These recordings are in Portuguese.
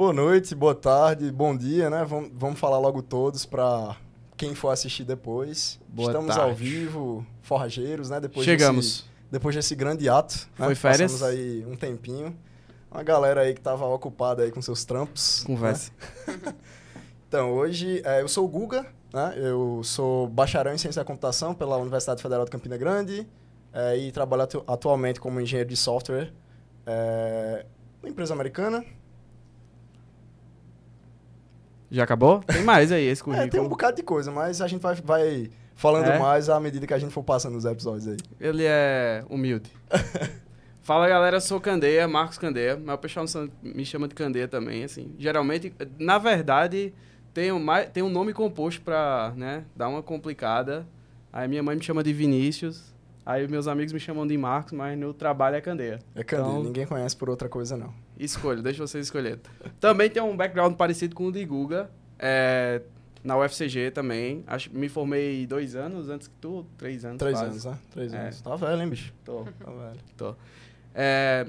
Boa noite, boa tarde, bom dia, né? Vamos, vamos falar logo todos para quem for assistir depois. Boa Estamos tarde. ao vivo, forrageiros, né? Depois Chegamos. Desse, depois desse grande ato. né? Foi férias? Passamos aí um tempinho. Uma galera aí que tava ocupada aí com seus trampos. Conversa. né? Então, hoje é, eu sou o Guga, né? Eu sou bacharel em Ciência da Computação pela Universidade Federal de Campina Grande é, e trabalho atu- atualmente como engenheiro de software é, numa empresa americana. Já acabou? Tem mais aí esse É, tem um currículo. bocado de coisa, mas a gente vai, vai falando É? mais à medida que a gente for passando os episódios aí. Ele é humilde. Fala galera, eu sou Candeia, Marcos Candeia, mas o pessoal me chama de Candeia também, assim. Geralmente, na verdade, tem um, tem um nome composto pra, né, dar uma complicada. Aí minha mãe me chama de Vinícius, aí meus amigos me chamam de Marcos, mas no trabalho é Candeia. É Candeia, Então- ninguém conhece por outra coisa, não. Escolha, deixa vocês escolherem. Também tem um background parecido com o de Guga, é, na UFCG também. Acho, me formei dois anos antes que tu, três anos Três quase. anos, né? Três É. anos. Tá velho, hein, bicho? Tô. Tá velho. Tô. É,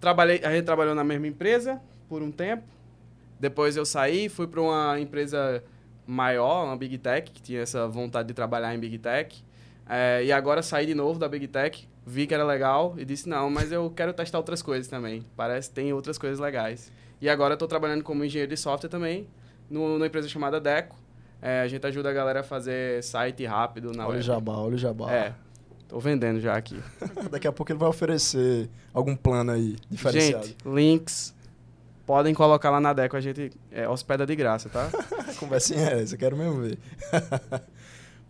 trabalhei, a gente trabalhou na mesma empresa por um tempo. Depois eu saí, fui para uma empresa maior, uma Big Tech, que tinha essa vontade de trabalhar em Big Tech. É, e agora saí de novo da Big Tech, vi que era legal e disse, não, mas eu quero testar outras coisas também. Parece que tem outras coisas legais. E agora eu estou trabalhando como engenheiro de software também, no- numa empresa chamada Deco. É, a gente ajuda a galera a fazer site rápido na olha o web. jabá, olha o jabá. É, tô vendendo já aqui. Daqui a pouco ele vai oferecer algum plano aí diferenciado. Gente, links podem colocar lá na Deco, a gente é, hospeda de graça, tá? Conversinha é essa, eu quero mesmo ver.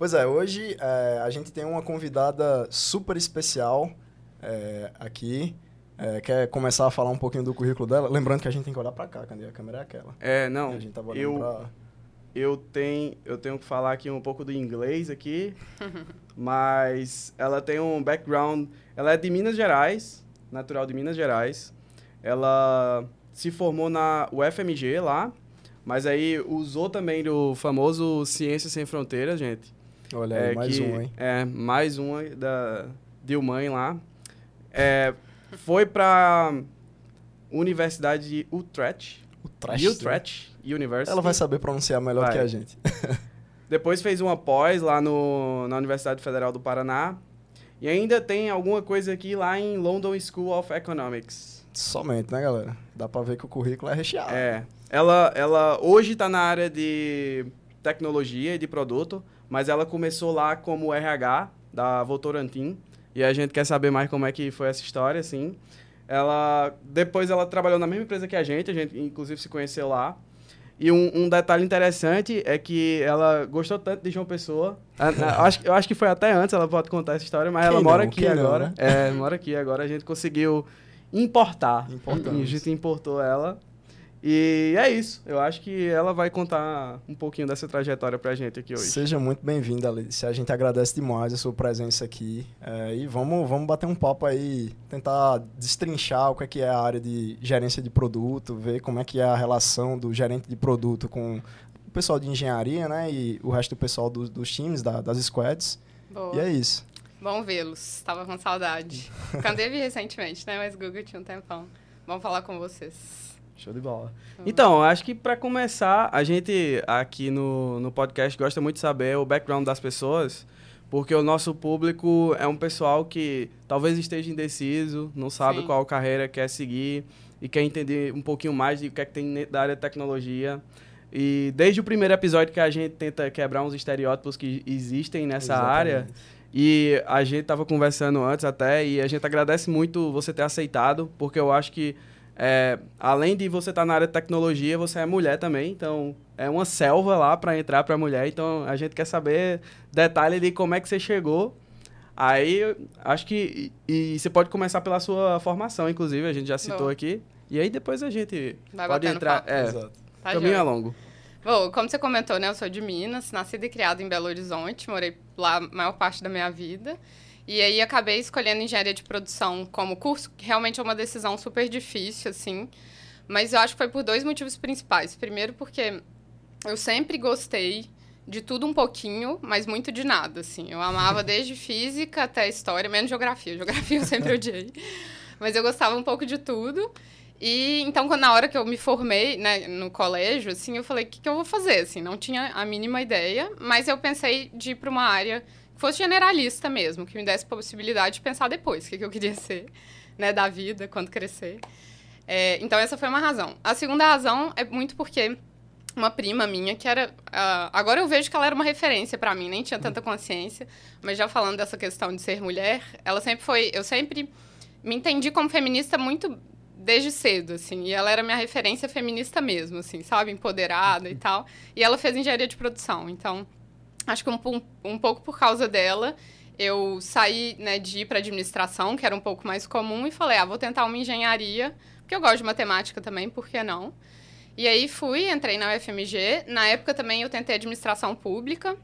pois é, hoje é, a gente tem uma convidada super especial é, aqui. É, quer começar a falar um pouquinho do currículo dela? Lembrando que a gente tem que olhar pra cá, cadê? A câmera é aquela. É, a não, gente tava olhando eu, pra... eu, tenho, eu tenho que falar aqui um pouco do inglês aqui, mas ela tem um background, ela é de Minas Gerais, natural de Minas Gerais, ela se formou na UFMG lá, mas aí usou também do famoso Ciência Sem Fronteiras, gente. Olha aí, É mais que- um, hein? É, mais uma da Dilmãe lá. É, foi pra Universidade de Utrecht. O trash. né? Utrecht University. Ela vai saber pronunciar melhor Vai. que a gente. Depois fez uma pós lá no, na Universidade Federal do Paraná. E ainda tem alguma coisa aqui lá em London School of Economics. Somente, né, galera? Dá pra ver que o currículo é recheado. É. Ela, ela hoje está na área de tecnologia e de produto, mas ela começou lá como RH da Votorantim. E a gente quer saber mais como é que foi essa história, assim. Ela, depois ela trabalhou na mesma empresa que a gente, a gente inclusive se conheceu lá. E um, um detalhe interessante é que ela gostou tanto de João Pessoa. A- acho, eu acho que foi até antes, ela pode contar essa história, mas Quem ela mora não? aqui Quem não, agora. né? É, mora aqui agora. A gente conseguiu importar. Importante. E a gente importou ela. E é isso. Eu acho que ela vai contar um pouquinho dessa trajetória pra gente aqui hoje. Seja muito bem-vinda, Alice. A gente agradece demais a sua presença aqui. É, e vamos, vamos bater um papo aí, tentar destrinchar o que é, que é a área de gerência de produto, ver como é que é a relação do gerente de produto com o pessoal de engenharia, né? E o resto do pessoal do- dos times, da- das squads. Boa. E é isso. Bom vê-los. Tava com saudade. Candê vi recentemente, né? Mas Google tinha um tempão. Vamos falar com vocês. Show de bola. Então, acho que pra começar, a gente aqui no, no podcast gosta muito de saber o background das pessoas, porque o nosso público é um pessoal que talvez esteja indeciso, não sabe Sim. qual carreira quer seguir e quer entender um pouquinho mais de o que é que tem da área de tecnologia. E desde o primeiro episódio que a gente tenta quebrar uns estereótipos que existem nessa Exatamente. área, e a gente tava conversando antes até, e a gente agradece muito você ter aceitado, porque eu acho que, é, além de você estar na área de tecnologia, você é mulher também, então é uma selva lá para entrar para mulher, então a gente quer saber detalhe de como é que você chegou. Aí, acho que. E, e você pode começar pela sua formação, inclusive, a gente já citou Boa. aqui. E aí depois a gente Vai pode entrar. É, Exato. Tá, o caminho é longo. Bom, como você comentou, né? Eu sou de Minas, nascida e criada em Belo Horizonte, morei lá a maior parte da minha vida. E aí acabei escolhendo engenharia de produção como curso, que realmente é uma decisão super difícil, assim. Mas eu acho que foi por dois motivos principais. Primeiro, porque eu sempre gostei de tudo um pouquinho, mas muito de nada, assim. Eu amava desde física até história, menos geografia. Geografia eu sempre odiei. Mas eu gostava um pouco de tudo. E então, quando, na hora que eu me formei né, no colégio, assim, eu falei, o que, que eu vou fazer? Assim, não tinha a mínima ideia, mas eu pensei de ir para uma área fosse generalista mesmo, que me desse possibilidade de pensar depois o que, que eu queria ser, né, da vida, quando crescer. É, então, essa foi uma razão. A segunda razão é muito porque uma prima minha que era. Uh, agora eu vejo que ela era uma referência para mim, nem tinha tanta consciência, mas já falando dessa questão de ser mulher, ela sempre foi. Eu sempre me entendi como feminista muito desde cedo, assim, e ela era minha referência feminista mesmo, assim, sabe? Empoderada e tal. E ela fez engenharia de produção, então acho que um, um, pouco por causa dela. Eu saí né, de ir para administração, que era um pouco mais comum, e falei, ah, vou tentar uma engenharia, porque eu gosto de matemática também, por que não? E aí fui, entrei na UFMG. Na época também eu tentei administração pública.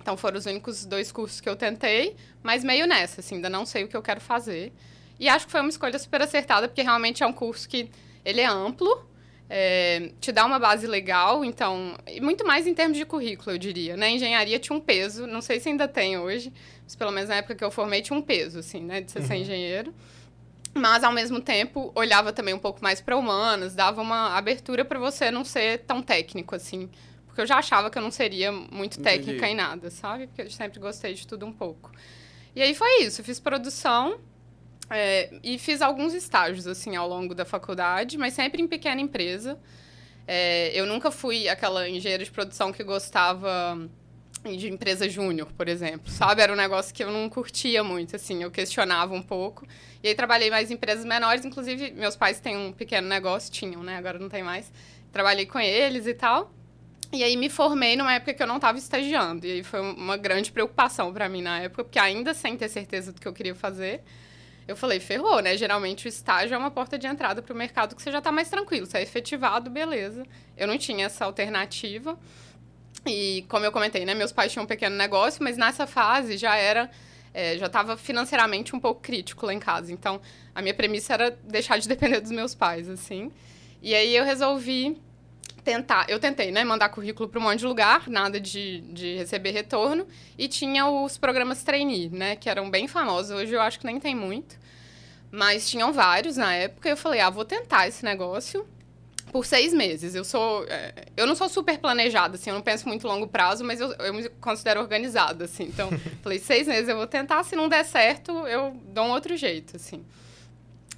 Então foram os únicos dois cursos que eu tentei, mas meio nessa, assim, ainda não sei o que eu quero fazer. E acho que foi uma escolha super acertada, porque realmente é um curso que ele é amplo, é, te dá uma base legal, então, e muito mais em termos de currículo, eu diria, né? Engenharia tinha um peso, não sei se ainda tem hoje, mas pelo menos na época que eu formei tinha um peso, assim, né, de ser, uhum. ser engenheiro mas ao mesmo tempo olhava também um pouco mais para humanas, dava uma abertura para você não ser tão técnico assim, porque eu já achava que eu não seria muito técnica Entendi. em nada, sabe? Porque eu sempre gostei de tudo um pouco. E aí foi isso, fiz produção é, e fiz alguns estágios assim ao longo da faculdade, mas sempre em pequena empresa. É, eu nunca fui aquela engenheira de produção que gostava de empresa júnior, por exemplo, sabe? Era um negócio que eu não curtia muito, assim, eu questionava um pouco. E aí trabalhei mais em empresas menores, inclusive meus pais têm um pequeno negócio, tinham, né? Agora não tem mais. Trabalhei com eles e tal. E aí me formei numa época que eu não estava estagiando. E aí foi uma grande preocupação para mim na época, porque ainda sem ter certeza do que eu queria fazer, eu falei, ferrou, né? Geralmente o estágio é uma porta de entrada para o mercado que você já está mais tranquilo, você é efetivado, beleza. Eu não tinha essa alternativa. E como eu comentei, né, meus pais tinham um pequeno negócio, mas nessa fase já era é, já estava financeiramente um pouco crítico lá em casa. Então, a minha premissa era deixar de depender dos meus pais, assim. E aí eu resolvi tentar, eu tentei, né, mandar currículo para um monte de lugar, nada de, de receber retorno, e tinha os programas trainee, né, que eram bem famosos. Hoje eu acho que nem tem muito, mas tinham vários na época. E eu falei, ah, vou tentar esse negócio por seis meses. Eu sou. É, eu não sou super planejada, assim, eu não penso muito longo prazo, mas eu, eu me considero organizada, assim. Então, falei, seis meses eu vou tentar, se não der certo, eu dou um outro jeito, assim.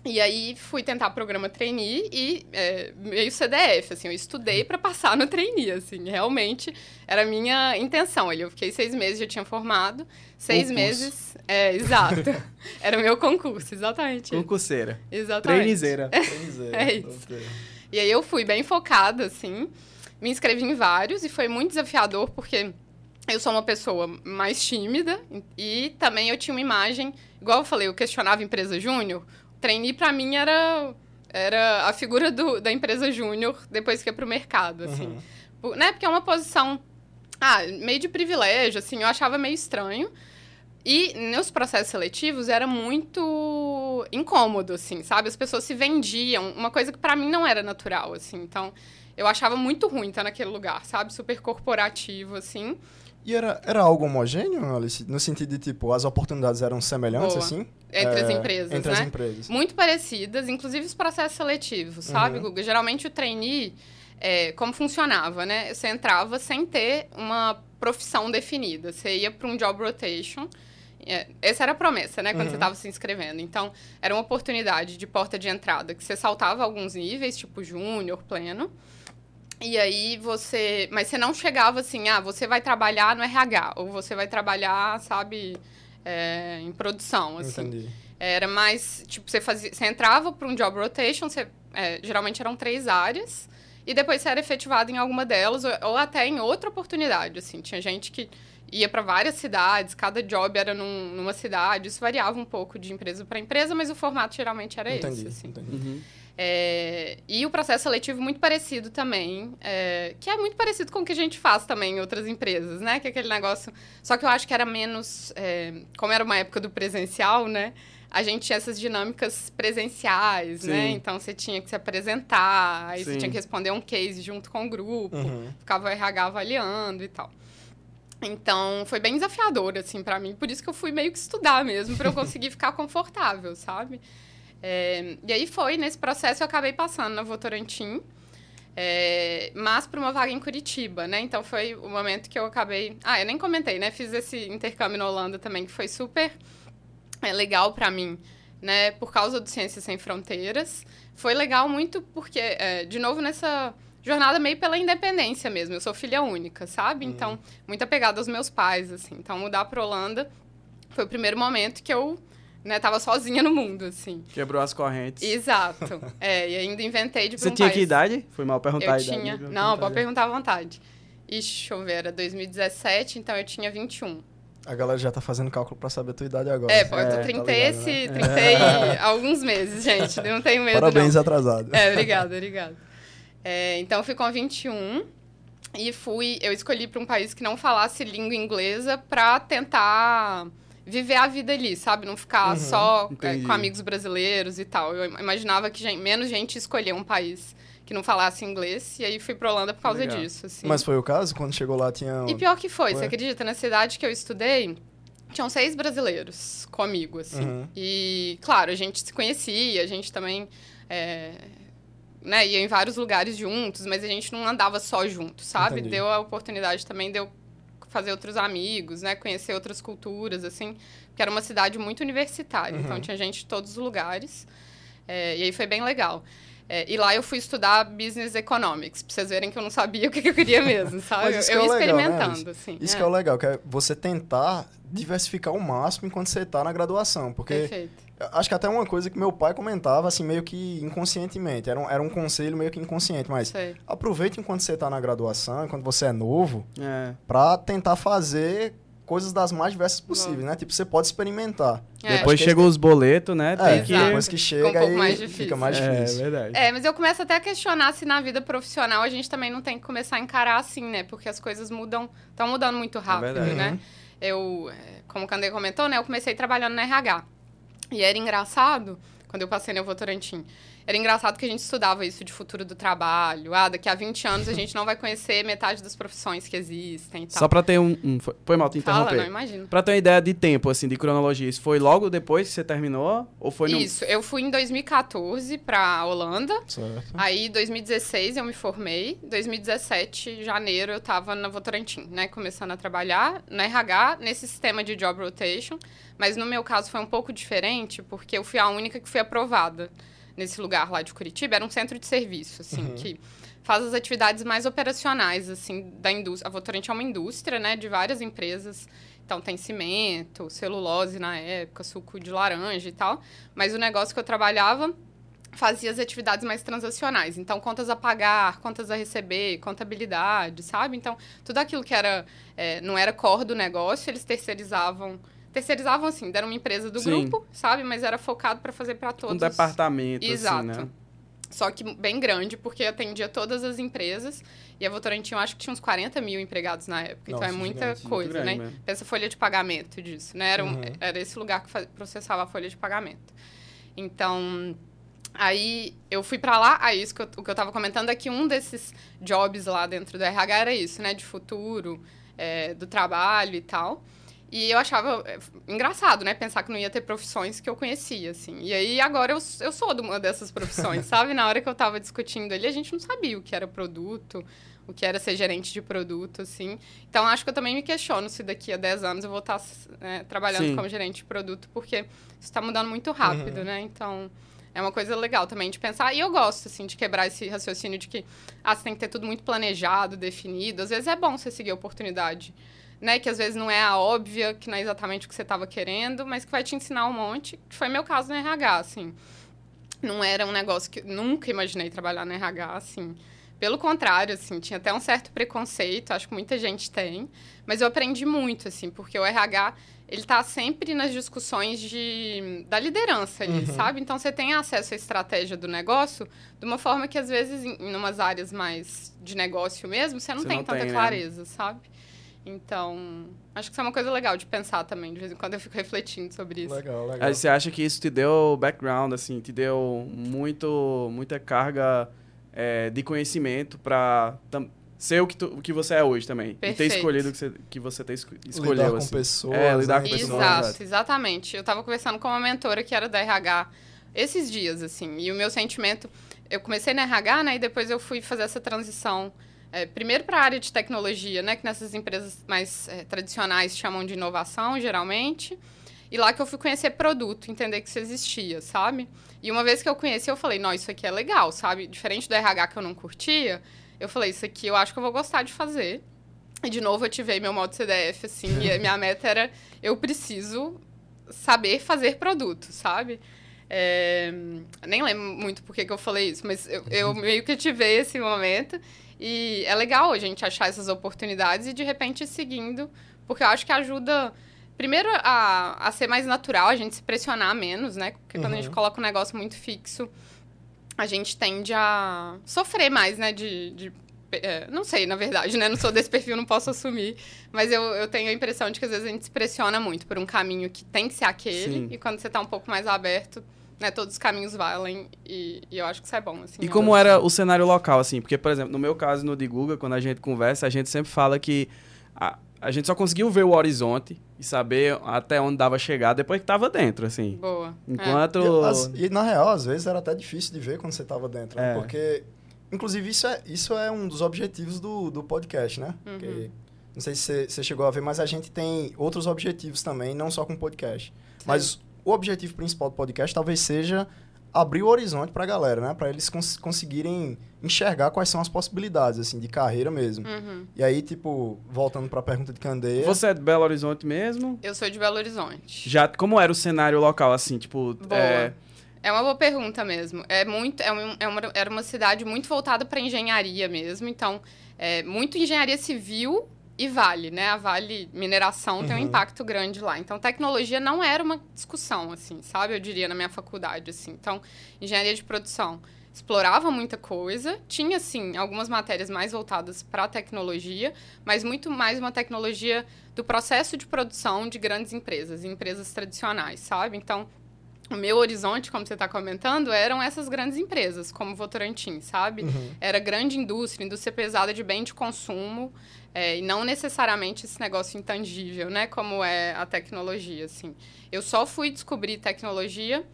E aí fui tentar programa trainee e é, meio CDF, assim, eu estudei para passar no trainee, assim, realmente era a minha intenção. Eu fiquei seis meses, já tinha formado, seis concurso. meses, é, exato, era o meu concurso, exatamente. Concurseira. Exatamente. Trainizeira. é isso. E aí eu fui bem focada, assim, me inscrevi em vários e foi muito desafiador porque eu sou uma pessoa mais tímida e também eu tinha uma imagem, igual eu falei, eu questionava empresa júnior, trainee para mim era era a figura do, da empresa júnior depois que ia pro mercado, assim. Uhum. Por, né? Porque é uma posição ah, meio de privilégio, assim, eu achava meio estranho. E nos processos seletivos era muito incômodo, assim, sabe? As pessoas se vendiam, uma coisa que para mim não era natural, assim. Então, eu achava muito ruim estar naquele lugar, sabe? Super corporativo, assim. E era, era algo homogêneo, Alice? No sentido de, tipo, as oportunidades eram semelhantes, Boa. assim? Entre é, as empresas, entre né? as empresas. Muito parecidas, inclusive os processos seletivos, sabe, uhum. Guga? Geralmente o trainee, é, como funcionava, né? Você entrava sem ter uma profissão definida. Você ia para um job rotation é, essa era a promessa, né? Quando uhum. você estava se inscrevendo. Então, era uma oportunidade de porta de entrada, que você saltava alguns níveis, tipo júnior, pleno. E aí você. Mas você não chegava assim, ah, você vai trabalhar no RH, ou você vai trabalhar, sabe, é, em produção, assim. Entendi. Era mais, tipo, você, fazia, você entrava para um job rotation, você, é, geralmente eram três áreas, e depois você era efetivado em alguma delas, ou, ou até em outra oportunidade, assim. Tinha gente que ia para várias cidades, cada job era num, numa cidade, isso variava um pouco de empresa para empresa, mas o formato geralmente era entendi, esse. Assim. Entendi. Uhum. É, e o processo seletivo muito parecido também, é, que é muito parecido com o que a gente faz também em outras empresas, né? Que é aquele negócio. Só que eu acho que era menos. É, como era uma época do presencial, né? A gente tinha essas dinâmicas presenciais, né? Sim. né? Então você tinha que se apresentar, aí Sim. você tinha que responder um case junto com o grupo, uhum. ficava o RH avaliando e tal. Então, foi bem desafiador, assim, para mim. Por isso que eu fui meio que estudar mesmo, para eu conseguir ficar confortável, sabe? É, e aí foi, nesse processo eu acabei passando na Votorantim, é, mas para uma vaga em Curitiba, né? Então foi o momento que eu acabei. Ah, eu nem comentei, né? Fiz esse intercâmbio na Holanda também, que foi super é, legal para mim, né? Por causa do Ciências Sem Fronteiras. Foi legal muito porque, é, de novo, nessa jornada meio pela independência mesmo. Eu sou filha única, sabe? Então, muito apegada aos meus pais, assim. Então, mudar para Holanda foi o primeiro momento que eu né, tava sozinha no mundo, assim. Quebrou as correntes. Exato. É, e ainda inventei de Você um tinha país. que idade? Foi mal perguntar Eu a idade. tinha. Não, pode Perguntar. perguntar à vontade. Ixi, deixa eu ver, era 2017, então eu tinha 21. A galera já tá fazendo cálculo pra saber a tua idade agora. É, pô, eu É, tô tá 30 ligado, esse, 30 e alguns meses, gente. Não tenho medo, Parabéns, não. atrasado. É, obrigada, obrigada. É, então, eu fui com 21 e fui... Eu escolhi para um país que não falasse língua inglesa para tentar viver a vida ali, sabe? Não ficar Uhum, só é, com amigos brasileiros e tal. Eu imaginava que gen- menos gente escolher um país que não falasse inglês. E aí, fui pra Holanda por causa Legal. disso, assim. Mas foi o caso? Quando chegou lá tinha... E pior que foi, Ué? você acredita? Na cidade que eu estudei, tinham seis brasileiros comigo, assim. Uhum. E, claro, a gente se conhecia, a gente também é, né, ia em vários lugares juntos, mas a gente não andava só junto, sabe? Entendi. Deu a oportunidade também de eu fazer outros amigos, né? Conhecer outras culturas, assim. Porque era uma cidade muito universitária, então Uhum. tinha gente de todos os lugares. É, e aí foi bem legal. É, e lá eu fui estudar Business Economics, pra vocês verem que eu não sabia o que eu queria mesmo, sabe? Eu ia é legal, né, experimentando, Alice? assim. Isso é. que é o legal, que é você tentar diversificar o máximo enquanto você tá na graduação. Porque Perfeito. Acho que até uma coisa que meu pai comentava, assim, meio que inconscientemente. Era um, era um conselho meio que inconsciente, mas Sei. aproveite enquanto você tá na graduação, enquanto você é novo, É. pra tentar fazer coisas das mais diversas possíveis, né? Tipo, você pode experimentar. É. Depois que chegou os boletos, né? É, Tem que... Depois que chega, um pouco aí mais fica difícil. mais É, difícil. verdade. É, mas eu começo até a questionar se na vida profissional a gente também não tem que começar a encarar assim, né? Porque as coisas mudam, estão mudando muito rápido, verdade. né? Uhum. Eu, é, como o Candê comentou, né? Eu comecei trabalhando na RH. E era engraçado, quando eu passei no Votorantim, era engraçado que a gente estudava isso de futuro do trabalho. Ah, daqui a 20 anos a gente não vai conhecer metade das profissões que existem e tal. Só pra ter um... um... foi- mal te Fala, interromper. não, imagino. Pra ter uma ideia de tempo, assim, de cronologia, isso foi logo depois que você terminou? Ou foi no... Isso, eu fui em 2014 pra Holanda. Certo. Aí, 2016 eu me formei. 2017, janeiro, eu tava na Votorantim, né? Começando a trabalhar na RH, nesse sistema de job rotation. Mas no meu caso foi um pouco diferente, porque eu fui a única que fui aprovada nesse lugar lá de Curitiba. Era um centro de serviço, assim, Uhum. que faz as atividades mais operacionais, assim, da indústria. A Votorantim é uma indústria, né? De várias empresas. Então, tem cimento, celulose na época, suco de laranja e tal. Mas o negócio que eu trabalhava fazia as atividades mais transacionais. Então, contas a pagar, contas a receber, contabilidade, sabe? Então, tudo aquilo que era é, não era core do negócio, eles terceirizavam. Terceirizavam, assim, deram uma empresa do Sim. grupo, sabe? Mas era focado para fazer para Um todos. departamento, Exato. assim, né? Só que bem grande, porque atendia todas as empresas. E a Votorantim, eu acho que tinha uns 40 mil empregados na época. então, é Nossa, muita gigante, coisa, né? mesmo. Pensa folha de pagamento disso, né? Era, um- Uhum. era esse lugar que processava a folha de pagamento. Então, aí eu fui pra lá, aí isso que eu, o que eu tava comentando é que um desses jobs lá dentro do RH era isso, né? De futuro, é, do trabalho e tal. E eu achava é, engraçado, né? Pensar que não ia ter profissões que eu conhecia, assim. E aí, agora, eu, eu sou de uma dessas profissões, sabe? Na hora que eu tava discutindo ali, a gente não sabia o que era produto, o que era ser gerente de produto, assim. Então, acho que eu também me questiono se daqui a 10 anos eu vou estar né, trabalhando Sim. como gerente de produto, porque isso está mudando muito rápido, Uhum. né? Então, é uma coisa legal também de pensar. E eu gosto, assim, de quebrar esse raciocínio de que, ah, você tem que ter tudo muito planejado, definido. Às vezes é bom você seguir a oportunidade, né? Que às vezes não é a óbvia, que não é exatamente o que você estava querendo, mas que vai te ensinar um monte, que foi meu caso no RH, assim. Não era um negócio que... Nunca imaginei trabalhar no RH, assim... Pelo contrário, assim, tinha até um certo preconceito, acho que muita gente tem, mas eu aprendi muito, assim, porque o RH, ele tá sempre nas discussões de, da liderança ali, Uhum. sabe? Então, você tem acesso à estratégia do negócio de uma forma que, às vezes, em, em umas áreas mais de negócio mesmo, você não Você tem não tanta tem, né? clareza, sabe? Então, acho que isso é uma coisa legal de pensar também, de vez em quando eu fico refletindo sobre isso. Legal, legal. Aí você acha que isso te deu background, assim, te deu muito, muita carga é, de conhecimento pra tam- ser o que, tu- o que você é hoje também. E ter Perfeito. escolhido o que você, que você ter esco- escolheu, lidar com assim. pessoas. É, lidar né? com pessoas. Exato, exato. exatamente. Eu tava conversando com uma mentora que era da RH esses dias, assim. E o meu sentimento. Eu comecei na RH, né? E depois eu fui fazer essa transição. É, primeiro para a área de tecnologia, né? Que nessas empresas mais é, tradicionais chamam de inovação, geralmente. E lá que eu fui conhecer produto, entender que isso existia, sabe? E uma vez que eu conheci, eu falei, não, isso aqui é legal, sabe? Diferente do RH que eu não curtia, eu falei, isso aqui eu acho que eu vou gostar de fazer. E de novo eu ativei meu modo CDF, assim, e a minha meta era, eu preciso saber fazer produto, sabe? É, nem lembro muito por que eu falei isso, mas eu, eu meio que tive esse momento. E é legal a gente achar essas oportunidades e de repente ir seguindo, porque eu acho que ajuda, primeiro, a, a ser mais natural, a gente se pressionar menos, né? Porque uhum. quando a gente uhum. coloca um negócio muito fixo, a gente tende a sofrer mais, né? De, de é, não sei, na verdade, né? Não sou desse perfil, não posso assumir. Mas eu, eu tenho a impressão de que às vezes a gente se pressiona muito por um caminho que tem que ser aquele. Sim. E quando você está um pouco mais aberto, né, todos os caminhos valem. E, e eu acho que isso é bom. Assim, e como era o cenário local, assim? Porque, por exemplo, no meu caso, no de Google, quando a gente conversa, a gente sempre fala que a, a gente só conseguiu ver o horizonte e saber até onde dava chegar depois que estava dentro, assim. Boa. Enquanto... É. E, e, na real, às vezes era até difícil de ver quando você estava dentro, né? é. porque Inclusive, isso é, isso é um dos objetivos do, do podcast, né? Uhum. Que, não sei se você chegou a ver, mas a gente tem outros objetivos também, não só com podcast. Sim. Mas o objetivo principal do podcast talvez seja abrir o horizonte para a galera, né? Para eles cons conseguirem enxergar quais são as possibilidades, assim, de carreira mesmo. Uhum. E aí, tipo, voltando para a pergunta de Candeia... Você é de Belo Horizonte mesmo? Eu sou de Belo Horizonte. Já, como era o cenário local, assim, tipo... Boa. É é uma boa pergunta mesmo. É muito, é uma, é uma era uma cidade muito voltada para engenharia mesmo. Então, é muito engenharia civil e Vale, né? A Vale Mineração uhum. tem um uhum. impacto grande lá. Então, tecnologia não era uma discussão, assim, sabe? Eu diria na minha faculdade, assim. Então, engenharia de produção explorava muita coisa, tinha sim algumas matérias mais voltadas para a tecnologia, mas muito mais uma tecnologia do processo de produção de grandes empresas, empresas tradicionais, sabe? Então, o meu horizonte, como você está comentando, eram essas grandes empresas, como Votorantim, sabe? Uhum. Era grande indústria, indústria pesada de bem de consumo, é, e não necessariamente esse negócio intangível, né? Como é a tecnologia, assim. Eu só fui descobrir tecnologia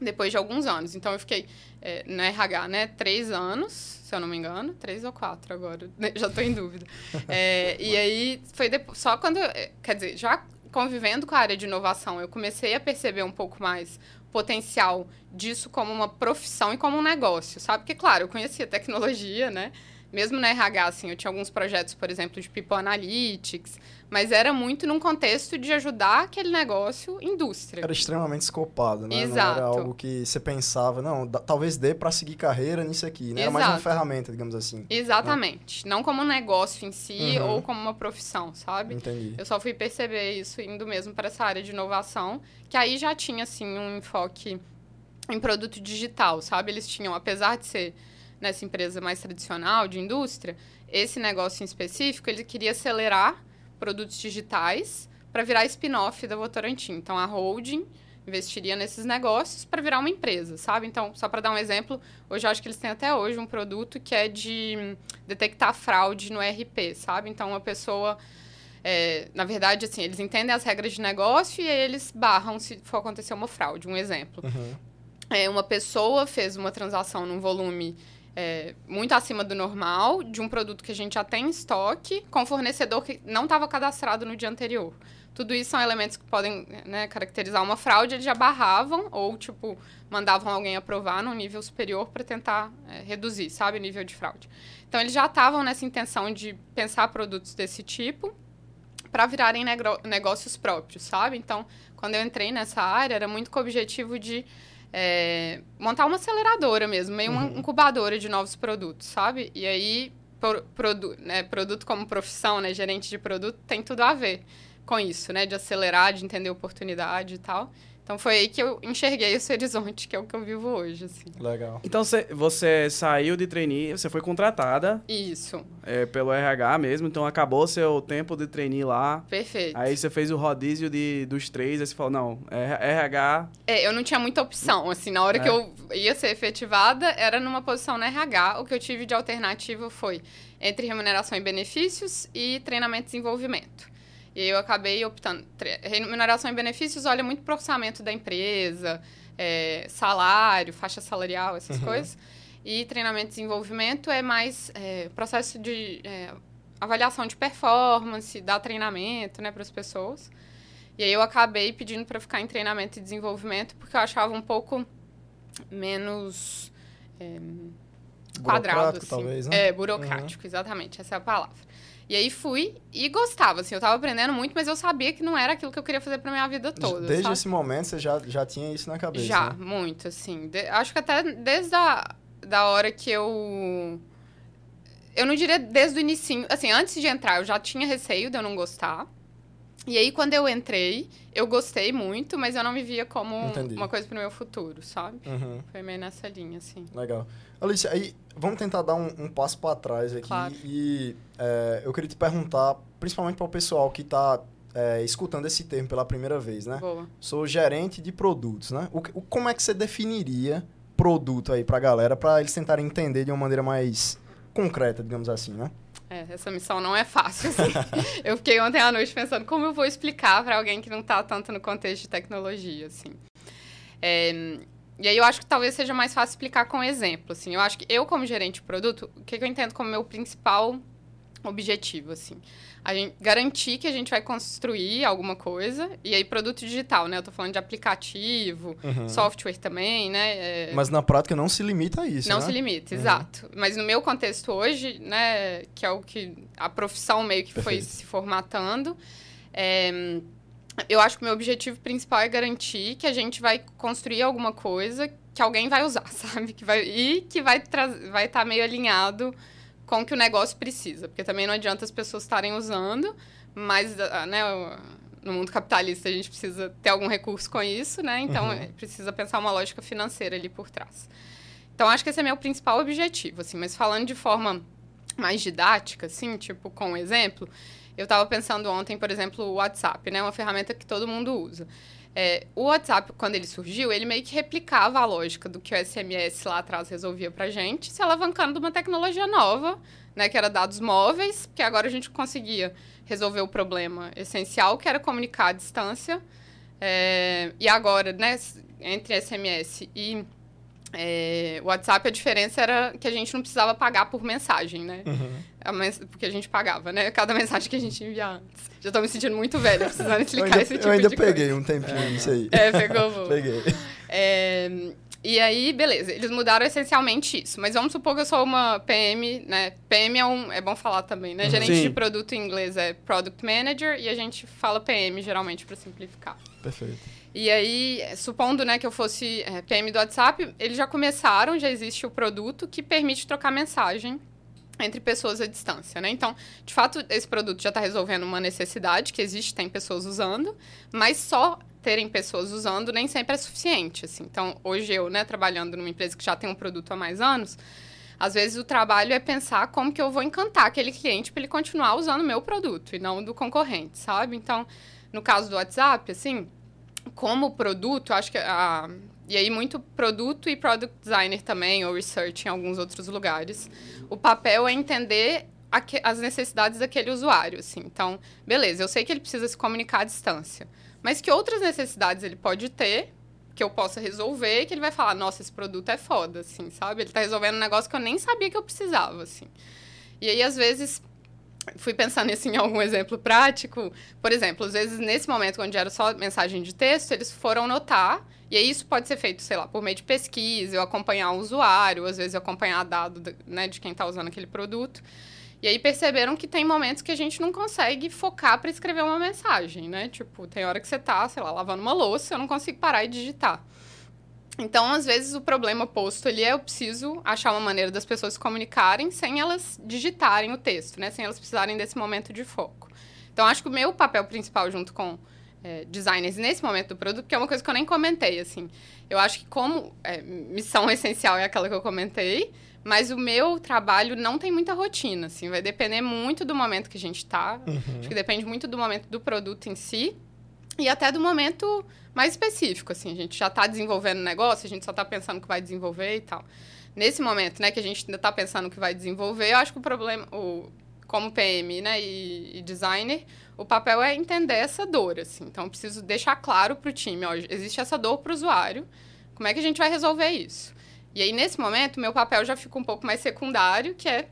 depois de alguns anos. Então, eu fiquei é, no RH, né? Três anos, se eu não me engano. Três ou quatro agora. Já estou em dúvida. É, e aí, foi depois, só quando... É, quer dizer, já convivendo com a área de inovação, eu comecei a perceber um pouco mais o potencial disso como uma profissão e como um negócio, sabe? Porque, claro, eu conhecia tecnologia, né? Mesmo na RH, assim, eu tinha alguns projetos, por exemplo, de People Analytics, mas era muito num contexto de ajudar aquele negócio indústria. Era extremamente escopado, né? Exato. Não era algo que você pensava, não, talvez dê para seguir carreira nisso aqui, né? Era mais uma ferramenta, digamos assim. Exatamente. Né? Não como um negócio em si uhum. ou como uma profissão, sabe? Entendi. Eu só fui perceber isso indo mesmo para essa área de inovação, que aí já tinha, assim, um enfoque em produto digital, sabe? Eles tinham, apesar de ser nessa empresa mais tradicional de indústria, esse negócio em específico, ele queria acelerar produtos digitais para virar spin-off da Votorantim. Então, a holding investiria nesses negócios para virar uma empresa, sabe? Então, só para dar um exemplo, hoje eu acho que eles têm até hoje um produto que é de detectar fraude no RP, sabe? Então, uma pessoa... É, na verdade, assim, eles entendem as regras de negócio e aí eles barram se for acontecer uma fraude. Um exemplo. Uhum. É, uma pessoa fez uma transação num volume é, muito acima do normal, de um produto que a gente já tem em estoque, com fornecedor que não estava cadastrado no dia anterior. Tudo isso são elementos que podem né, caracterizar uma fraude, eles já barravam ou, tipo, mandavam alguém aprovar num nível superior para tentar é, reduzir, sabe, o nível de fraude. Então, eles já estavam nessa intenção de pensar produtos desse tipo para virarem negócios próprios, sabe? Então, quando eu entrei nessa área, era muito com o objetivo de é, montar uma aceleradora mesmo, meio uma uhum. incubadora de novos produtos, sabe? E aí, pro, produ, né, produto como profissão, né, gerente de produto, tem tudo a ver com isso, né? De acelerar, de entender oportunidade e tal. Então foi aí que eu enxerguei esse horizonte, que é o que eu vivo hoje, assim. Legal. Então cê, você saiu de trainee, você foi contratada. Isso. É, pelo RH mesmo, então acabou seu tempo de trainee lá. Perfeito. Aí você fez o rodízio de, dos três, aí você falou, não, RH... É, eu não tinha muita opção, assim, na hora é. que eu ia ser efetivada, era numa posição na RH, o que eu tive de alternativa foi entre remuneração e benefícios e treinamento e desenvolvimento. E eu acabei optando. Remuneração e benefícios olha muito para o orçamento da empresa, é, salário, faixa salarial, essas uhum. coisas. E treinamento e desenvolvimento é mais é, processo de é, avaliação de performance, dar treinamento né, para as pessoas. E aí eu acabei pedindo para ficar em treinamento e desenvolvimento porque eu achava um pouco menos é, quadrado, assim. talvez, né? É, burocrático, uhum. exatamente, essa é a palavra. E aí fui e gostava, assim, eu tava aprendendo muito, mas eu sabia que não era aquilo que eu queria fazer pra minha vida toda. Desde sabe? esse momento você já, já tinha isso na cabeça? Já, né? muito, assim. De, acho que até desde a da hora que eu. Eu não diria desde o início. Assim, antes de entrar, eu já tinha receio de eu não gostar. E aí, quando eu entrei, eu gostei muito, mas eu não me via como Entendi. uma coisa pro meu futuro, sabe? Uhum. Foi meio nessa linha, assim. Legal. Alicia, aí vamos tentar dar um, um passo para trás aqui. Claro. E é, eu queria te perguntar, principalmente para o pessoal que está é, escutando esse termo pela primeira vez, né? Boa. Sou gerente de produtos, né? O, o como é que você definiria produto aí para a galera, para eles tentarem entender de uma maneira mais concreta, digamos assim, né? É, essa missão não é fácil, assim. eu fiquei ontem à noite pensando como eu vou explicar para alguém que não está tanto no contexto de tecnologia, assim. É, e aí eu acho que talvez seja mais fácil explicar com exemplo, assim. Eu acho que eu, como gerente de produto, o que, que eu entendo como meu principal objetivo, assim? A gente garantir que a gente vai construir alguma coisa, e aí produto digital, né? Eu tô falando de aplicativo, uhum. software também, né? É... Mas na prática não se limita a isso, Não né? se limita, uhum. exato. Mas no meu contexto hoje, né, que é o que a profissão meio que Perfeito. foi se formatando, é eu acho que o meu objetivo principal é garantir que a gente vai construir alguma coisa que alguém vai usar, sabe? Que vai, e que vai estar vai tá meio alinhado com o que o negócio precisa. Porque também não adianta as pessoas estarem usando, mas ah, né, no mundo capitalista a gente precisa ter algum recurso com isso, né? Então uhum. precisa pensar uma lógica financeira ali por trás. Então acho que esse é meu principal objetivo, assim. Mas falando de forma mais didática, assim, tipo com um exemplo, eu estava pensando ontem, por exemplo, o WhatsApp, né? Uma ferramenta que todo mundo usa. É, o WhatsApp, quando ele surgiu, ele meio que replicava a lógica do que o SMS lá atrás resolvia pra gente, se alavancando de uma tecnologia nova, né? Que era dados móveis, que agora a gente conseguia resolver o problema essencial, que era comunicar à distância. É, e agora, né, entre SMS e é, o WhatsApp, a diferença era que a gente não precisava pagar por mensagem, né? Uhum. Mens porque a gente pagava, né? Cada mensagem que a gente enviava antes. Já tô me sentindo muito velha, precisando explicar ainda, esse tipo de coisa. Eu ainda peguei um tempinho é. nisso aí. É, pegou. peguei. É, e aí, beleza, eles mudaram essencialmente isso. Mas vamos supor que eu sou uma PM, né? PM é, um, é bom falar também, né? Uhum. Gerente Sim. de produto em inglês é Product Manager e a gente fala PM geralmente para simplificar. Perfeito. E aí, supondo né, que eu fosse é, PM do WhatsApp, eles já começaram, já existe o produto que permite trocar mensagem entre pessoas à distância, né? Então, de fato, esse produto já está resolvendo uma necessidade que existe, tem pessoas usando, mas só terem pessoas usando nem sempre é suficiente, assim. Então, hoje eu, né, trabalhando numa empresa que já tem um produto há mais anos, às vezes o trabalho é pensar como que eu vou encantar aquele cliente para ele continuar usando o meu produto e não do concorrente, sabe? Então, no caso do WhatsApp, assim, como produto, acho que a, e aí muito produto e product designer também, ou research em alguns outros lugares. O papel é entender as necessidades daquele usuário, assim. Então, beleza, eu sei que ele precisa se comunicar à distância, mas que outras necessidades ele pode ter que eu possa resolver, que ele vai falar, nossa, esse produto é foda, assim, sabe? Ele está resolvendo um negócio que eu nem sabia que eu precisava, assim. E aí, às vezes, fui pensando assim, em algum exemplo prático. Por exemplo, às vezes, nesse momento, onde era só mensagem de texto, eles foram notar. E aí, isso pode ser feito, sei lá, por meio de pesquisa, eu acompanhar o usuário, às vezes, eu acompanhar dado né, de quem está usando aquele produto. E aí perceberam que tem momentos que a gente não consegue focar para escrever uma mensagem, né? Tipo, tem hora que você tá, sei lá, lavando uma louça, eu não consigo parar e digitar. Então, às vezes, o problema posto ali é eu preciso achar uma maneira das pessoas se comunicarem sem elas digitarem o texto, né? Sem elas precisarem desse momento de foco. Então, acho que o meu papel principal junto com é, designers nesse momento do produto, que é uma coisa que eu nem comentei, assim. Eu acho que como é, missão essencial é aquela que eu comentei, mas o meu trabalho não tem muita rotina, assim. Vai depender muito do momento que a gente está. Uhum. Acho que depende muito do momento do produto em si e até do momento mais específico, assim. A gente já está desenvolvendo o negócio, a gente só está pensando que vai desenvolver e tal. Nesse momento, né, que a gente ainda está pensando que vai desenvolver, eu acho que o problema, o, como PM, né, e, e designer, o papel é entender essa dor, assim. Então, eu preciso deixar claro para o time, ó, existe essa dor para o usuário, Como é que a gente vai resolver isso? E aí, nesse momento, meu papel já fica um pouco mais secundário, que é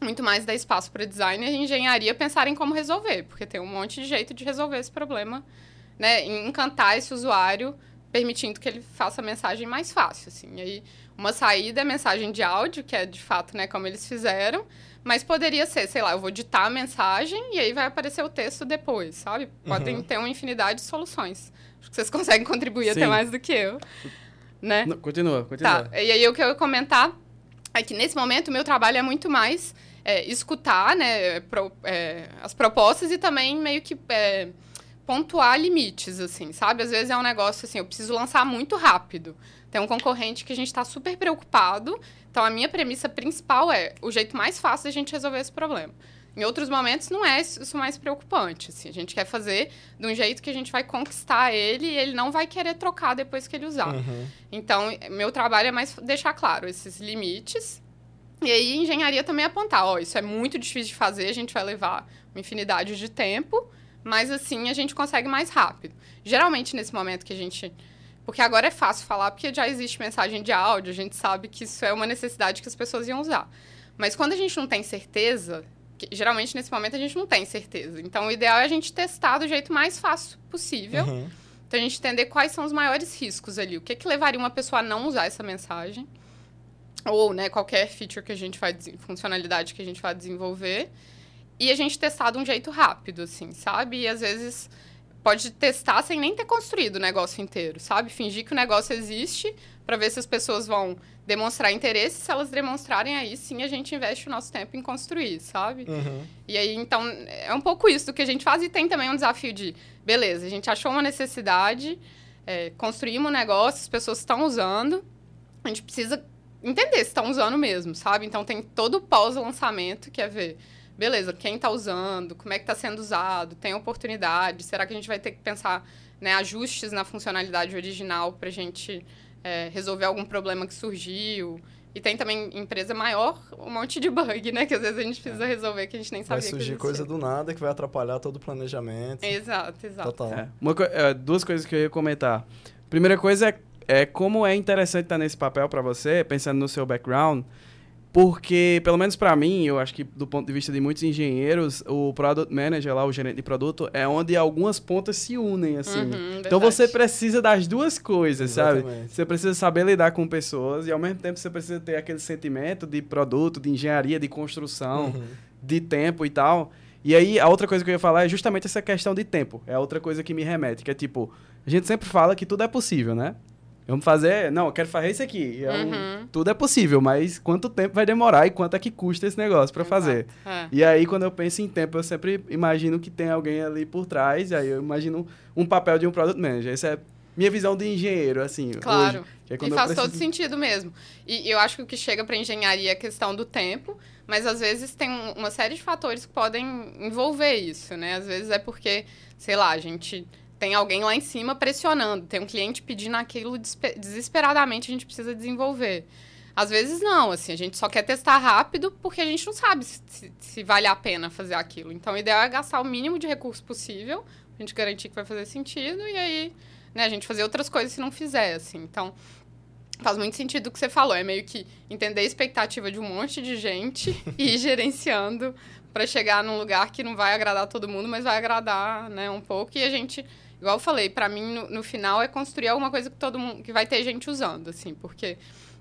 muito mais dar espaço para designer e engenharia pensarem como resolver, porque tem um monte de jeito de resolver esse problema, né? Encantar esse usuário, permitindo que ele faça a mensagem mais fácil, assim. E aí, uma saída é mensagem de áudio, que é de fato, né, como eles fizeram, mas poderia ser, sei lá, eu vou ditar a mensagem e aí vai aparecer o texto depois, sabe? Podem uhum. ter uma infinidade de soluções. Acho que vocês conseguem contribuir Sim. até mais do que eu. Né? Não, continua, continua. Tá. E aí o que eu ia comentar é que nesse momento o meu trabalho é muito mais é, escutar né, pro, é, as propostas e também meio que é, pontuar limites, assim, sabe? Às vezes é um negócio assim, eu preciso lançar muito rápido. Tem um concorrente que a gente está super preocupado. Então, a minha premissa principal é o jeito mais fácil de a gente resolver esse problema. Em outros momentos, não é isso mais preocupante. Assim, a gente quer fazer de um jeito que a gente vai conquistar ele e ele não vai querer trocar depois que ele usar. Uhum. Então, meu trabalho é mais deixar claro esses limites. E aí, engenharia também é apontar: ó, isso é muito difícil de fazer, a gente vai levar uma infinidade de tempo, mas assim a gente consegue mais rápido. Geralmente, nesse momento que a gente porque agora é fácil falar, porque já existe mensagem de áudio, a gente sabe que isso é uma necessidade que as pessoas iam usar. Mas quando a gente não tem certeza, geralmente nesse momento a gente não tem certeza. Então o ideal é a gente testar do jeito mais fácil possível. Uhum. Então a gente entender quais são os maiores riscos ali. O que, que levaria uma pessoa a não usar essa mensagem? Ou, né, qualquer feature que a gente vai, funcionalidade que a gente vai desenvolver. E a gente testar de um jeito rápido, assim, sabe? E às vezes pode testar sem nem ter construído o negócio inteiro, sabe? Fingir que o negócio existe para ver se as pessoas vão demonstrar interesse. Se elas demonstrarem, aí sim a gente investe o nosso tempo em construir, sabe? Uhum. E aí, então, é um pouco isso do que a gente faz. E tem também um desafio de, beleza, a gente achou uma necessidade, é, construímos um negócio, as pessoas estão usando, a gente precisa entender se estão usando mesmo, sabe? Então, tem todo o pós-lançamento, que é ver beleza, quem está usando, como é que está sendo usado, tem oportunidade, será que a gente vai ter que pensar né, ajustes na funcionalidade original para a gente é, resolver algum problema que surgiu? E tem também empresa maior, um monte de bug, né? Que às vezes a gente precisa é. resolver que a gente nem sabia Vai surgir coisa do nada que vai atrapalhar todo o planejamento. Exato, exato. Total. É. Uma, é, duas coisas que eu ia comentar. Primeira coisa é, é como é interessante estar nesse papel para você, pensando no seu background, porque, pelo menos para mim, eu acho que do ponto de vista de muitos engenheiros, o product manager lá, o gerente de produto, é onde algumas pontas se unem, assim. Uhum, então você precisa das duas coisas, Exatamente. sabe? Você precisa saber lidar com pessoas e ao mesmo tempo você precisa ter aquele sentimento de produto, de engenharia, de construção, uhum. de tempo e tal. E aí, a outra coisa que eu ia falar é justamente essa questão de tempo. É a outra coisa que me remete, que é tipo, a gente sempre fala que tudo é possível, né? Vamos fazer. Não, eu quero fazer isso aqui. É um, uhum. Tudo é possível, mas quanto tempo vai demorar e quanto é que custa esse negócio para fazer? É. E aí, quando eu penso em tempo, eu sempre imagino que tem alguém ali por trás, e aí eu imagino um papel de um product manager. Essa é minha visão de engenheiro, assim. Claro. Hoje, é e faz preciso... todo sentido mesmo. E eu acho que o que chega para engenharia é a questão do tempo, mas às vezes tem uma série de fatores que podem envolver isso, né? Às vezes é porque, sei lá, a gente tem alguém lá em cima pressionando, tem um cliente pedindo aquilo desesperadamente, a gente precisa desenvolver. Às vezes não, assim, a gente só quer testar rápido porque a gente não sabe se, se, se vale a pena fazer aquilo. Então, o ideal é gastar o mínimo de recurso possível, a gente garantir que vai fazer sentido, e aí, né, a gente fazer outras coisas se não fizer, assim. Então, faz muito sentido o que você falou, é meio que entender a expectativa de um monte de gente e ir gerenciando para chegar num lugar que não vai agradar todo mundo, mas vai agradar, né, um pouco, e a gente igual eu falei, para mim, no, no, final, é construir alguma coisa que todo mundo, que vai ter gente usando, assim, porque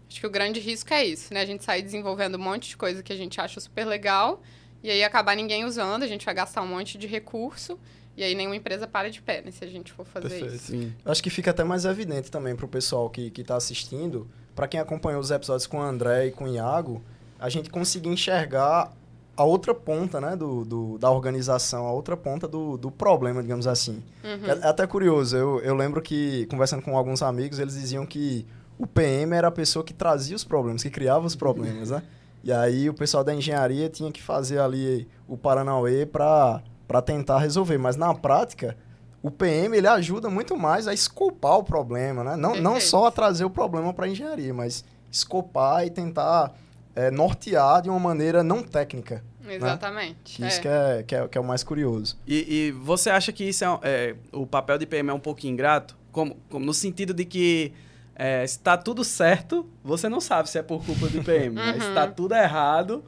acho que o grande risco é isso, né? A gente sair desenvolvendo um monte de coisa que a gente acha super legal e aí acabar ninguém usando, a gente vai gastar um monte de recurso e aí nenhuma empresa para de pé, né? Se a gente for fazer Perfeito. isso. Sim. Acho que fica até mais evidente também para o pessoal que está assistindo, para quem acompanhou os episódios com o André e com o Iago, a gente conseguir enxergar a outra ponta né, do, do, da organização, a outra ponta do, do problema, digamos assim. Uhum. É, é, até curioso, eu, eu lembro que, conversando com alguns amigos, eles diziam que o PM era a pessoa que trazia os problemas, que criava os problemas, né? E aí o pessoal da engenharia tinha que fazer ali o Paranauê para tentar resolver. Mas na prática, o PM ele ajuda muito mais a escopar o problema, né? Não, não só a trazer o problema para a engenharia, mas escopar e tentar é, nortear de uma maneira não técnica. Né? Exatamente. Né? Isso é. Que, é, que, é, que é o mais curioso. E, e você acha que isso é, é, o papel de PM é um pouco ingrato? Como, como, no sentido de que é, se tá tudo certo, você não sabe se é por culpa do PM. Mas se tá tudo errado,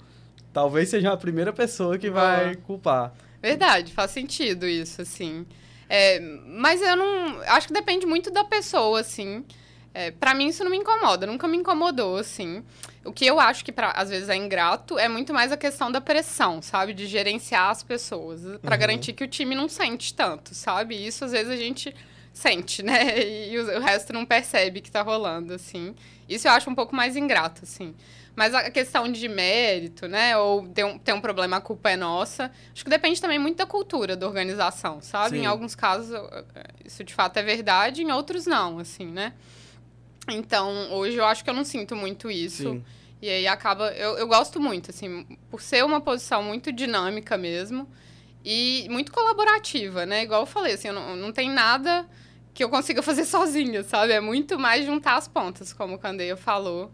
talvez seja a primeira pessoa que vai culpar. Verdade, faz sentido isso, assim. É, mas eu não. Acho que depende muito da pessoa, assim. É, para mim isso não me incomoda, nunca me incomodou, assim. O que eu acho que pra, às vezes é ingrato é muito mais a questão da pressão, sabe? De gerenciar as pessoas, para uhum. garantir que o time não sente tanto, sabe? E isso às vezes a gente sente, né? E o, o resto não percebe que tá rolando, assim. Isso eu acho um pouco mais ingrato, assim. Mas a questão de mérito, né? Ou ter um, ter um problema, a culpa é nossa. Acho que depende também muito da cultura da organização, sabe? Sim. Em alguns casos, isso de fato é verdade, em outros não, assim, né? Então, hoje eu acho que eu não sinto muito isso. Sim. E aí acaba. Eu, eu gosto muito, assim, por ser uma posição muito dinâmica mesmo e muito colaborativa, né? Igual eu falei, assim, não, não tem nada que eu consiga fazer sozinha, sabe? É muito mais juntar as pontas, como o Candeia falou.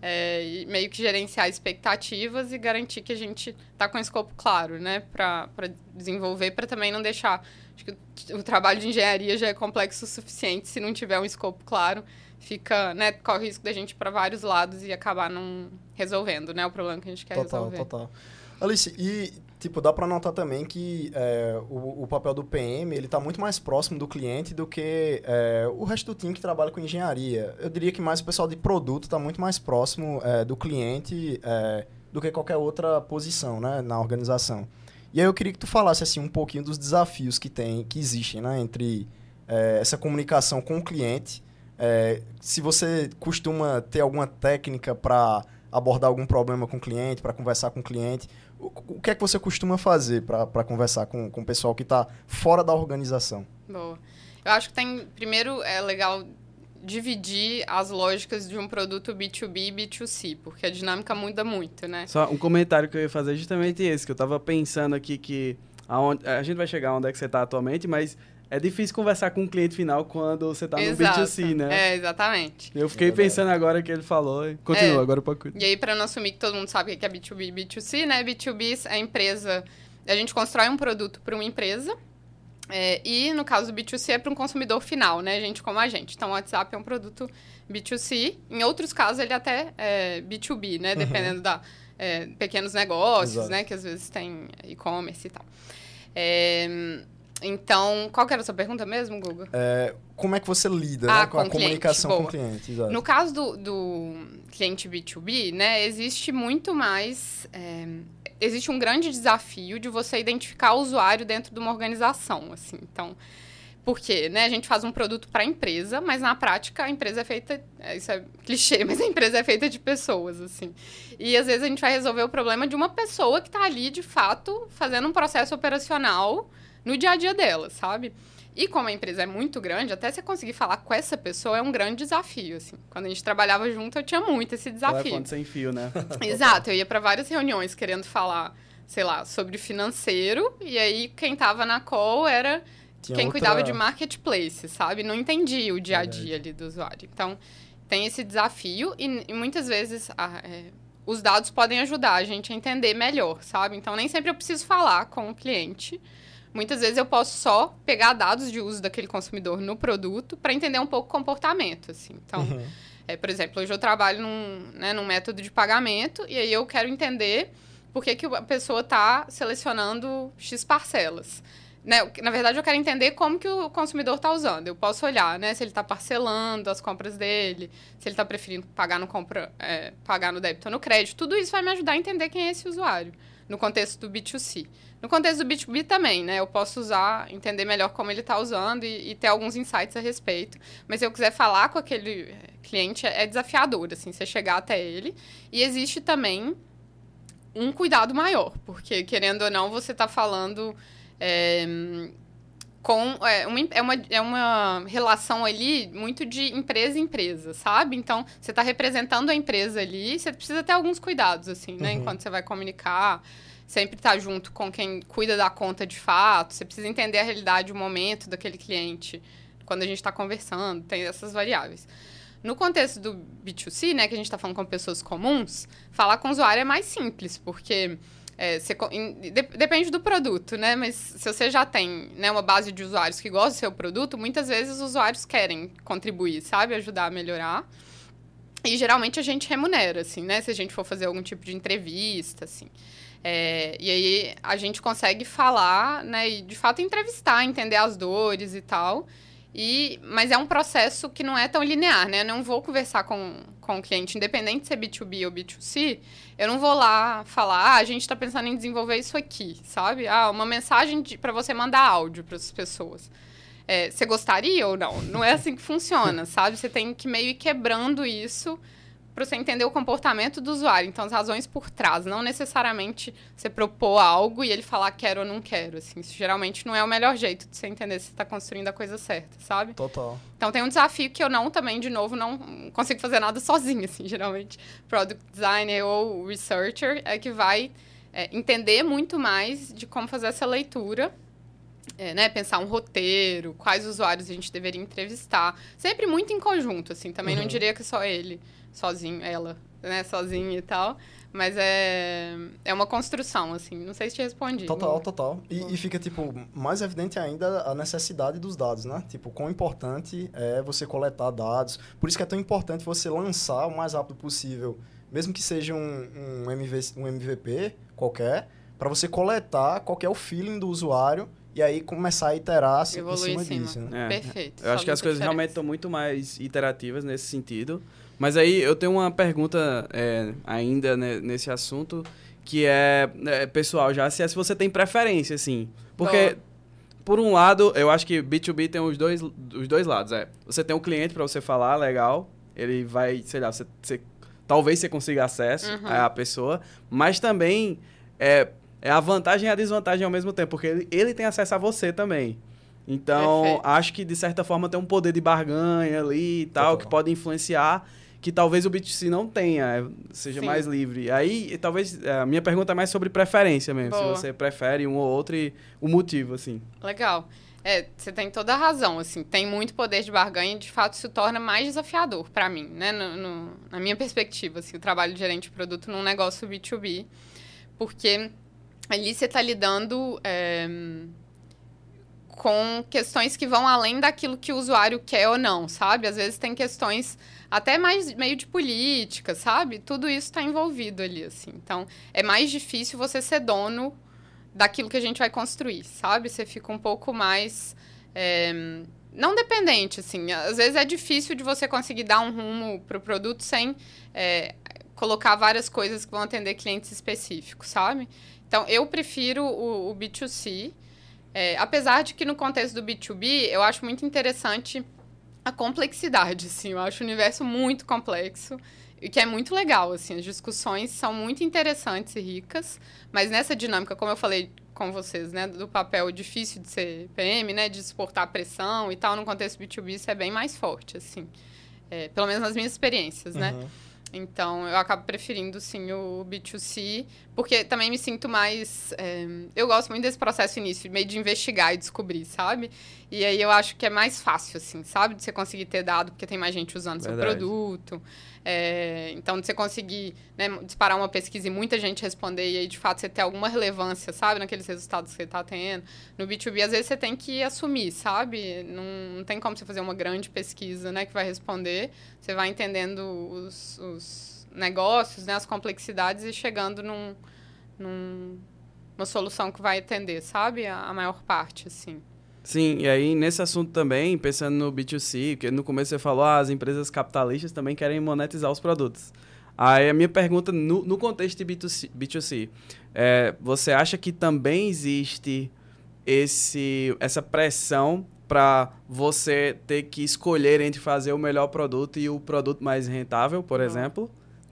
É, meio que gerenciar expectativas e garantir que a gente está com um escopo claro, né? Para desenvolver, para também não deixar. Acho que o trabalho de engenharia já é complexo o suficiente se não tiver um escopo claro fica, né, corre o risco da gente ir para vários lados e acabar não resolvendo, né, o problema que a gente quer total, resolver. Total, total. Alice, e, tipo, dá para notar também que é, o, o, papel do PM, ele tá muito mais próximo do cliente do que é, o resto do time que trabalha com engenharia. Eu diria que mais o pessoal de produto está muito mais próximo é, do cliente é, do que qualquer outra posição, né, na organização. E aí eu queria que tu falasse, assim, um pouquinho dos desafios que tem, que existem, né, entre é, essa comunicação com o cliente é, se você costuma ter alguma técnica para abordar algum problema com o cliente, para conversar com o cliente, o, o, que é que você costuma fazer para conversar com, com o pessoal que está fora da organização? Boa. Eu acho que tem, primeiro, é legal dividir as lógicas de um produto B2B e B2C, porque a dinâmica muda muito, né? Só um comentário que eu ia fazer é justamente esse, que eu estava pensando aqui que aonde, a gente vai chegar onde é que você está atualmente, mas é difícil conversar com o cliente final quando você está no B2C, né? É, exatamente. Eu fiquei é pensando agora que ele falou. Continua, é. agora para E aí, para não assumir que todo mundo sabe o que é B2B e B2C, né? B2B é a empresa... A gente constrói um produto para uma empresa é, e, no caso do B2C, é para um consumidor final, né? Gente como a gente. Então, o WhatsApp é um produto B2C. Em outros casos, ele até é B2B, né? Uhum. Dependendo da... É, pequenos negócios, Exato. né? Que às vezes tem e-commerce e tal. É... Então, qual que era a sua pergunta mesmo, Guga? É, como é que você lida ah, né, com, com a comunicação com o cliente? Exato. No caso do, do, cliente B2B, né, existe muito mais... É, existe um grande desafio de você identificar o usuário dentro de uma organização, assim. Então, por quê? Né? A gente faz um produto para a empresa, mas na prática a empresa é feita... É, isso é clichê, mas a empresa é feita de pessoas, assim. E às vezes a gente vai resolver o problema de uma pessoa que está ali, de fato, fazendo um processo operacional no dia a dia dela, sabe? E como a empresa é muito grande, até você conseguir falar com essa pessoa é um grande desafio, assim. Quando a gente trabalhava junto, eu tinha muito esse desafio. Telefone sem fio, né? Exato, eu ia para várias reuniões querendo falar, sei lá, sobre financeiro, e aí quem tava na call era tinha quem outra... cuidava de marketplace, sabe? Não entendia o dia a dia ali do usuário. Então, tem esse desafio e, e muitas vezes a, é, os dados podem ajudar a gente a entender melhor, sabe? Então, nem sempre eu preciso falar com o cliente Muitas vezes eu posso só pegar dados de uso daquele consumidor no produto para entender um pouco o comportamento, assim. Então, uhum. é, por exemplo, hoje eu trabalho num, né, num método de pagamento e aí eu quero entender por que, que a pessoa está selecionando X parcelas. Né? Na verdade, eu quero entender como que o consumidor está usando. Eu posso olhar, né? Se ele está parcelando as compras dele, se ele está preferindo pagar no, compra, é, pagar no débito ou no crédito. Tudo isso vai me ajudar a entender quem é esse usuário, no contexto do B2C. No contexto do B2B também, né? Eu posso usar, entender melhor como ele está usando e, e, ter alguns insights a respeito. Mas se eu quiser falar com aquele eh, cliente, é desafiador, assim, você chegar até ele. E existe também um cuidado maior, porque, querendo ou não, você está falando... É, com é uma, é, uma, é uma relação ali muito de empresa empresa, sabe? Então, você está representando a empresa ali, você precisa ter alguns cuidados, assim, né? Uhum. Enquanto você vai comunicar sempre estar tá junto com quem cuida da conta de fato. Você precisa entender a realidade, o momento daquele cliente, quando a gente está conversando, tem essas variáveis. No contexto do B2C, né, que a gente está falando com pessoas comuns, falar com o usuário é mais simples, porque É, você, de, depende do produto, né? Mas se você já tem né, uma base de usuários que gostam do seu produto, muitas vezes os usuários querem contribuir, sabe? Ajudar a melhorar. E geralmente a gente remunera, assim, né? Se a gente for fazer algum tipo de entrevista, assim. É, e aí a gente consegue falar, né? E de fato entrevistar, entender as dores e tal. E, mas é um processo que não é tão linear, né? Eu não vou conversar com, com o cliente, independente de ser B2B ou B2C, eu não vou lá falar, ah, a gente está pensando em desenvolver isso aqui, sabe? Ah, uma mensagem para você mandar áudio para as pessoas. É, você gostaria ou não? Não é assim que funciona, sabe? Você tem que meio ir quebrando isso para você entender o comportamento do usuário. Então, as razões por trás. Não necessariamente você propor algo e ele falar quero ou não quero. Assim, isso geralmente não é o melhor jeito de você entender se você está construindo a coisa certa, sabe? Total. Então, tem um desafio que eu não, também, de novo, não consigo fazer nada sozinho, assim. Geralmente, product designer ou researcher é que vai é, entender muito mais de como fazer essa leitura é, né, pensar um roteiro, quais usuários a gente deveria entrevistar. Sempre muito em conjunto, assim. Também uhum. não diria que só ele sozinho, ela, né, sozinha e tal. Mas é, é uma construção, assim. Não sei se te respondi. Total, total. E, e, fica, tipo, mais evidente ainda a necessidade dos dados, né? Tipo, quão importante é você coletar dados. Por isso que é tão importante você lançar o mais rápido possível, mesmo que seja um, um, MV, um MVP qualquer, para você coletar qual é o feeling do usuário e aí começar a iterar assim, em cima, em cima. disso. Né? É. Perfeito. Eu acho que as coisas diferença. realmente estão muito mais iterativas nesse sentido. Mas aí eu tenho uma pergunta é, ainda né, nesse assunto, que é, é, pessoal, já se, é se você tem preferência, assim. Porque, por um lado, eu acho que B2B tem os dois, os dois lados. É, você tem um cliente para você falar, legal, ele vai, sei lá, você, você talvez você consiga acesso uhum. à pessoa, mas também é, é a vantagem e a desvantagem ao mesmo tempo, porque ele, ele tem acesso a você também. Então, Perfeito. acho que de certa forma tem um poder de barganha ali e tal, que pode influenciar que talvez o B2C não tenha, é, seja Sim. mais livre. Aí, talvez, é, a minha pergunta é mais sobre preferência mesmo, Boa. se você prefere um ou outro e o motivo, assim. Legal. É, você tem toda a razão, assim, tem muito poder de barganha e, de fato, isso torna mais desafiador para mim, né, no, no, na minha perspectiva, assim, o trabalho de gerente de produto num negócio B2B, porque ali você está lidando é, com questões que vão além daquilo que o usuário quer ou não, sabe? Às vezes tem questões até mais meio de política, sabe? Tudo isso está envolvido ali, assim. Então, é mais difícil você ser dono daquilo que a gente vai construir, sabe? Você fica um pouco mais... É, não dependente, assim. Às vezes é difícil de você conseguir dar um rumo para o produto sem é, colocar várias coisas que vão atender clientes específicos, sabe? Então, eu prefiro o, o B2C, é, apesar de que no contexto do B2B, eu acho muito interessante a complexidade, assim. Eu acho o universo muito complexo e que é muito legal, assim. As discussões são muito interessantes e ricas, mas nessa dinâmica, como eu falei com vocês, né, do papel difícil de ser PM, né, de suportar pressão e tal, no contexto B2B, isso é bem mais forte, assim. É, pelo menos nas minhas experiências, né? uhum. né? Então, eu acabo preferindo, sim, o B2C, porque também me sinto mais... É, eu gosto muito desse processo início, meio de investigar e descobrir, sabe? E aí eu acho que é mais fácil, assim, sabe? De você conseguir ter dado, porque tem mais gente usando Verdade. seu produto. É, então, de você conseguir né, disparar uma pesquisa e muita gente responder e aí, de fato, você ter alguma relevância, sabe? Naqueles resultados que você está tendo. No B2B, às vezes, você tem que assumir, sabe? Não, não tem como você fazer uma grande pesquisa, né? Que vai responder. Você vai entendendo os, os negócios, né? As complexidades e chegando num, num uma solução que vai atender, sabe? A, a maior parte, assim. Sim, e aí nesse assunto também, pensando no B2C, porque no começo você falou, ah, as empresas capitalistas também querem monetizar os produtos. Aí a minha pergunta, no, no contexto de B2C, B2C é, você acha que também existe esse, essa pressão para você ter que escolher entre fazer o melhor produto e o produto mais rentável, por uhum. exemplo?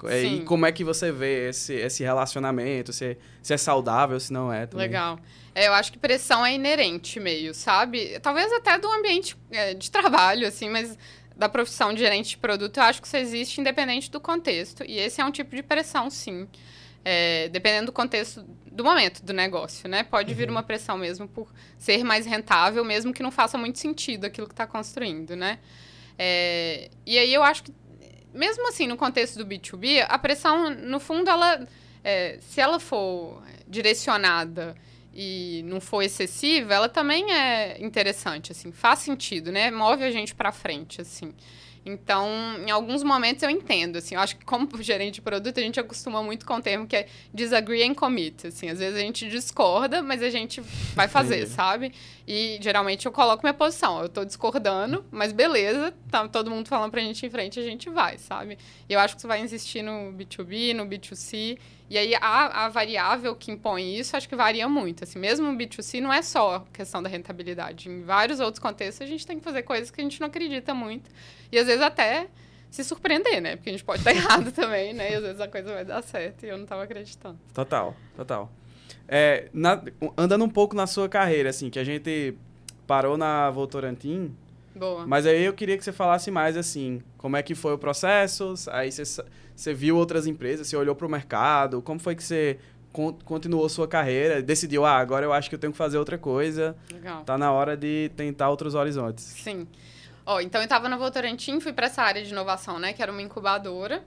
É, Sim. E como é que você vê esse, esse relacionamento, se, se é saudável, se não é também? Legal. É, eu acho que pressão é inerente meio, sabe? Talvez até do ambiente é, de trabalho, assim, mas da profissão de gerente de produto, eu acho que isso existe independente do contexto. E esse é um tipo de pressão, sim. É, dependendo do contexto do momento do negócio, né? Pode uhum. vir uma pressão mesmo por ser mais rentável, mesmo que não faça muito sentido aquilo que está construindo, né? É, e aí eu acho que, mesmo assim, no contexto do B2B, a pressão, no fundo, ela é, se ela for direcionada e não for excessiva, ela também é interessante, assim, faz sentido, né? Move a gente para frente, assim. Então, em alguns momentos eu entendo, assim, eu acho que como gerente de produto a gente acostuma muito com o termo que é disagree and commit, assim, às vezes a gente discorda, mas a gente vai fazer, sabe? E geralmente eu coloco minha posição, eu tô discordando, mas beleza, tá todo mundo falando pra gente ir em frente, a gente vai, sabe? E eu acho que você vai insistir no B2B, no B2C, e aí a, a variável que impõe isso, acho que varia muito, assim, mesmo no B2C não é só questão da rentabilidade, em vários outros contextos a gente tem que fazer coisas que a gente não acredita muito, e às vezes até se surpreender, né? Porque a gente pode estar errado também, né? E às vezes a coisa vai dar certo e eu não estava acreditando. Total, total. É, na, andando um pouco na sua carreira, assim, que a gente parou na Votorantim. Boa. Mas aí eu queria que você falasse mais, assim, como é que foi o processo, aí você, você viu outras empresas, você olhou para o mercado, como foi que você continuou sua carreira, decidiu, ah, agora eu acho que eu tenho que fazer outra coisa. Legal. Tá na hora de tentar outros horizontes. Sim. Ó, então eu estava na Votorantim, fui para essa área de inovação, né, que era uma incubadora.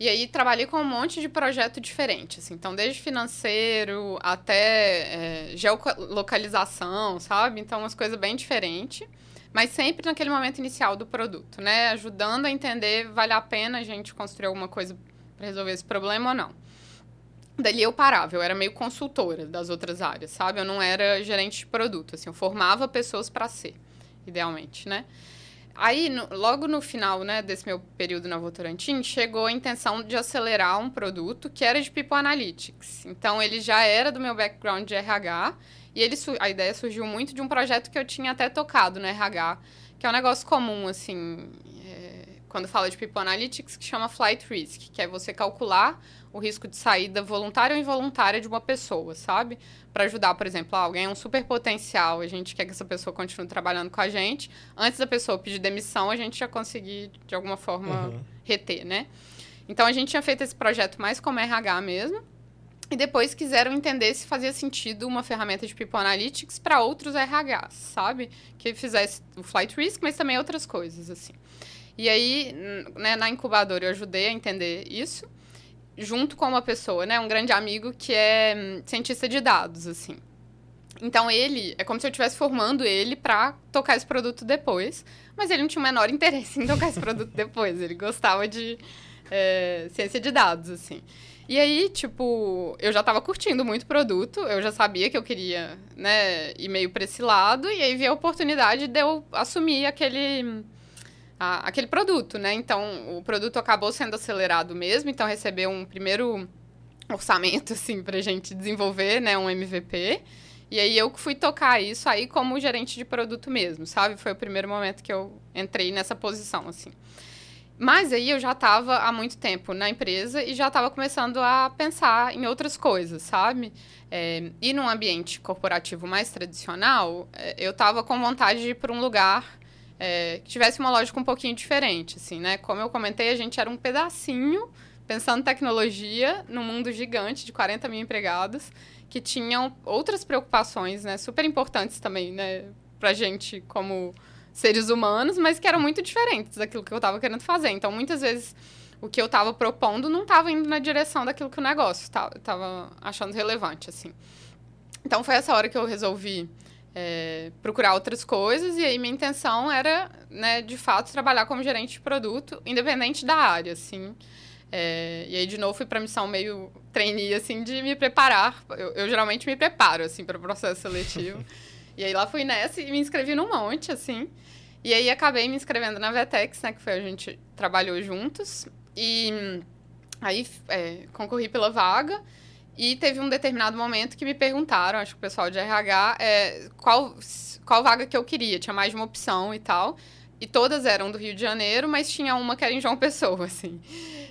E aí trabalhei com um monte de projeto diferente, assim. Então, desde financeiro até é, geolocalização, sabe? Então, umas coisas bem diferentes. Mas sempre naquele momento inicial do produto, né? Ajudando a entender, vale a pena a gente construir alguma coisa para resolver esse problema ou não. Dali eu parava, eu era meio consultora das outras áreas, sabe? Eu não era gerente de produto, assim. Eu formava pessoas para ser, idealmente, né? Aí, no, logo no final né, desse meu período na Votorantim, chegou a intenção de acelerar um produto que era de People Analytics. Então, ele já era do meu background de RH e ele, a ideia surgiu muito de um projeto que eu tinha até tocado no RH, que é um negócio comum, assim, é, quando fala de People Analytics, que chama Flight Risk, que é você calcular o risco de saída voluntária ou involuntária de uma pessoa, sabe? Para ajudar, por exemplo, ah, alguém é um super potencial, a gente quer que essa pessoa continue trabalhando com a gente. Antes da pessoa pedir demissão, a gente já conseguir, de alguma forma, uhum. reter, né? Então, a gente tinha feito esse projeto mais como RH mesmo. E depois quiseram entender se fazia sentido uma ferramenta de People Analytics para outros RHs, sabe? Que fizesse o Flight Risk, mas também outras coisas, assim. E aí, né, na incubadora, eu ajudei a entender isso junto com uma pessoa, né? Um grande amigo que é hum, cientista de dados, assim. Então ele, é como se eu estivesse formando ele para tocar esse produto depois, mas ele não tinha o menor interesse em tocar esse produto depois. Ele gostava de é, ciência de dados, assim. E aí, tipo, eu já tava curtindo muito o produto, eu já sabia que eu queria, né, ir meio pra esse lado, e aí vi a oportunidade de eu assumir aquele a, aquele produto, né? Então, o produto acabou sendo acelerado mesmo, então recebeu um primeiro orçamento, assim, pra gente desenvolver, né, um MVP. E aí eu fui tocar isso aí como gerente de produto mesmo, sabe? Foi o primeiro momento que eu entrei nessa posição, assim. Mas aí eu já estava há muito tempo na empresa e já estava começando a pensar em outras coisas, sabe? É, e num ambiente corporativo mais tradicional, é, eu estava com vontade de ir para um lugar é, que tivesse uma lógica um pouquinho diferente, assim, né? Como eu comentei, a gente era um pedacinho, pensando em tecnologia, num mundo gigante de 40 mil empregados, que tinham outras preocupações, né? Super importantes também, né? Pra gente como seres humanos, mas que eram muito diferentes daquilo que eu estava querendo fazer. Então, muitas vezes, o que eu estava propondo não estava indo na direção daquilo que o negócio estava achando relevante, assim. Então, foi essa hora que eu resolvi é, procurar outras coisas e aí minha intenção era, né, de fato, trabalhar como gerente de produto, independente da área, assim. É, e aí, de novo, fui para missão meio trainee, assim, de me preparar. Eu, eu geralmente me preparo, assim, para o processo seletivo. e aí, lá fui nessa e me inscrevi num monte, assim. E aí, acabei me inscrevendo na Vetex, né, que foi a gente trabalhou juntos. E aí, é, concorri pela vaga. E teve um determinado momento que me perguntaram, acho que o pessoal de RH, é, qual, qual vaga que eu queria. Tinha mais de uma opção e tal. E todas eram do Rio de Janeiro, mas tinha uma que era em João Pessoa, assim.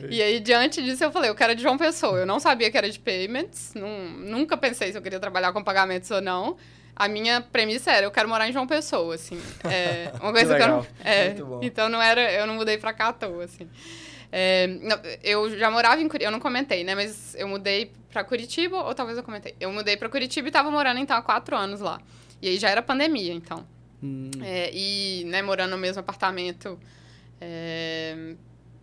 E aí, diante disso, eu falei, eu quero de João Pessoa. Eu não sabia que era de payments, não, nunca pensei se eu queria trabalhar com pagamentos ou não. A minha premissa era, eu quero morar em João Pessoa, assim. É, uma coisa que, eu não... É, então, não era, eu não mudei pra cá à toa, assim. É, eu já morava em Curitiba, eu não comentei, né? Mas eu mudei pra Curitiba, ou talvez eu comentei. Eu mudei pra Curitiba e tava morando, então, há quatro anos lá. E aí já era pandemia, então. Hum. É, e, né, morando no mesmo apartamento, é,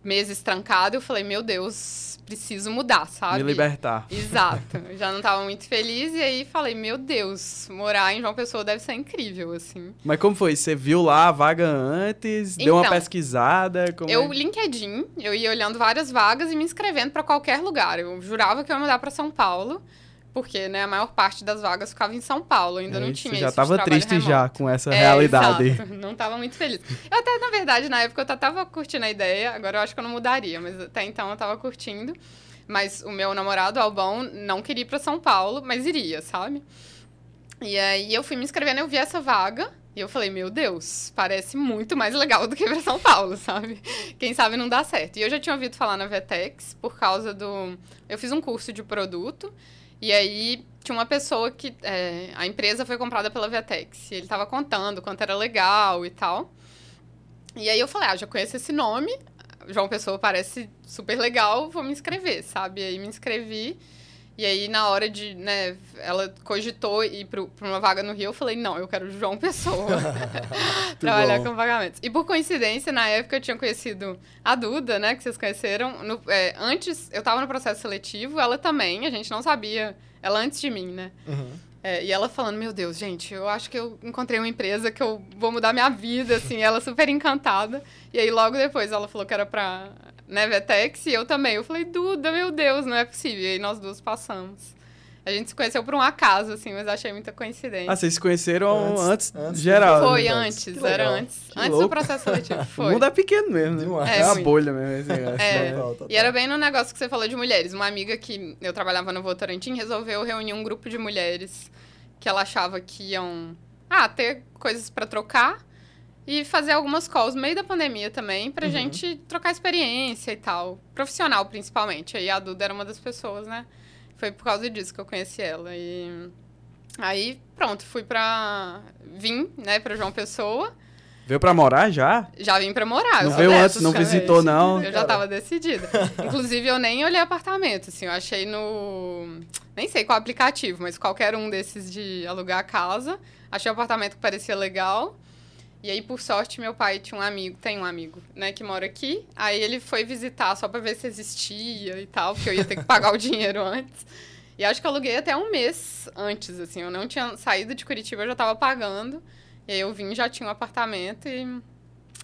meses trancado, eu falei, meu Deus, preciso mudar, sabe? Me libertar. Exato. Já não tava muito feliz e aí falei, meu Deus, morar em João Pessoa deve ser incrível, assim. Mas como foi? Você viu lá a vaga antes? deu uma Então, pesquisada? Como Eu, é? LinkedIn, eu ia olhando várias vagas e me inscrevendo pra qualquer lugar. Eu jurava que eu ia mudar pra São Paulo, porque, né, a maior parte das vagas ficava em São Paulo, ainda não Aí tinha você já isso de tava trabalho triste já remoto. com essa É, realidade. exato. Não tava muito feliz. Eu até, na verdade, na época eu tava curtindo a ideia, agora eu acho que eu não mudaria, mas até então eu tava curtindo. Mas o meu namorado, Albão, não queria ir pra São Paulo, mas iria, sabe? E aí eu fui me inscrevendo, eu vi essa vaga, e eu falei, meu Deus, parece muito mais legal do que ir pra São Paulo, sabe? Quem sabe não dá certo. E eu já tinha ouvido falar na Vetex por causa do. Eu fiz um curso de produto, e aí tinha uma pessoa que. é, a empresa foi comprada pela Vetex. E ele tava contando quanto era legal e tal. E aí eu falei, ah, já conheço esse nome. João Pessoa parece super legal, vou me inscrever, sabe? E aí me inscrevi. E aí, na hora de, né, ela cogitou ir para uma vaga no Rio, eu falei, não, eu quero João Pessoa. Trabalhar bom. com pagamentos. E por coincidência, na época eu tinha conhecido a Duda, né, que vocês conheceram. No- é, antes, eu tava no processo seletivo, ela também, a gente não sabia. Ela antes de mim, né? Uhum. É, e ela falando, meu Deus, gente, eu acho que eu encontrei uma empresa que eu vou mudar minha vida, assim, ela super encantada. E aí, logo depois, ela falou que era pra né, Vetex, e eu também. Eu falei, Duda, meu Deus, não é possível. E aí, nós duas passamos. A gente se conheceu por um acaso, assim, mas achei muita coincidência. Ah, vocês se conheceram Antes- antes, antes geral. Foi Vetex. antes, Que era legal. antes. Que antes louco. do processo seletivo, O foi. mundo é pequeno mesmo, né? Demais. É, É, uma muito. bolha mesmo esse negócio. É. né? Total, total. E era bem no negócio que você falou de mulheres. Uma amiga que eu trabalhava no Votorantim resolveu reunir um grupo de mulheres que ela achava que iam ah, ter coisas pra trocar e fazer algumas calls no meio da pandemia também pra Uhum. gente trocar experiência e tal. Profissional, principalmente. Aí a Duda era uma das pessoas, né? Foi por causa disso que eu conheci ela. E aí, pronto, fui pra. Vim, né, pra João Pessoa. Veio pra morar já? Já vim pra morar. Não veio dessas antes, não também. visitou, não? Eu já tava decidida. Inclusive, eu nem olhei apartamento, assim, eu achei no. Nem sei qual aplicativo, mas qualquer um desses de alugar a casa. Achei um apartamento que parecia legal. E aí, por sorte, meu pai tinha um amigo, tem um amigo, né, que mora aqui. Aí ele foi visitar só pra ver se existia e tal, porque eu ia ter que pagar o dinheiro antes. E acho que eu aluguei até um mês antes, assim. Eu não tinha saído de Curitiba, eu já tava pagando. E aí eu vim, já tinha um apartamento e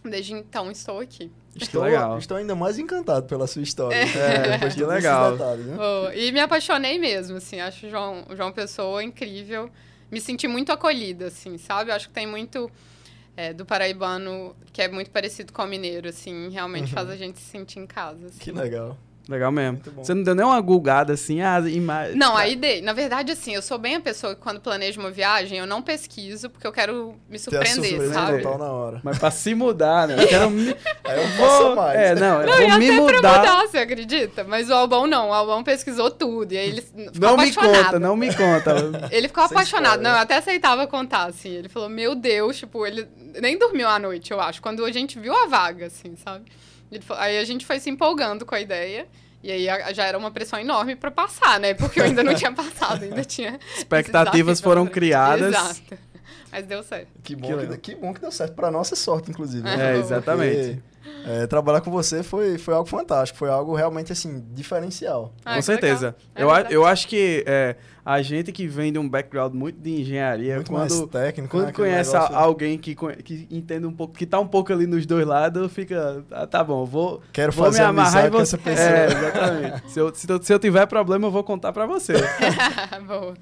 desde então estou aqui. Estou, legal. estou ainda mais encantado pela sua história. É, depois de que todos esses legal. detalhes, né? Oh, e me apaixonei mesmo, assim. Acho o João, o João Pessoa incrível. Me senti muito acolhida, assim, sabe? Acho que tem muito é, do paraibano que é muito parecido com o mineiro, assim. Realmente faz a gente se sentir em casa. assim. Que legal. Legal mesmo. Você não deu nem uma gulgada assim, ah, imagem. Não, aí dei. Na verdade, assim, eu sou bem a pessoa que quando planejo uma viagem, eu não pesquiso, porque eu quero me Ter a surpreender, surpresa sabe? total na hora. Mas pra se mudar, né? Eu quero me... Aí eu vou... mais. É, não, eu Não, e vou me até pra mudar. mudar, você acredita? Mas o Albão não. O Albão pesquisou tudo. E aí ele ficou Não me apaixonado. conta, não me conta. Ele ficou Sem apaixonado. spoiler. Não, eu até aceitava contar, assim. Ele falou, meu Deus, tipo, ele nem dormiu à noite, eu acho, quando a gente viu a vaga, assim, sabe? Ele falou- aí a gente foi se empolgando com a ideia. E aí já era uma pressão enorme pra passar, né? Porque eu ainda não tinha passado, ainda tinha. Expectativas foram criadas. Exato. Mas deu certo. Que bom Que que, bom que deu certo. Pra nossa sorte, inclusive. né? É, exatamente. Porque, é, trabalhar com você foi, foi algo fantástico. Foi algo realmente, assim, diferencial. Ah, Com certeza. É eu, a- eu acho que é, a gente que vem de um background muito de engenharia, Muito quando, mais técnico, quando né? Conhece negócio- alguém que, que entende um pouco, que tá um pouco ali nos dois lados, fica, ah, tá bom, vou, Quero vou fazer me amarrar amizade e essa pessoa. É, exatamente. se, eu, se, eu, se eu tiver problema, eu vou contar pra você. Boa.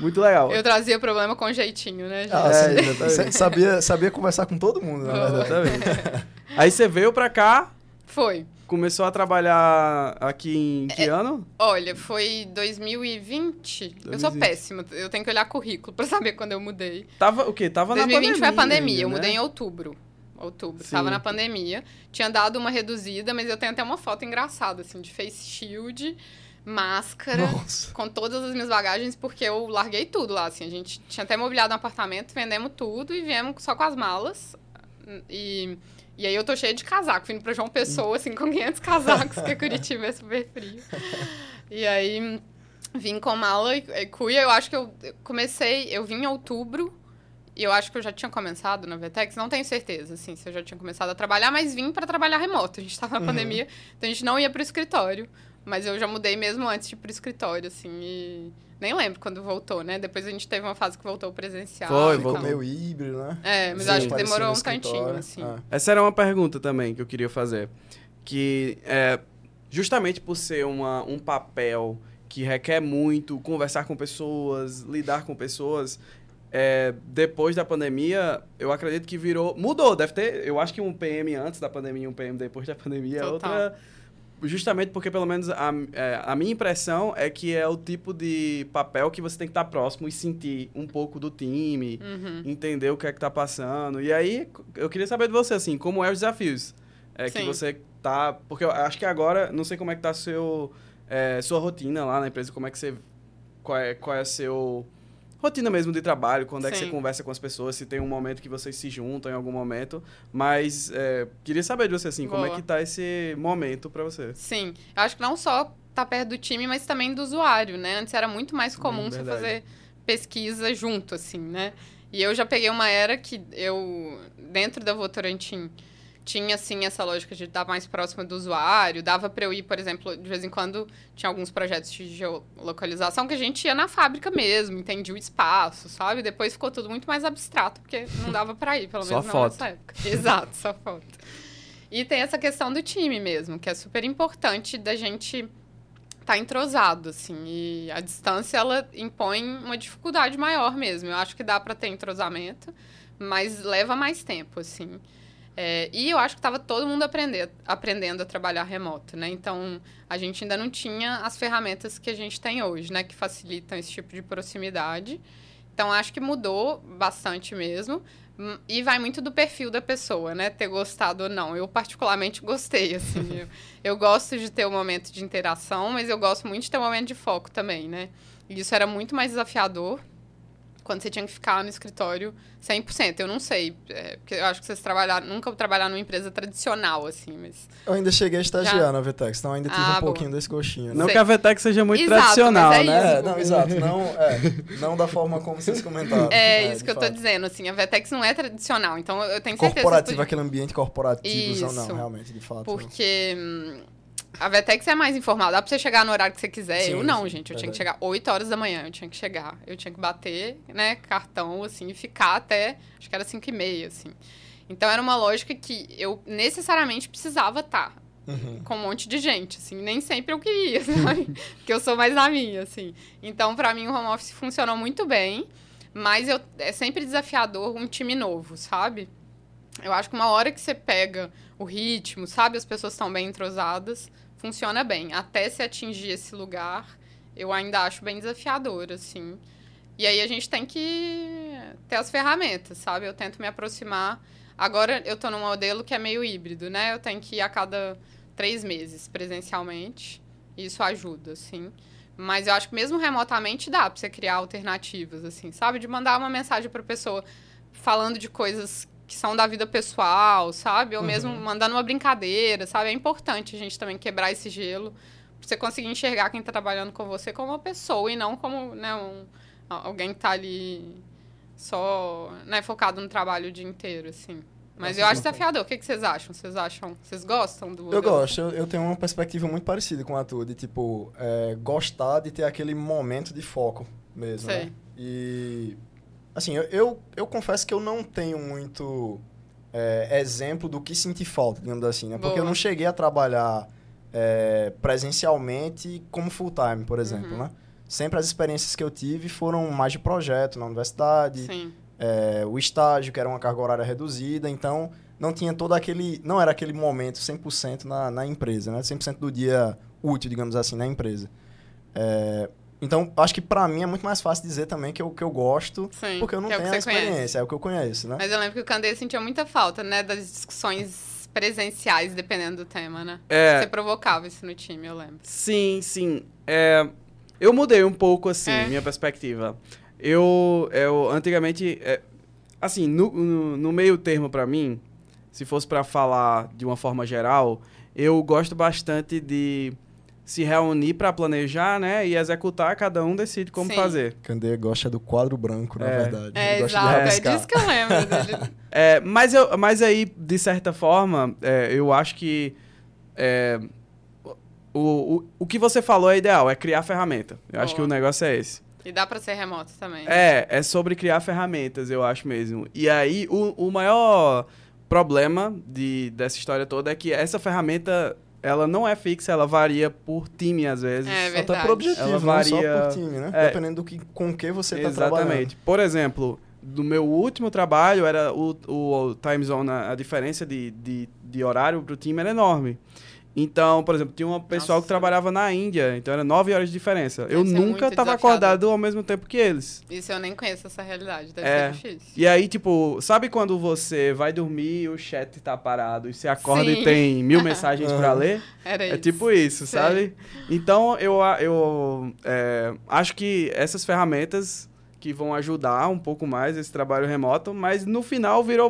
Muito legal. Eu trazia problema com jeitinho, né, gente? Ah, É, sim. exatamente. Sa- sabia, sabia conversar com todo mundo, na Boa. verdade. Exatamente. Aí você veio pra cá, Foi. Começou a trabalhar aqui em que É, ano? Olha, foi 2020. Eu sou 2020. péssima. Eu tenho que olhar currículo pra saber quando eu mudei. Tava o quê? Tava 2020 na foi a pandemia. pandemia. eu ainda, mudei né? em outubro. Outubro. Sim. Tava na pandemia. Tinha dado uma reduzida, mas eu tenho até uma foto engraçada, assim, de face shield, máscara, Nossa. com todas as minhas bagagens, porque eu larguei tudo lá, assim. A gente tinha até mobiliado um apartamento, vendemos tudo e viemos só com as malas. E, e aí eu tô cheia de casaco, vindo pra João Pessoa, assim, com 500 casacos, porque Curitiba é super frio. E aí vim com mala e, e cuia. Eu acho que eu eu comecei, eu vim em outubro e eu acho que eu já tinha começado na Vetex, não tenho certeza, assim, se eu já tinha começado a trabalhar, mas vim para trabalhar remoto. A gente estava na uhum. pandemia, então a gente não ia para o escritório, mas eu já mudei mesmo antes de ir para o escritório, assim, e nem lembro quando voltou, né? Depois a gente teve uma fase que voltou presencial. Foi, então. voltou meio híbrido, né? É, mas Sim. acho que demorou um tantinho, assim. Ah. Essa era uma pergunta também que eu queria fazer, que é justamente por ser uma, um papel que requer muito conversar com pessoas, lidar com pessoas, é, depois da pandemia, eu acredito que virou. Mudou, deve ter. Eu acho que um PM antes da pandemia e um PM depois da pandemia é outra. Justamente porque, pelo menos, a, é, a minha impressão é que é o tipo de papel que você tem que estar próximo e sentir um pouco do time, uhum. entender o que é que está passando. E aí, eu queria saber de você, assim, como é os desafios é, que você tá. Porque eu acho que agora, não sei como é que tá seu, é, sua rotina lá na empresa, como é que você. Qual é, qual é seu rotina mesmo de trabalho, quando Sim. é que você conversa com as pessoas, se tem um momento que vocês se juntam em algum momento. Mas é, queria saber de você, assim, Boa. como é que tá esse momento para você? Sim, eu acho que não só tá perto do time, mas também do usuário, né? Antes era muito mais comum hum, você fazer pesquisa junto, assim, né? E eu já peguei uma era que eu, dentro da Votorantim, tinha, assim, essa lógica de estar mais próxima do usuário. Dava para eu ir, por exemplo, de vez em quando tinha alguns projetos de geolocalização que a gente ia na fábrica mesmo, entendia o espaço, sabe? Depois ficou tudo muito mais abstrato, porque não dava para ir, pelo menos só foto. nessa época. Exato, só foto. E tem essa questão do time mesmo, que é super importante da gente estar tá entrosado, assim. E a distância, ela impõe uma dificuldade maior mesmo. Eu acho que dá para ter entrosamento, mas leva mais tempo, assim. É, e eu acho que estava todo mundo aprender, aprendendo a trabalhar remoto, né? Então, a gente ainda não tinha as ferramentas que a gente tem hoje, né? Que facilitam esse tipo de proximidade. Então, acho que mudou bastante mesmo. Hum, e vai muito do perfil da pessoa, né? Ter gostado ou não. Eu, particularmente, gostei, assim. eu, eu gosto de ter um momento de interação, mas eu gosto muito de ter um momento de foco também, né? E isso era muito mais desafiador quando você tinha que ficar no escritório 100%. Eu não sei, é, porque eu acho que vocês trabalharam, nunca trabalharam numa empresa tradicional, assim, mas... Eu ainda cheguei a estagiar Já... na Vetex, então ainda tive ah, um pouquinho desse gostinho. Né? Não sei. que a Vetex seja muito exato, tradicional, é né? É, não, exato, não, é, não da forma como vocês comentaram. É, é isso que eu tô dizendo, assim, a Vetex não é tradicional, então eu tenho certeza... Corporativo, aquele ambiente corporativo, isso, não, realmente, de fato. Porque... Hum, a Vetex é mais informal, dá pra você chegar no horário que você quiser. Sim, eu não, gente. Eu tinha que chegar 8 horas da manhã, eu tinha que chegar. Eu tinha que bater, né, cartão, assim, e ficar até, acho que era 5 e meia, assim. Então era uma lógica que eu necessariamente precisava estar. Tá uhum. Com um monte de gente, assim, nem sempre eu queria, sabe? Porque eu sou mais na minha, assim. Então, para mim, o home office funcionou muito bem, mas eu, é sempre desafiador um time novo, sabe? Eu acho que uma hora que você pega o ritmo, sabe? As pessoas estão bem entrosadas, funciona bem. Até se atingir esse lugar, eu ainda acho bem desafiador, assim. E aí a gente tem que ter as ferramentas, sabe? Eu tento me aproximar. Agora eu tô num modelo que é meio híbrido, né? Eu tenho que ir a cada três meses presencialmente. Isso ajuda, assim. Mas eu acho que mesmo remotamente dá pra você criar alternativas, assim, sabe? De mandar uma mensagem pra pessoa falando de coisas que são da vida pessoal, sabe? Ou uhum. mesmo mandando uma brincadeira, sabe? É importante a gente também quebrar esse gelo pra você conseguir enxergar quem tá trabalhando com você como uma pessoa e não como né, um, alguém que tá ali só né, focado no trabalho o dia inteiro, assim. Mas eu acho desafiador. O que, que vocês acham? Vocês acham? Vocês gostam do. Eu gosto. Eu, eu, tenho uma perspectiva muito parecida com a tua, de tipo, é, gostar de ter aquele momento de foco mesmo. Sei. Né? E Assim, eu, eu, eu, confesso que eu não tenho muito é, exemplo do que sentir falta, digamos assim, né? Porque Boa. eu não cheguei a trabalhar é, presencialmente como full-time, por exemplo, uhum. né? Sempre as experiências que eu tive foram mais de projeto na universidade, é, o estágio, que era uma carga horária reduzida, então não tinha todo aquele... Não era aquele momento 100% na, na empresa, né? 100% do dia útil, digamos assim, na empresa. É, então, acho que para mim é muito mais fácil dizer também que eu, que eu gosto, Sim, porque eu não é tenho a experiência, conhece. é o que eu conheço, né? Mas eu lembro que o Candê sentia muita falta, né, das discussões presenciais, dependendo do tema, né? É... Você provocava isso no time, eu lembro. Sim, sim. É... Eu mudei um pouco, assim, é. minha perspectiva. Eu, eu antigamente, é... assim, no, no, no meio termo para mim, se fosse para falar de uma forma geral, eu gosto bastante de se reunir para planejar, né? E executar, cada um decide como Sim. fazer. Candê gosta do quadro branco, na É. verdade. É, Ele gosta exato. de É disso que eu lembro dele. É, mas, eu, mas aí, de certa forma, é, eu acho que é, o, o, o que você falou é ideal, é criar ferramenta. Eu acho que Boa. o negócio é esse. E dá pra ser remoto também. É, é sobre criar ferramentas, eu acho mesmo. E aí, o, o maior problema de, dessa história toda é que essa ferramenta, ela não é fixa, ela varia por time, às vezes. É Até verdade. por objetivo, Ela não varia- só por time, né? é. Dependendo do que, com que você está trabalhando. Exatamente. Por exemplo, no meu último trabalho, era o, o time zone, a a diferença de, de, de horário pro time era enorme. Então, por exemplo, tinha um pessoal Nossa. que trabalhava na Índia, então era nove horas de diferença. eu ser nunca estava acordado ao mesmo tempo que eles. Isso eu nem conheço essa realidade. Deve É. ser difícil. E aí, tipo, sabe quando você vai dormir e o chat tá parado e você acorda Sim. e tem mil mensagens pra Aham. ler? Era É isso. tipo isso, Sei. sabe? Então, eu, eu é, acho que essas ferramentas que vão ajudar um pouco mais esse trabalho remoto, mas no final virou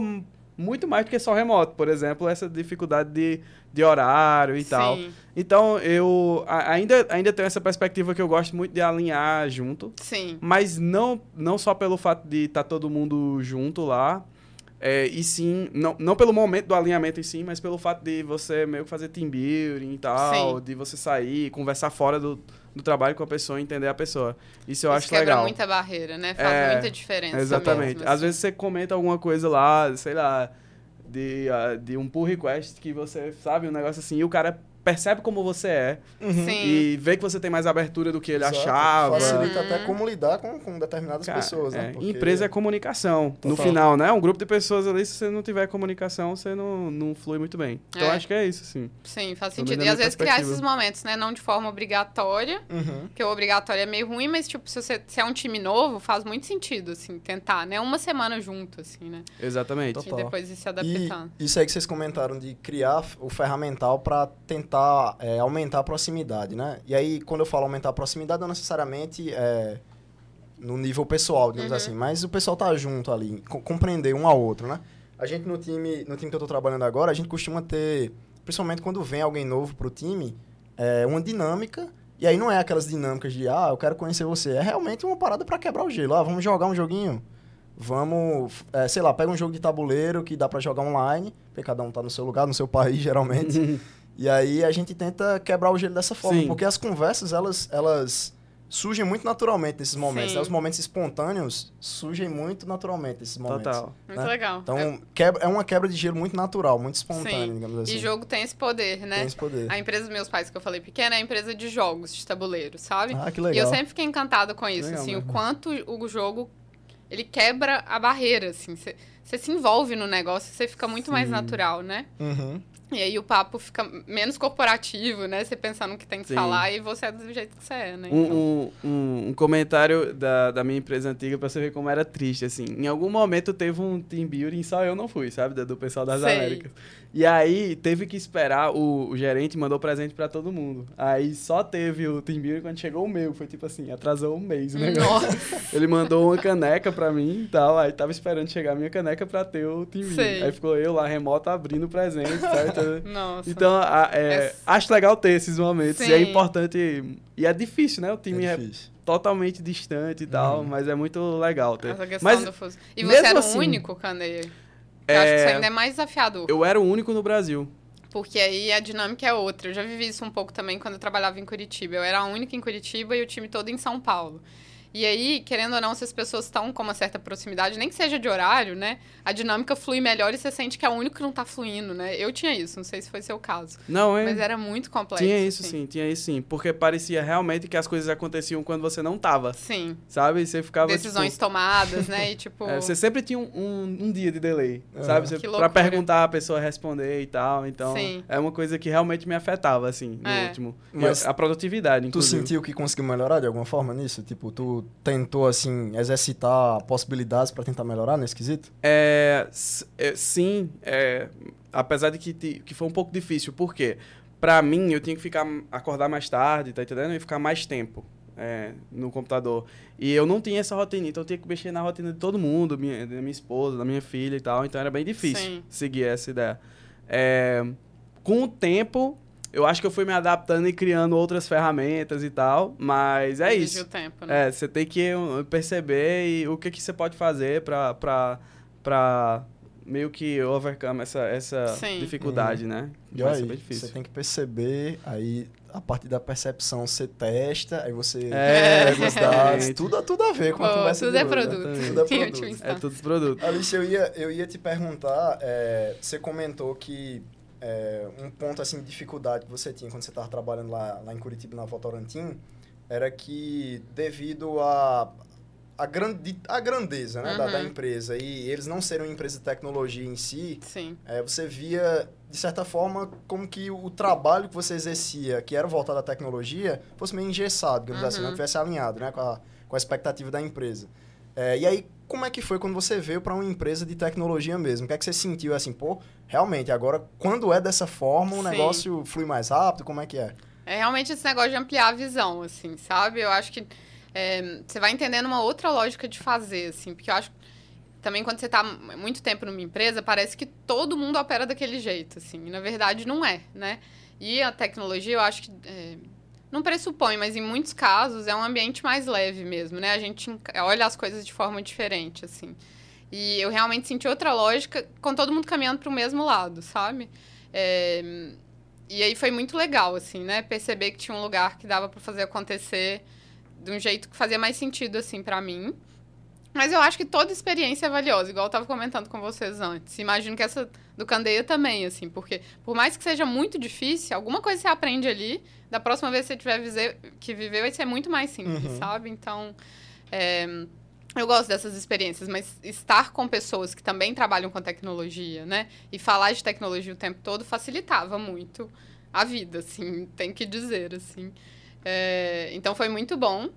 muito mais do que só remoto. Por exemplo, essa dificuldade de, de horário e tal. Sim, Então, eu a- ainda, ainda tenho essa perspectiva que eu gosto muito de alinhar junto. sim. Mas não, não só pelo fato de estar todo mundo junto lá, é, e sim, não, não pelo momento do alinhamento em si, mas pelo fato de você meio que fazer team building e tal, Sim. de você sair, conversar fora do, do trabalho com a pessoa, entender a pessoa. Isso eu Isso acho quebra legal. muita barreira, né? Faz É, muita diferença. Exatamente. mesmo, Às assim. vezes você comenta alguma coisa lá, sei lá, de, ah, de um pull request que você sabe, um negócio assim, e o cara percebe como você é Sim. e vê que você tem mais abertura do que ele Exato. achava. Facilita Uhum. até como lidar com, com determinadas Cara, pessoas, né? é, Porque- Empresa é comunicação. No Total. final, né? Um grupo de pessoas ali, se você não tiver comunicação, você não, não flui muito bem. Então É. acho que é isso, sim. Sim, faz sentido. E às vezes criar esses momentos, né? Não de forma obrigatória, Uhum. porque o obrigatório é meio ruim, mas, tipo, se você se é um time novo, faz muito sentido, assim, tentar, né? Uma semana junto, assim, né? Exatamente. Total. E depois ir se E adaptando. isso aí que vocês comentaram de criar o ferramental para tentar é, aumentar a proximidade, né? E aí, quando eu falo aumentar a proximidade, não necessariamente é no nível pessoal, digamos Uhum. assim, mas o pessoal tá junto ali, co- compreender um ao outro, né? A gente no time, no time que eu tô trabalhando agora, a gente costuma ter, principalmente quando vem alguém novo pro time, é, uma dinâmica. E aí não é aquelas dinâmicas de, ah, eu quero conhecer você. É realmente uma parada para quebrar o gelo. Ah, vamos jogar um joguinho? Vamos, é, sei lá, pega um jogo de tabuleiro que dá para jogar online, porque cada um tá no seu lugar, no seu país, geralmente. e aí a gente tenta quebrar o gelo dessa forma, Sim. porque as conversas, elas, elas surgem muito naturalmente nesses momentos. Né? Os momentos espontâneos surgem muito naturalmente nesses momentos. Total. Muito né? legal. Então, quebra, é uma quebra de gelo muito natural, muito espontânea, Sim. digamos assim. E jogo tem esse poder, né? Tem esse poder. A empresa dos meus pais que eu falei pequena é a empresa de jogos de tabuleiro, sabe? Ah, que E eu legal. sempre fiquei encantada com isso, Legal assim, mesmo. o quanto o jogo ele quebra a barreira, assim, você se envolve no negócio, você fica muito mais Sim. natural, né? Uhum. E aí o papo fica menos corporativo, né? Você pensar no que tem que Sim. falar e você é do jeito que você é, né? Um, Então, um, um, um comentário da, da minha empresa antiga pra você ver como era triste, assim. Em algum momento teve um team building, só eu não fui, sabe? Do, do pessoal das Sei. Américas. E aí teve que esperar, o, o gerente mandou presente pra todo mundo. Aí só teve o team building quando chegou o meu. Foi tipo assim, atrasou um mês o negócio. Nossa, Ele mandou uma caneca pra mim e tal. Aí tava esperando chegar a minha caneca pra ter o team building. Aí ficou eu lá remoto abrindo o presente, certo? nossa. Então, a- é, É- acho legal ter esses momentos. E é Sim. importante. E é difícil, né? O time É é, totalmente distante e tal, Uhum. mas é muito legal ter. Essa questão Mas do fuso. E você era assim- o único, Candeia? Eu acho que isso ainda é mais desafiador. eu era o único no Brasil. Porque aí a dinâmica é outra. Eu já vivi isso um pouco também quando eu trabalhava em Curitiba. Eu era a única em Curitiba e o time todo em São Paulo. E aí, querendo ou não, se as pessoas estão com uma certa proximidade, nem que seja de horário, né? A dinâmica flui melhor e você sente que é o único que não tá fluindo, né? Eu tinha isso, não sei se foi seu caso. Não, é. Mas era muito complexo. Tinha isso assim. sim, tinha isso sim. Porque parecia realmente que as coisas aconteciam quando você não tava, Sim. sabe? Você ficava. Decisões tipo, tomadas, né? E tipo. é, você sempre tinha um, um, um dia de delay, É. sabe? Você, Que pra perguntar, a pessoa responder e tal. Então, Sim. é uma coisa que realmente me afetava, assim, no É. último. E Mas a produtividade, Tu inclusive. sentiu que conseguiu melhorar de alguma forma nisso? Tipo, tu tentou, assim, exercitar possibilidades pra tentar melhorar nesse quesito? É, é, sim, é, apesar de que, que foi um pouco difícil, por quê? Pra mim, eu tinha que ficar, acordar mais tarde, tá entendendo? E ficar mais tempo é, no computador. E eu não tinha essa rotina, então eu tinha que mexer na rotina de todo mundo, minha, da minha esposa, da minha filha e tal, então era bem difícil Sim. seguir essa ideia. É, com o tempo, eu acho que eu fui me adaptando e criando outras ferramentas e tal, mas é Exige isso. o tempo, né? É, você tem que perceber e o que, que você pode fazer pra, pra, pra meio que overcome essa, essa Sim. dificuldade, né? E Vai ser aí, bem difícil. você tem que perceber, aí a partir da percepção você testa, aí você É, pega os dados, tudo, tudo a ver com a Pô, conversa tudo de é hoje, né? produto. Tudo é produto. É tudo produto. Alice, eu ia, eu ia te perguntar, é, você comentou que é, um ponto assim, de dificuldade que você tinha quando você estava trabalhando lá, lá em Curitiba, na Votorantim, era que devido a, a, grande, a grandeza né, da, da Uhum. empresa e eles não serem uma empresa de tecnologia em si, é, você via, de certa forma, como que o trabalho que você exercia, que era voltado à tecnologia, fosse meio engessado, digamos assim, não Uhum. tivesse alinhado né, com, a, com a expectativa da empresa. É, e aí, como é que foi quando você veio para uma empresa de tecnologia mesmo? O que é que você sentiu assim, pô, realmente, agora, quando é dessa forma, o Sim. negócio flui mais rápido? Como é que é? É realmente esse negócio de ampliar a visão, assim, sabe? Eu acho que é, você vai entendendo uma outra lógica de fazer, assim, porque eu acho que também quando você tá muito tempo numa empresa, parece que todo mundo opera daquele jeito, assim, e na verdade não é, né? E a tecnologia, eu acho que é, não pressupõe, mas em muitos casos é um ambiente mais leve mesmo, né? A gente olha as coisas de forma diferente, assim. E eu realmente senti outra lógica com todo mundo caminhando para o mesmo lado, sabe? É, e aí foi muito legal, assim, né? Perceber que tinha um lugar que dava para fazer acontecer de um jeito que fazia mais sentido, assim, para mim. Mas eu acho que toda experiência é valiosa, igual eu tava comentando com vocês antes. Imagino que essa do Candeia também, assim, porque por mais que seja muito difícil, alguma coisa você aprende ali, da próxima vez que você tiver vizer- que viver, vai ser muito mais simples, Uhum. sabe? Então, é, eu gosto dessas experiências, mas estar com pessoas que também trabalham com tecnologia, né? E falar de tecnologia o tempo todo facilitava muito a vida, assim, tem que dizer, assim. É, então foi muito bom.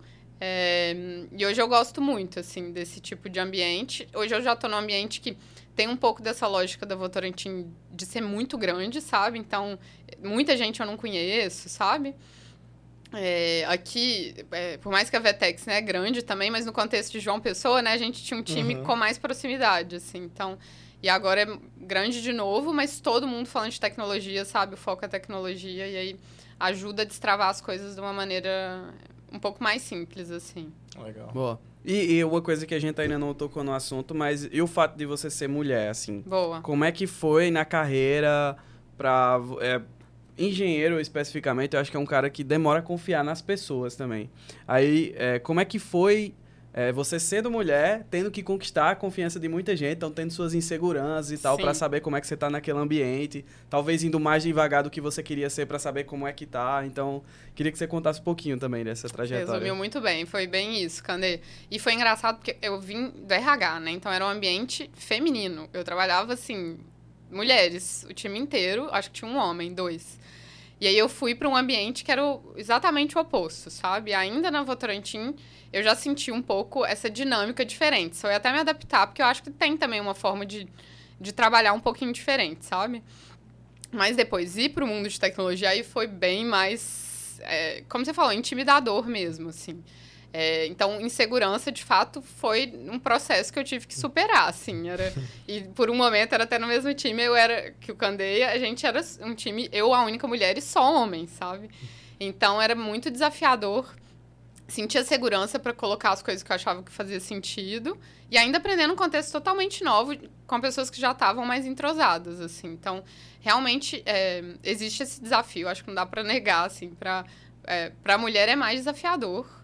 É, e hoje eu gosto muito, assim, desse tipo de ambiente. Hoje eu já estou num ambiente que tem um pouco dessa lógica da Votorantim de ser muito grande, sabe? Então, muita gente eu não conheço, sabe? É, aqui, é, por mais que a Vetex né, é grande também, mas no contexto de João Pessoa, né, a gente tinha um time Uhum. com mais proximidade, assim. Então, e agora é grande de novo, mas todo mundo falando de tecnologia, sabe? O foco é tecnologia e aí ajuda a destravar as coisas de uma maneira um pouco mais simples, assim. Legal. Boa. E, e uma coisa que a gente ainda não tocou no assunto, mas e o fato de você ser mulher, assim? Boa. Como é que foi na carreira pra... é, engenheiro, especificamente, eu acho que é um cara que demora a confiar nas pessoas também. Aí, é, como é que foi é, você sendo mulher, tendo que conquistar a confiança de muita gente, então tendo suas inseguranças e tal, pra saber como é que você tá naquele ambiente, talvez indo mais devagar do que você queria ser pra saber como é que tá. Então, queria que você contasse um pouquinho também dessa trajetória. Resumiu muito bem, foi bem isso, Candê. E foi engraçado porque eu vim do RH, né? Então era um ambiente feminino. Eu trabalhava assim, mulheres, o time inteiro, acho que tinha um homem, dois. E aí eu fui para um ambiente que era o- exatamente o oposto, sabe? Ainda na Votorantim, eu já senti um pouco essa dinâmica diferente. Só ia até me adaptar, porque eu acho que tem também uma forma de, de trabalhar um pouquinho diferente, sabe? Mas depois ir para o mundo de tecnologia aí foi bem mais, é, como você falou, intimidador mesmo, assim. É, então, insegurança, de fato, foi um processo que eu tive que superar, assim. Era, e por um momento era até no mesmo time, eu era, que o Candeia, a gente era um time, eu a única mulher e só homem, sabe? Então, era muito desafiador sentia segurança para colocar as coisas que eu achava que fazia sentido e ainda aprendendo um contexto totalmente novo com pessoas que já estavam mais entrosadas assim então realmente é, existe esse desafio acho que não dá para negar assim para é, para a mulher é mais desafiador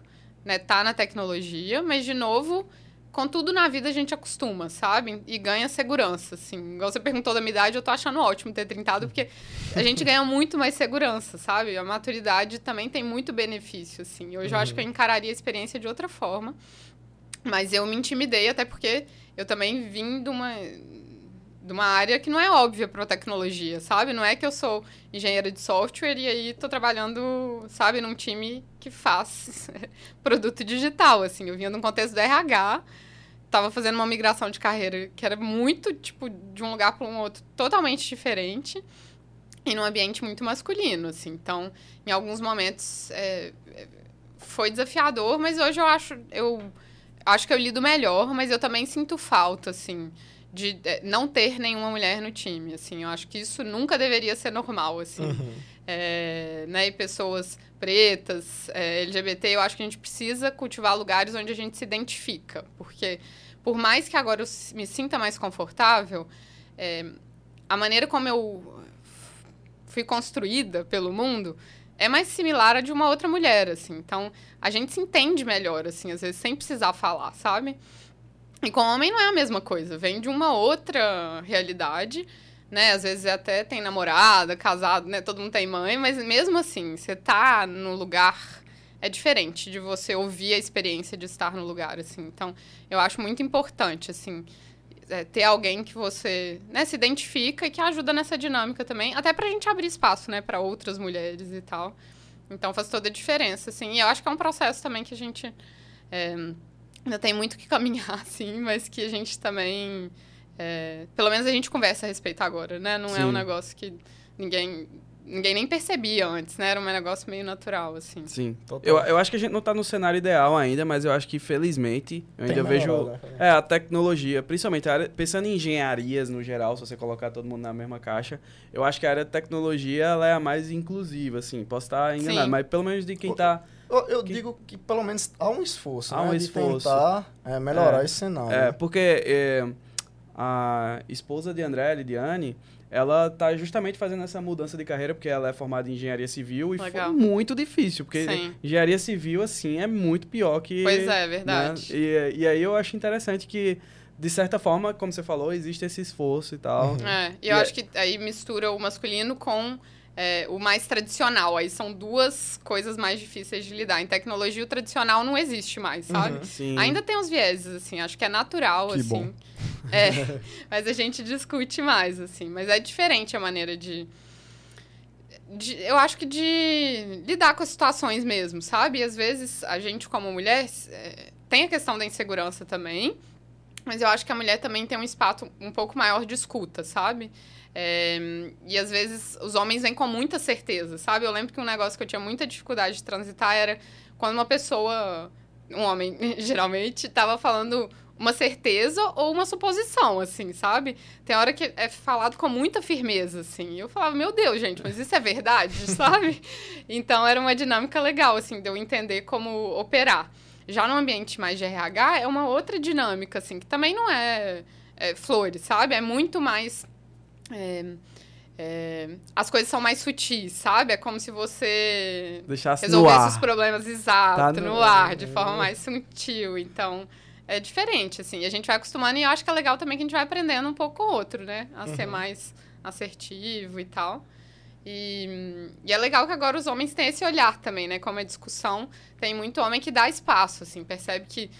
né tá na tecnologia mas de novo com tudo na vida a gente acostuma, sabe? E ganha segurança, assim. Igual você perguntou da minha idade, eu tô achando ótimo ter trintado, porque a gente ganha muito mais segurança, sabe? A maturidade também tem muito benefício, assim. Hoje eu acho que eu encararia a experiência de outra forma. Mas eu me intimidei, até porque eu também vim de uma, de uma área que não é óbvia para tecnologia, sabe? Não é que eu sou engenheira de software e aí tô trabalhando, sabe, num time que faz produto digital, assim. Eu vinha de um contexto do RH, tava fazendo uma migração de carreira que era muito, tipo, de um lugar para um outro totalmente diferente e num ambiente muito masculino, assim. Então, em alguns momentos é, foi desafiador, mas hoje eu acho eu acho que eu lido melhor, mas eu também sinto falta, assim, de é, não ter nenhuma mulher no time, assim. Eu acho que isso nunca deveria ser normal, assim. Uhum. É, né, e pessoas pretas, é, LGBT, eu acho que a gente precisa cultivar lugares onde a gente se identifica, porque por mais que agora eu me sinta mais confortável, é, a maneira como eu fui construída pelo mundo é mais similar à de uma outra mulher, assim. Então, a gente se entende melhor, assim, às vezes sem precisar falar, sabe? E com homem não é a mesma coisa, vem de uma outra realidade, né? Às vezes até tem namorada, casado, né? Todo mundo tem mãe, mas mesmo assim, você tá no lugar é diferente de você ouvir a experiência de estar no lugar, assim. Então, eu acho muito importante, assim, é, ter alguém que você né, se identifica e que ajuda nessa dinâmica também, até pra gente abrir espaço, né, para outras mulheres e tal. Então, faz toda a diferença, assim. E eu acho que é um processo também que a gente é, ainda tem muito que caminhar, assim, mas que a gente também... É, pelo menos a gente conversa a respeito agora, né? Não Sim. é um negócio que ninguém ninguém nem percebia antes, né? Era um negócio meio natural, assim. Sim. Eu, eu acho que a gente não está no cenário ideal ainda, mas eu acho que, felizmente, eu ainda vejo né? é, a tecnologia, principalmente a área, pensando em engenharias no geral, se você colocar todo mundo na mesma caixa, eu acho que a área de tecnologia ela é a mais inclusiva, assim. Posso estar enganado, Sim. mas pelo menos de quem está... Eu, eu que... digo que pelo menos há um esforço, há né? um esforço. tentar é, melhorar é, esse cenário. É, porque é, a esposa de André, Lidiane, ela tá justamente fazendo essa mudança de carreira, porque ela é formada em engenharia civil e Legal. foi muito difícil, porque Sim. engenharia civil, assim, é muito pior que. Pois é, é verdade. Né? E, e aí eu acho interessante que de certa forma, como você falou, existe esse esforço e tal. Uhum. É, e eu e acho é... que aí mistura o masculino com é, o mais tradicional. Aí são duas coisas mais difíceis de lidar. Em tecnologia, o tradicional não existe mais, uhum. sabe? Uhum, Ainda tem os vieses, assim, acho que é natural, que assim. Bom. É, mas a gente discute mais, assim. Mas é diferente a maneira de, de, Eu acho que de lidar com as situações mesmo, sabe? E às vezes a gente, como mulher, é, tem a questão da insegurança também. Mas eu acho que a mulher também tem um espaço um pouco maior de escuta, sabe? É, e às vezes os homens vêm com muita certeza, sabe? Eu lembro que um negócio que eu tinha muita dificuldade de transitar era quando uma pessoa, um homem geralmente, estava falando uma certeza ou uma suposição, assim, sabe? Tem hora que é falado com muita firmeza, assim. E eu falava, meu Deus, gente, mas isso é verdade, sabe? Então era uma dinâmica legal, assim, de eu entender como operar. Já no ambiente mais de RH, é uma outra dinâmica, assim, que também não é, é flores, sabe? É muito mais. É, é, as coisas são mais sutis, sabe? É como se você Deixasse resolvesse os problemas exato, tá no... no ar, de forma mais sutil. Então, é diferente, assim. A gente vai acostumando e eu acho que é legal também que a gente vai aprendendo um pouco o outro, né? A uhum. ser mais assertivo e tal. E, e, é legal que agora os homens têm esse olhar também, né? Como a discussão, tem muito homem que dá espaço, assim, percebe que.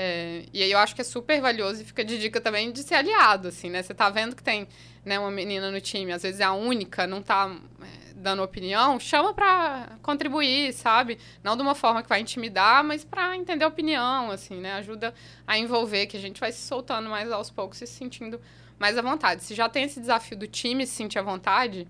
É, e aí eu acho que é super valioso e fica de dica também de ser aliado, assim, né? Você tá vendo que tem né, uma menina no time, às vezes é a única, não tá é, dando opinião, chama para contribuir, sabe? Não de uma forma que vai intimidar, mas para entender a opinião, assim, né? Ajuda a envolver, que a gente vai se soltando mais aos poucos e se sentindo mais à vontade. Se já tem esse desafio do time se sentir à vontade,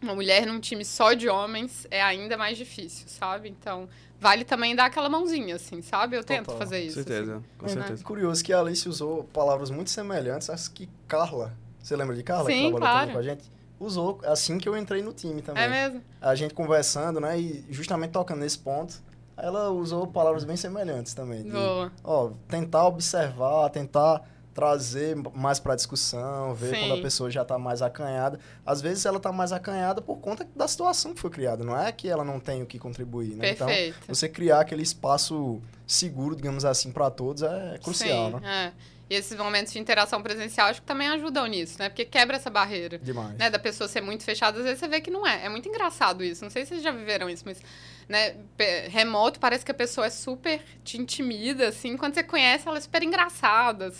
uma mulher num time só de homens é ainda mais difícil, sabe? Então, vale também dar aquela mãozinha, assim, sabe? Eu tento Total. fazer isso. Com certeza, assim. com certeza. É curioso que a Alice usou palavras muito semelhantes às que Carla. Você lembra de Carla? Sim, que claro. com a gente? usou assim que eu entrei no time também. É mesmo? A gente conversando, né? E justamente tocando nesse ponto, ela usou palavras bem semelhantes também. De, Boa. Ó, tentar observar, tentar trazer mais para discussão, ver Sim. quando a pessoa já está mais acanhada. Às vezes ela está mais acanhada por conta da situação que foi criada, não é que ela não tem o que contribuir, né? Então, Perfeito. Então, você criar aquele espaço seguro, digamos assim, para todos é crucial, Sim, né? É. E esses momentos de interação presencial acho que também ajudam nisso, né? Porque quebra essa barreira. Demais. Né? Da pessoa ser muito fechada. Às vezes você vê que não é. É muito engraçado isso. Não sei se vocês já viveram isso, mas né, remoto parece que a pessoa é super te intimida, assim. Quando você conhece, ela é super engraçada.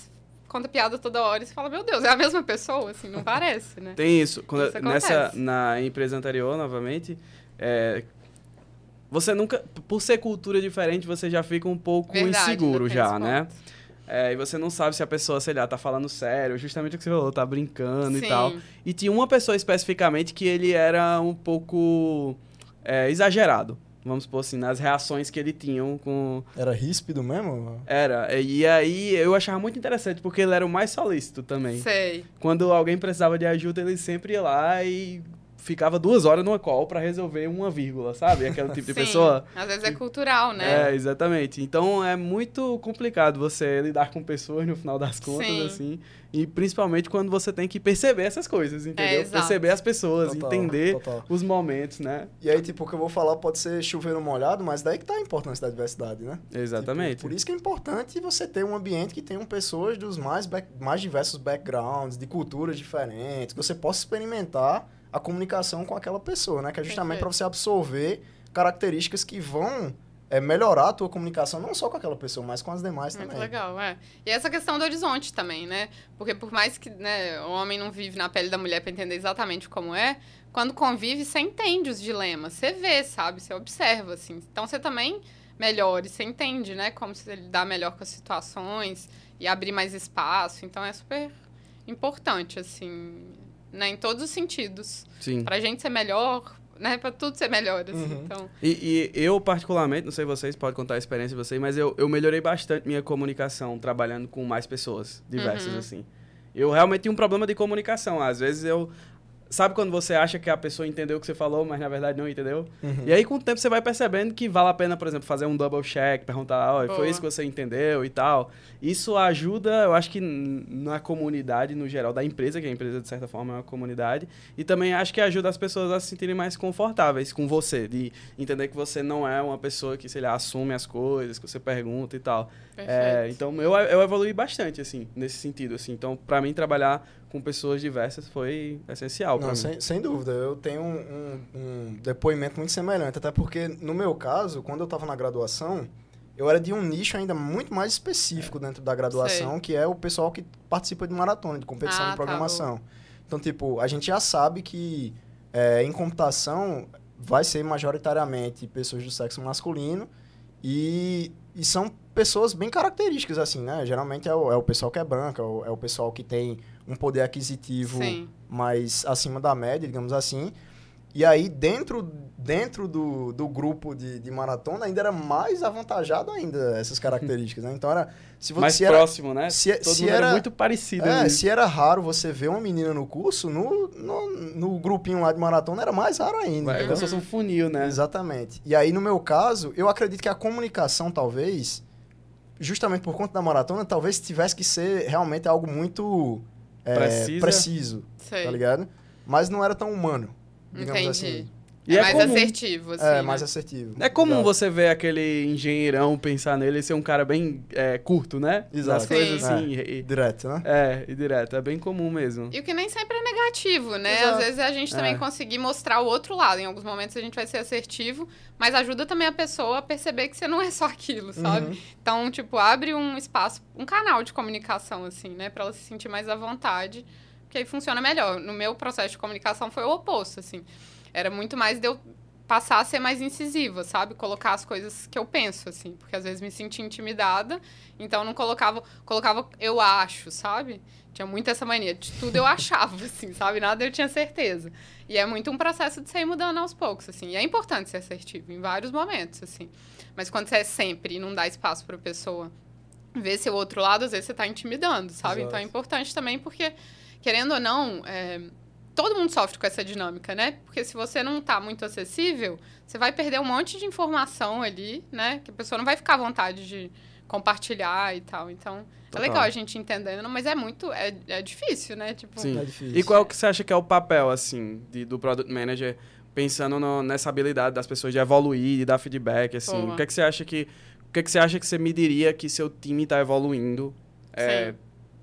Conta piada toda hora e você fala, meu Deus, é a mesma pessoa, assim, não parece, né? Tem isso. Quando, isso nessa, na empresa anterior, novamente, é, você nunca, por ser cultura diferente, você já fica um pouco Verdade, inseguro já, né? É, e você não sabe se a pessoa, sei lá, tá falando sério, justamente o que você falou, tá brincando Sim. e tal. E tinha uma pessoa especificamente que ele era um pouco é, exagerado. Vamos supor assim, nas reações que ele tinham com... Era ríspido mesmo? Era, e aí eu achava muito interessante, porque ele era o mais solícito também. Sei. Quando alguém precisava de ajuda, ele sempre ia lá e ficava duas horas numa call para resolver uma vírgula, sabe? Aquele tipo de Sim, pessoa. Às vezes é cultural, né? É, exatamente. Então é muito complicado você lidar com pessoas no final das contas, Sim. assim. E principalmente quando você tem que perceber essas coisas, entendeu? exato. perceber as pessoas, Total, entender total. os momentos, né? E aí, tipo, o que eu vou falar pode ser chover molhado, mas daí que tá a importância da diversidade, né? Exatamente. Tipo, por isso que é importante você ter um ambiente que tenham pessoas dos mais, back- mais diversos backgrounds, de culturas diferentes, que você possa experimentar a comunicação com aquela pessoa, né? Que é justamente para você absorver características que vão é, melhorar a tua comunicação, não só com aquela pessoa, mas com as demais Muito também. legal, é. E essa questão do horizonte também, né? Porque por mais que né, o homem não vive na pele da mulher para entender exatamente como é, quando convive, você entende os dilemas, você vê, sabe? Você observa, assim. Então você também melhora e você entende, né? Como se lidar melhor com as situações e abrir mais espaço. Então é super importante, assim, né? Em todos os sentidos. Sim. Pra gente ser melhor, né? Pra tudo ser melhor, assim. Uhum. Então, E, e eu, particularmente, não sei vocês, pode contar a experiência de vocês, mas eu, eu melhorei bastante minha comunicação trabalhando com mais pessoas diversas, Uhum. assim. Eu realmente tinha um problema de comunicação. Às vezes eu. Sabe quando você acha que a pessoa entendeu o que você falou, mas na verdade não entendeu? Uhum. E aí, com o tempo, você vai percebendo que vale a pena, por exemplo, fazer um double check, perguntar, foi isso que você entendeu e tal. Isso ajuda, eu acho que na comunidade, no geral, da empresa, que a empresa, de certa forma, é uma comunidade. E também acho que ajuda as pessoas a se sentirem mais confortáveis com você, de entender que você não é uma pessoa que, sei lá, assume as coisas, que você pergunta e tal. perfeito. É, então, eu, eu evolui bastante, assim, nesse sentido, assim. Então, pra mim, trabalhar com pessoas diversas foi essencial Não, mim. sem, sem dúvida. Eu tenho um, um- um depoimento muito semelhante. Até porque, no meu caso, quando eu estava na graduação, eu era de um nicho ainda muito mais específico dentro da graduação, que é o pessoal que participa de maratona, de competição Ah, de tá, programação. então, tipo, a gente já sabe que é, em computação vai ser majoritariamente pessoas do sexo masculino e, e são pessoas bem características, assim, né? Geralmente é o, é o pessoal que é branco, é o, é o pessoal que tem um poder aquisitivo Sim. mais acima da média, digamos assim. E aí, dentro, dentro do, do grupo de, de maratona, ainda era mais avantajado ainda essas características, né? Então, era... Se você, Mais se era, próximo, né? se- Todo se mundo era, era- muito parecido. é, ali. se era raro você ver uma menina no curso, no, no, no grupinho lá de maratona era mais raro ainda. É como se fosse um funil, né? Exatamente. E aí, no meu caso, eu acredito que a comunicação, talvez, justamente por conta da maratona, talvez tivesse que ser realmente algo muito é, preciso, tá ligado? Mas não era tão humano, digamos Entendi. assim. E é, é mais comum. assertivo, assim. É, né? mais assertivo. É comum Exato. você ver aquele engenheirão pensar nele e ser um cara bem é, curto, né? Exato. Das coisas Sim. assim. E, Direto, né? é, e direto. É bem comum mesmo. E o que nem sempre é negativo, né? Exato. Às vezes a gente também É. conseguir mostrar o outro lado. Em alguns momentos a gente vai ser assertivo, mas ajuda também a pessoa a perceber que você não é só aquilo, sabe? Uhum. Então, tipo, abre um espaço, um canal de comunicação, assim, né? Pra ela se sentir mais à vontade, que aí funciona melhor. No meu processo de comunicação foi o oposto, assim. Era muito mais de eu passar a ser mais incisiva, sabe? Colocar as coisas que eu penso, assim. Porque às vezes me sentia intimidada, então não colocava... Colocava eu acho, sabe? Tinha muito essa mania. De tudo eu achava, assim, sabe? Nada eu tinha certeza. E é muito um processo de sair mudando aos poucos, assim. E é importante ser assertivo em vários momentos, assim. Mas quando você é sempre e não dá espaço para a pessoa ver seu outro lado, às vezes você está intimidando, sabe? Exato. Então é importante também porque, querendo ou não, é, todo mundo sofre com essa dinâmica, né? Porque se você não tá muito acessível, você vai perder um monte de informação ali, né? Que a pessoa não vai ficar à vontade de compartilhar e tal. Então, Total. é legal a gente entendendo, mas é muito, é, é difícil, né? Tipo, Sim. É difícil. E qual que você acha que é o papel, assim, de- do Product Manager, pensando no- nessa habilidade das pessoas de evoluir, de dar feedback, assim? O que, é que você acha que... O que, é que você acha que você mediria que seu time está evoluindo é, Sim.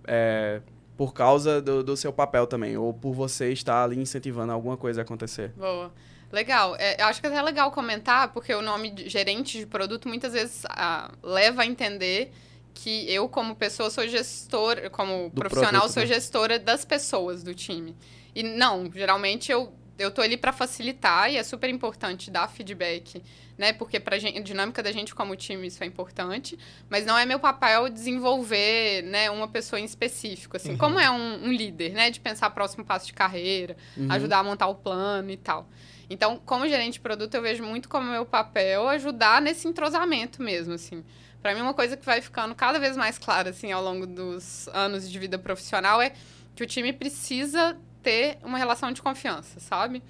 é, por causa do, do seu papel também? Ou por você estar ali incentivando alguma coisa a acontecer? Boa. Legal. É, eu acho que é até legal comentar, porque o nome de gerente de produto muitas vezes ah, leva a entender que eu, como pessoa, sou gestora, como Do profissional, produto, sou né? gestora das pessoas do time. E não, geralmente eu, eu tô ali para facilitar e é super importante dar feedback, né? Porque para a dinâmica da gente como time isso é importante, mas não é meu papel desenvolver, né, uma pessoa em específico, assim, uhum. como é um, um, líder, né, de pensar próximo passo de carreira, uhum. ajudar a montar o plano e tal. Então, como gerente de produto, eu vejo muito como meu papel ajudar nesse entrosamento mesmo, assim. Para mim, uma coisa que vai ficando cada vez mais clara, assim, ao longo dos anos de vida profissional é que o time precisa ter uma relação de confiança, sabe?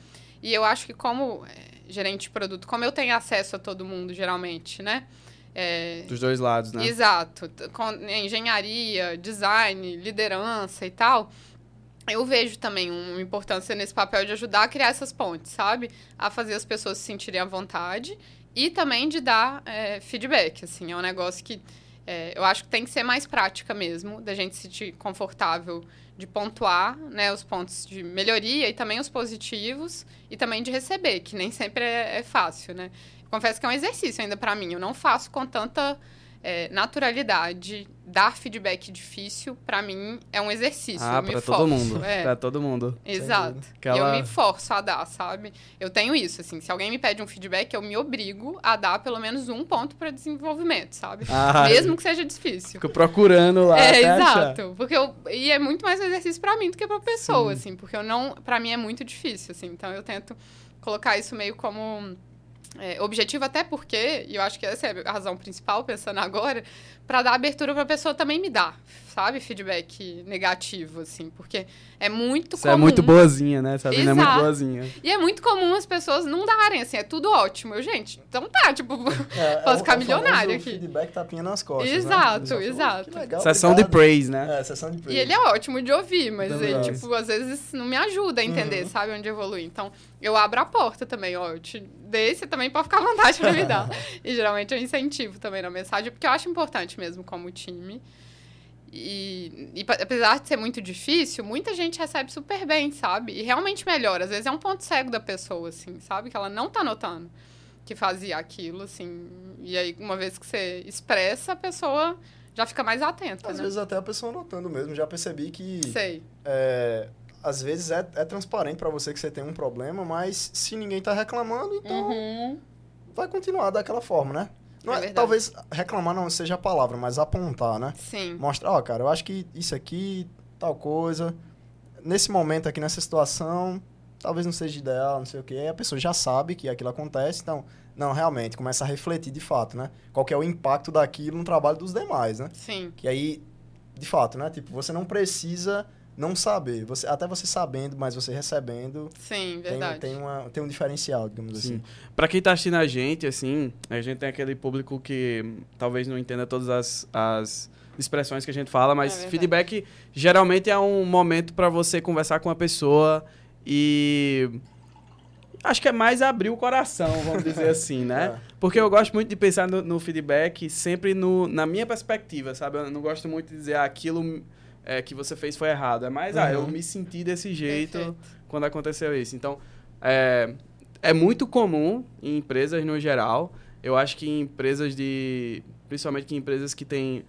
E eu acho que como é, gerente de produto, como eu tenho acesso a todo mundo, geralmente, né? É, Dos dois lados, né? Exato. Com engenharia, design, liderança e tal. Eu vejo também uma importância nesse papel de ajudar a criar essas pontes, sabe? A fazer as pessoas se sentirem à vontade e também de dar é, feedback, assim. É um negócio que é, eu acho que tem que ser mais prática mesmo, da gente se sentir confortável de pontuar né, os pontos de melhoria e também os positivos e também de receber, que nem sempre é, é fácil, né? Confesso que é um exercício ainda para mim. Eu não faço com tanta é, naturalidade, dar feedback difícil, para mim, é um exercício. Ah, pra todo mundo. É. Pra todo mundo. Exato. Aquela... Eu me forço a dar, sabe? Eu tenho isso, assim. Se alguém me pede um feedback, eu me obrigo a dar pelo menos um ponto para desenvolvimento, sabe? Ah, Mesmo que seja difícil. Fico procurando lá. É, exato. Achar. Porque eu... E é muito mais um exercício para mim do que pra pessoa, Sim. assim. Porque eu não... para mim é muito difícil, assim. Então, eu tento colocar isso meio como é, objetivo até porque, e eu acho que essa é a razão principal, pensando agora, para dar abertura para a pessoa também me dar, sabe? Feedback negativo, assim, porque é muito Você comum. é muito boazinha, né? Exato. é muito boazinha. E é muito comum as pessoas não darem, assim, é tudo ótimo. Eu, gente, então tá, tipo, é, posso é ficar milionário aqui. feedback tapinha nas costas? Exato, né? exato. Legal, sessão obrigado. de praise, né? É, sessão de praise. E ele é ótimo de ouvir, mas ele, tipo, às vezes não me ajuda a entender, uhum. sabe, onde evoluir. Então, eu abro a porta também, ó, eu te dei, você também pode ficar à vontade pra me dar. e geralmente eu incentivo também na mensagem, porque eu acho importante mesmo como time. E, e, apesar de ser muito difícil, muita gente recebe super bem, sabe? E realmente melhora. Às vezes é um ponto cego da pessoa, assim, sabe? Que ela não tá notando que fazia aquilo, assim. E aí, uma vez que você expressa, a pessoa já fica mais atenta. Às né? vezes até a pessoa notando mesmo. Já percebi que. Sei. É, às vezes é, é transparente para você que você tem um problema, mas se ninguém tá reclamando, então. Uhum. Vai continuar daquela forma, né? Não é, é talvez reclamar não seja a palavra, mas apontar, né? Sim. Mostrar, ó, oh, cara, eu acho que isso aqui, tal coisa, nesse momento aqui, nessa situação, talvez não seja ideal, não sei o quê. Aí a pessoa já sabe que aquilo acontece, então, não, realmente, começa a refletir de fato, né? Qual é o impacto daquilo no trabalho dos demais, né? Sim. Que aí, de fato, né? Tipo, você não precisa não saber. Você, até você sabendo, mas você recebendo. Sim, verdade. Tem, tem, uma, tem um diferencial, digamos Sim. assim. Para quem está assistindo a gente, assim, a gente tem aquele público que talvez não entenda todas as, as expressões que a gente fala, mas é feedback geralmente é um momento para você conversar com a pessoa e acho que é mais abrir o coração, vamos dizer assim, né? É. Porque eu gosto muito de pensar no, no, feedback sempre no, na minha perspectiva, sabe? Eu não gosto muito de dizer ah, aquilo é, que você fez foi errado. É mais, uhum. ah, eu uhum. me senti desse jeito Perfeito. quando aconteceu isso. Então, é, é muito comum em empresas no geral. Eu acho que em empresas de. Principalmente que em empresas que têm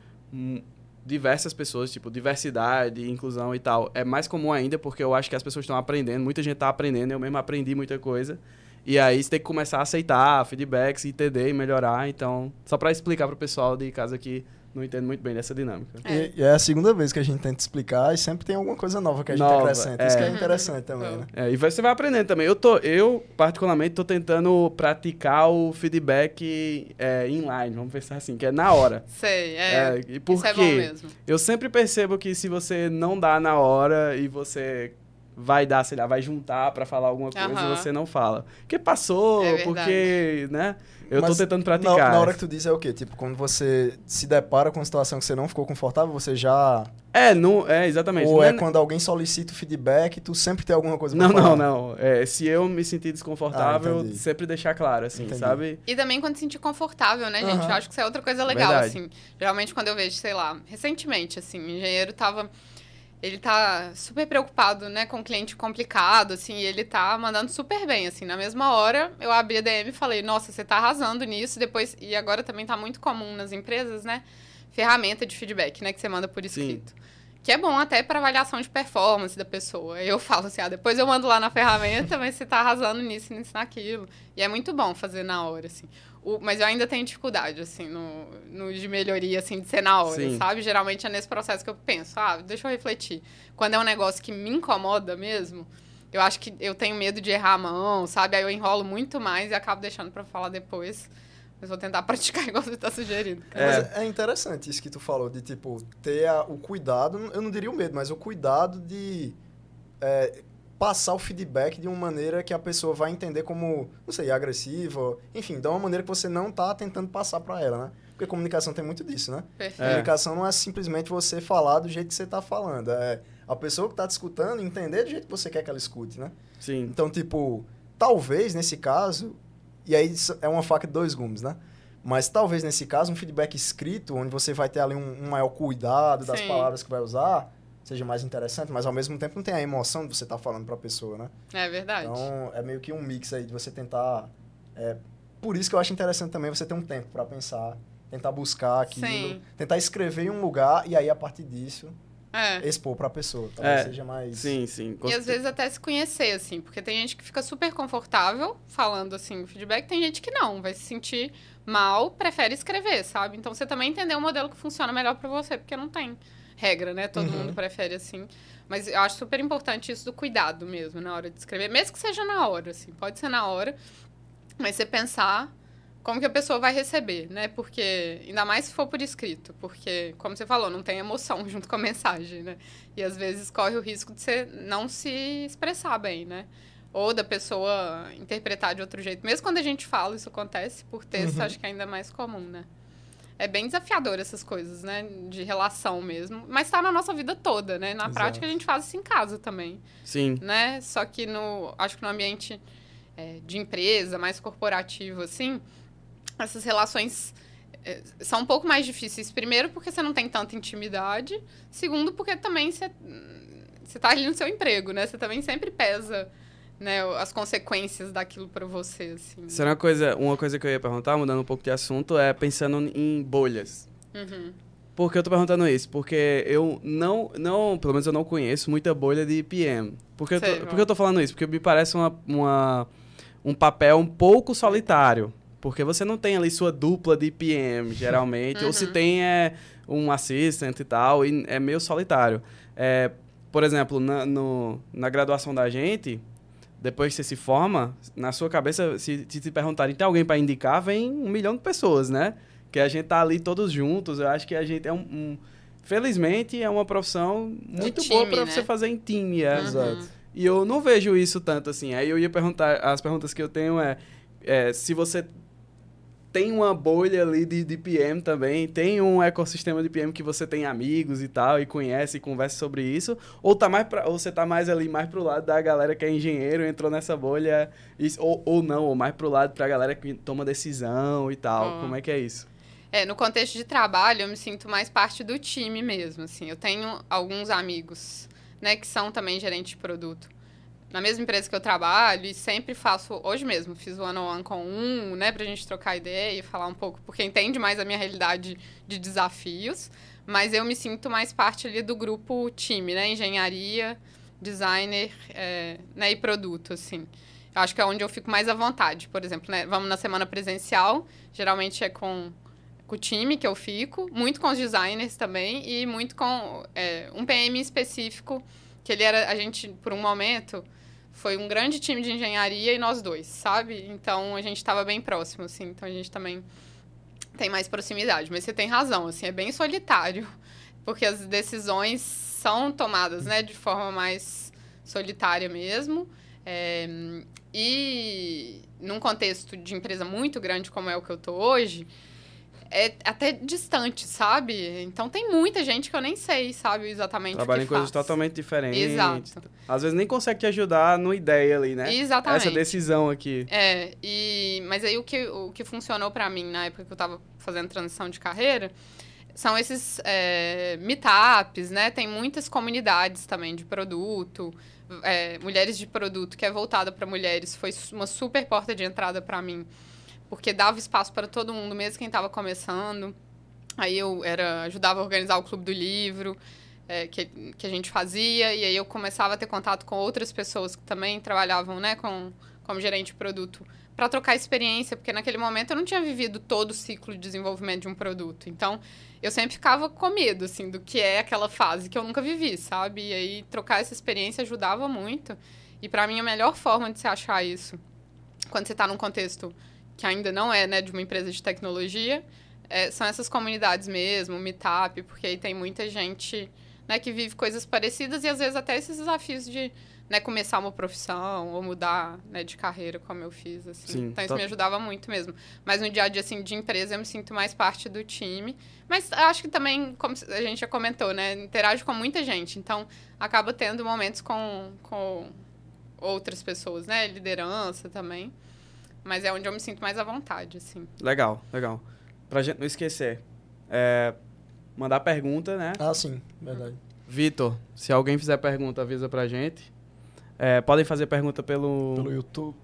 diversas pessoas, tipo diversidade, inclusão e tal, é mais comum ainda porque eu acho que as pessoas estão aprendendo, muita gente está aprendendo, eu mesmo aprendi muita coisa. E aí você tem que começar a aceitar feedbacks, entender e melhorar. Então, só para explicar para o pessoal de casa que não entendo muito bem dessa dinâmica. É. E, e, é a segunda vez que a gente tenta explicar e sempre tem alguma coisa nova que a gente nova, acrescenta. É. Isso que é interessante também, né? É, e você vai aprendendo também. Eu, tô, eu particularmente, estou tentando praticar o feedback é, inline, vamos pensar assim, que é na hora. Sei, é. é e por Isso é bom mesmo. Eu sempre percebo que se você não dá na hora e você vai dar, sei lá, vai juntar para falar alguma coisa, uhum. você não fala. Porque passou, é porque, né? Eu Mas tô tentando praticar. Na, na, hora que tu diz é o quê? Tipo, quando você se depara com uma situação que você não ficou confortável, você já... É, não, é exatamente. Ou não é, é quando alguém solicita o feedback, tu sempre tem alguma coisa pra Não, falar. não, não. É, se eu me sentir desconfortável, ah, sempre deixar claro, assim, entendi. sabe? E também quando se sentir confortável, né, gente? Uhum. Eu acho que isso é outra coisa legal, Verdade. assim. Geralmente quando eu vejo, sei lá, recentemente, assim, o engenheiro tava ele tá super preocupado, né, com cliente complicado, assim, e ele tá mandando super bem, assim. Na mesma hora, eu abri a DM e falei, nossa, você tá arrasando nisso. Depois, e agora também tá muito comum nas empresas, né, ferramenta de feedback, né, que você manda por escrito. Sim. Que é bom até para avaliação de performance da pessoa. Eu falo assim, ah, depois eu mando lá na ferramenta, mas você tá arrasando nisso, nisso, naquilo. E é muito bom fazer na hora, assim. O, mas eu ainda tenho dificuldade, assim, no, no de melhoria, assim, de ser na hora, Sim. sabe? Geralmente é nesse processo que eu penso, ah, deixa eu refletir. Quando é um negócio que me incomoda mesmo, eu acho que eu tenho medo de errar a mão, sabe? Aí eu enrolo muito mais e acabo deixando para falar depois. Mas vou tentar praticar igual você está sugerindo. É. é interessante isso que tu falou, de tipo, ter a, o cuidado, eu não diria o medo, mas o cuidado de é, passar o feedback de uma maneira que a pessoa vai entender como, não sei, agressiva, enfim, de uma maneira que você não está tentando passar para ela, né? Porque comunicação tem muito disso, né? Perfeito. Comunicação não é simplesmente você falar do jeito que você está falando, é a pessoa que está te escutando entender do jeito que você quer que ela escute, né? Sim. Então, tipo, talvez nesse caso e aí é uma faca de dois gumes, né? Mas talvez nesse caso, um feedback escrito, onde você vai ter ali um, um maior cuidado das Sim. palavras que vai usar, seja mais interessante, mas ao mesmo tempo não tem a emoção de você estar tá falando para a pessoa, né? É verdade. Então é meio que um mix aí de você tentar. É, por isso que eu acho interessante também você ter um tempo para pensar, tentar buscar aquilo, Sim. tentar escrever em um lugar e aí a partir disso é. expor para a pessoa. Talvez é. seja mais. Sim, sim. E às vezes até se conhecer, assim, porque tem gente que fica super confortável falando assim o feedback, tem gente que não, vai se sentir mal, prefere escrever, sabe? Então você também entender um modelo que funciona melhor para você, porque não tem regra, né? Todo uhum. mundo prefere assim. Mas eu acho super importante isso do cuidado mesmo na hora de escrever, mesmo que seja na hora, assim, pode ser na hora, mas você pensar como que a pessoa vai receber, né? Porque, ainda mais se for por escrito, porque, como você falou, não tem emoção junto com a mensagem, né? E às vezes corre o risco de você não se expressar bem, né? Ou da pessoa interpretar de outro jeito. Mesmo quando a gente fala, isso acontece, por texto, uhum. acho que é ainda mais comum, né? É bem desafiador essas coisas, né? De relação mesmo. Mas tá na nossa vida toda, né? Na Exato. prática, a gente faz isso em casa também. Sim. Né? Só que no... Acho que no ambiente é, de empresa, mais corporativo, assim essas relações eh, são um pouco mais difíceis. Primeiro, porque você não tem tanta intimidade. Segundo, porque também você, você tá ali no seu emprego, né? Você também sempre pesa né, as consequências daquilo para você, assim. É uma coisa, uma coisa que eu ia perguntar, mudando um pouco de assunto, é pensando em bolhas. Uhum. Por que eu tô perguntando isso? Porque eu não, não, pelo menos eu não conheço muita bolha de PM. Por que, eu tô, por que eu tô falando isso? Porque me parece uma, uma, um papel um pouco solitário. Porque você não tem ali sua dupla de PM, geralmente. Uhum. Ou se uhum. tem é um assistant e tal, e é meio solitário. É, por exemplo, na, no, na graduação da gente, depois que você se forma, na sua cabeça, se, se te perguntarem, tem alguém para indicar, vem um milhão de pessoas, né? Que a gente tá ali todos juntos. Eu acho que a gente é um, um felizmente, é uma profissão muito time, boa para né? você fazer em time. É. Uhum. Exato. E eu não vejo isso tanto assim. Aí eu ia perguntar, as perguntas que eu tenho é, é se você tem uma bolha ali de, de PM também, tem um ecossistema de PM que você tem amigos e tal, e conhece e conversa sobre isso, ou, tá mais pra, ou você tá mais ali, mais pro lado da galera que é engenheiro, entrou nessa bolha, ou, ou não, ou mais pro lado pra galera que toma decisão e tal, hum. como é que é isso? É, no contexto de trabalho, eu me sinto mais parte do time mesmo, assim, eu tenho alguns amigos, né, que são também gerentes de produto, na mesma empresa que eu trabalho e sempre faço, hoje mesmo, fiz o one-on-one -on -one com um, né, pra gente trocar ideia e falar um pouco, porque entende mais a minha realidade de desafios, mas eu me sinto mais parte ali do grupo time, né, engenharia, designer é, né, e produto, assim. Eu acho que é onde eu fico mais à vontade, por exemplo, né, vamos na semana presencial, geralmente é com, com o time que eu fico, muito com os designers também e muito com é, um PM específico, que ele era, a gente, por um momento foi um grande time de engenharia e nós dois, sabe? Então a gente estava bem próximo, assim. Então a gente também tem mais proximidade. Mas você tem razão, assim, é bem solitário, porque as decisões são tomadas, né, de forma mais solitária mesmo. É, e num contexto de empresa muito grande como é o que eu tô hoje, é até distante, sabe? Então tem muita gente que eu nem sei, sabe, exatamente Trabalha em coisas totalmente diferentes. Exato. Às vezes nem consegue te ajudar no ideia ali, né? Exatamente. Essa decisão aqui. É, e... Mas aí o que, o que funcionou para mim na época que eu tava fazendo transição de carreira são esses é, meetups, né? Tem muitas comunidades também de produto, é, mulheres de produto que é voltada para mulheres. Foi uma super porta de entrada para mim porque dava espaço para todo mundo, mesmo quem estava começando. Aí eu era ajudava a organizar o clube do livro. é, que, que a gente fazia, e aí eu começava a ter contato com outras pessoas que também trabalhavam, né, com, como gerente de produto, para trocar experiência, porque naquele momento eu não tinha vivido todo o ciclo de desenvolvimento de um produto. Então, eu sempre ficava com medo, assim, do que é aquela fase que eu nunca vivi, sabe? E aí, trocar essa experiência ajudava muito. E para mim, a melhor forma de se achar isso, quando você está num contexto que ainda não é, né, de uma empresa de tecnologia, é, são essas comunidades mesmo, meetup, porque aí tem muita gente, né, que vive coisas parecidas e às vezes até esses desafios de né, começar uma profissão ou mudar né, de carreira, como eu fiz. Assim. Sim, então, isso me ajudava muito mesmo. Mas no dia a dia assim, de empresa, eu me sinto mais parte do time. Mas acho que também, como a gente já comentou, né, interajo com muita gente. Então, acaba tendo momentos com, com outras pessoas, né? Liderança também. Mas é onde eu me sinto mais à vontade, assim. Legal, legal. Pra gente não esquecer, é, mandar pergunta, né? Ah, sim, verdade. Vitor, se alguém fizer pergunta, avisa pra gente. É, podem fazer pergunta pelo... Pelo YouTube.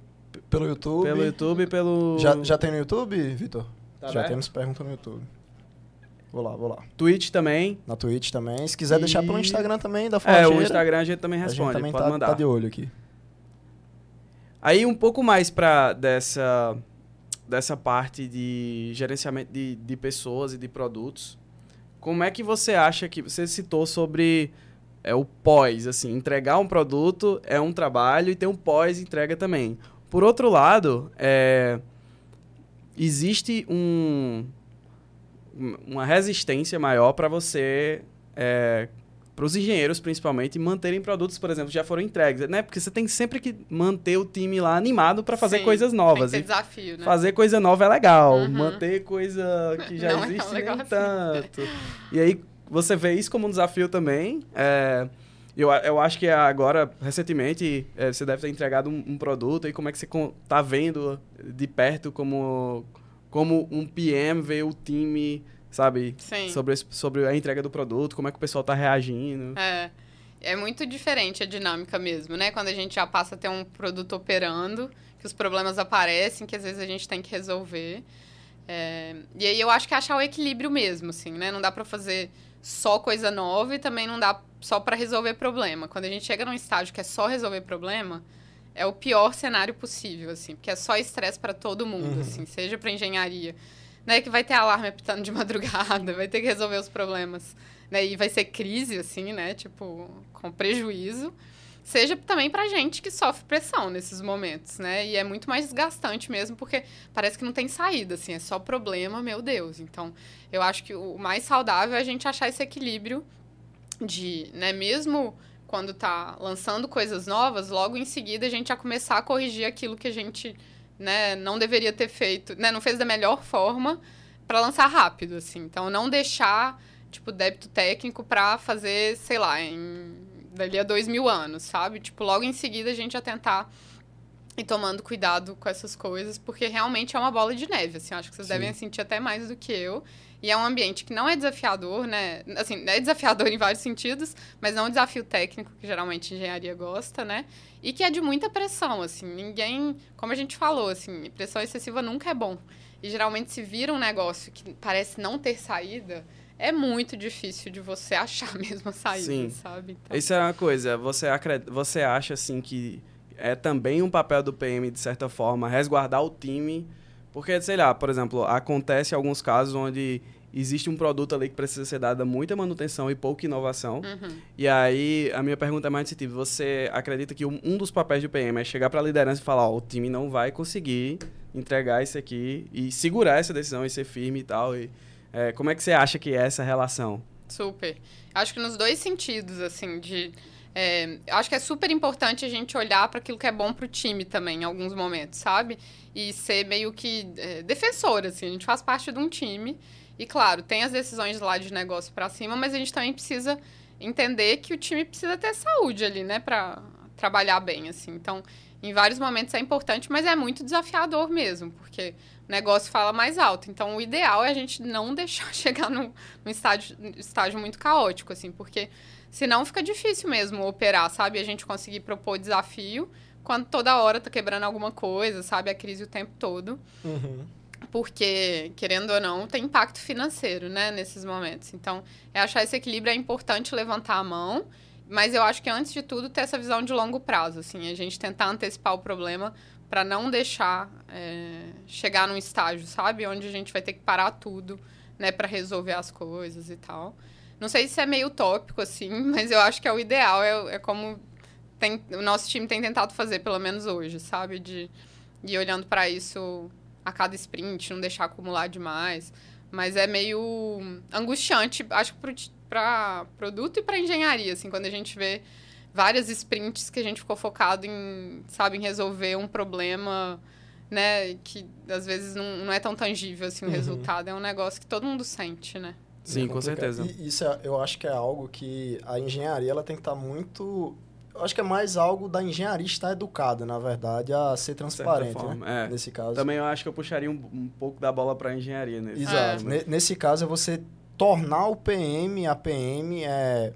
Pelo YouTube. Pelo YouTube e pelo... Já, já tem no YouTube, Vitor? Tá já temos pergunta no YouTube. Vou lá, vou lá. Twitch também. Na Twitch também. Se quiser e... deixar pelo Instagram também, da Forjeira. É, o Instagram a gente também responde, a gente também pode tá, mandar. tá de olho aqui. Aí um pouco mais para dessa, dessa parte de gerenciamento de, de pessoas e de produtos. Como é que você acha que... Você citou sobre é o pós, assim, entregar um produto é um trabalho e tem um pós-entrega também. Por outro lado, é, existe um, uma resistência maior para você, é, para os engenheiros principalmente, manterem produtos, por exemplo, já foram entregues, né? Porque você tem sempre que manter o time lá animado para fazer Sim, coisas novas. Tem desafio, né? Fazer coisa nova é legal, uhum. manter coisa que já Não existe é nem assim. tanto. E aí você vê isso como um desafio também. É, eu, eu acho que agora, recentemente, é, você deve ter entregado um, um, produto e como é que você está vendo de perto como, como um PM vê o time, sabe? Sim. Sobre, sobre a entrega do produto, como é que o pessoal está reagindo. É. É muito diferente a dinâmica mesmo, né? Quando a gente já passa a ter um produto operando, que os problemas aparecem, que às vezes a gente tem que resolver. É, e aí eu acho que é achar o equilíbrio mesmo, assim, né? Não dá para fazer só coisa nova e também não dá só para resolver problema. Quando a gente chega num estágio que é só resolver problema, é o pior cenário possível, assim, porque é só estresse para todo mundo, uhum. assim, seja para engenharia, né, que vai ter alarme apitando de madrugada, vai ter que resolver os problemas, né, e vai ser crise, assim, né, tipo, com prejuízo seja também pra gente que sofre pressão nesses momentos, né? E é muito mais desgastante mesmo, porque parece que não tem saída, assim, é só problema, meu Deus. Então, eu acho que o mais saudável é a gente achar esse equilíbrio de, né, mesmo quando tá lançando coisas novas, logo em seguida a gente já começar a corrigir aquilo que a gente, né, não deveria ter feito, né, não fez da melhor forma para lançar rápido, assim. Então, não deixar, tipo, débito técnico para fazer, sei lá, em dali a dois mil anos, sabe? Tipo, logo em seguida a gente ia tentar ir tomando cuidado com essas coisas, porque realmente é uma bola de neve, assim, acho que vocês Sim. devem sentir até mais do que eu. E é um ambiente que não é desafiador, né? Assim, é desafiador em vários sentidos, mas não é um desafio técnico que geralmente a engenharia gosta, né? E que é de muita pressão, assim, ninguém, como a gente falou, assim, pressão excessiva nunca é bom. E geralmente se vira um negócio que parece não ter saída, é muito difícil de você achar mesmo a saída, Sim. sabe? Então... Isso é uma coisa, você, acredita, você acha assim que é também um papel do PM, de certa forma, resguardar o time, porque, sei lá, por exemplo, acontece alguns casos onde existe um produto ali que precisa ser dada muita manutenção e pouca inovação. Uhum. E aí, a minha pergunta é mais tipo, você acredita que um, dos papéis do PM é chegar para a liderança e falar, ó, o time não vai conseguir entregar isso aqui e segurar essa decisão e ser firme e tal, e é, como é que você acha que é essa relação? Super. Acho que nos dois sentidos, assim, de... É, acho que é super importante a gente olhar para aquilo que é bom para o time também, em alguns momentos, sabe? E ser meio que é, defensor, assim. A gente faz parte de um time. E, claro, tem as decisões lá de negócio para cima, mas a gente também precisa entender que o time precisa ter saúde ali, né? Para trabalhar bem, assim. Então, em vários momentos é importante, mas é muito desafiador mesmo, porque o negócio fala mais alto. Então, o ideal é a gente não deixar chegar num, num estágio, estágio muito caótico, assim, porque senão fica difícil mesmo operar, sabe? A gente conseguir propor desafio quando toda hora tá quebrando alguma coisa, sabe? A crise o tempo todo. Uhum. porque, querendo ou não, tem impacto financeiro, né, nesses momentos. Então, é achar esse equilíbrio é importante levantar a mão, mas eu acho que antes de tudo ter essa visão de longo prazo, assim, a gente tentar antecipar o problema para não deixar é, chegar num estágio, sabe, onde a gente vai ter que parar tudo, né, para resolver as coisas e tal. Não sei se é meio utópico, assim, mas eu acho que é o ideal, é, é como tem, o nosso time tem tentado fazer, pelo menos hoje, sabe? De ir olhando para isso a cada sprint, não deixar acumular demais. Mas é meio angustiante, acho que para produto e para engenharia, assim, quando a gente vê várias sprints que a gente ficou focado em, sabe, em resolver um problema, né, que às vezes não, não é tão tangível assim o uhum. resultado, é um negócio que todo mundo sente, né? Sim, é com certeza. E isso é, eu acho que é algo que a engenharia ela tem que estar tá muito eu acho que é mais algo da engenharia estar educada, na verdade, a ser transparente, né? forma, né? É. Nesse caso. Também eu acho que eu puxaria um, um pouco da bola para a engenharia nesse Exato. É. Nesse caso é você tornar o PM, a PM é,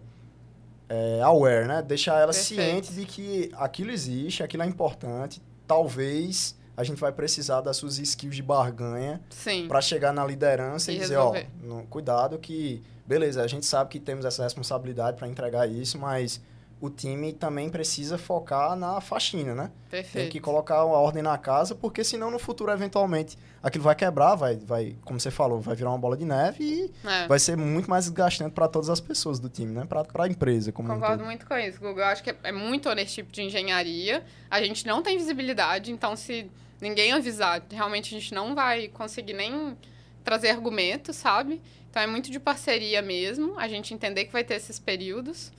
é aware, né? Deixar ela Perfeito. ciente de que aquilo existe, aquilo é importante. Talvez a gente vai precisar das suas skills de barganha para chegar na liderança e, e dizer, ó, no, cuidado que beleza, a gente sabe que temos essa responsabilidade para entregar isso, mas o time também precisa focar na faxina, né? Perfeito. Tem que colocar a ordem na casa, porque senão no futuro, eventualmente, aquilo vai quebrar, vai, vai como você falou, vai virar uma bola de neve e é. vai ser muito mais desgastante para todas as pessoas do time, né? Para a empresa. Como Concordo um muito com isso, Google. Eu acho que é, é muito ownership de engenharia. A gente não tem visibilidade, então se ninguém avisar, realmente a gente não vai conseguir nem trazer argumentos, sabe? Então é muito de parceria mesmo, a gente entender que vai ter esses períodos.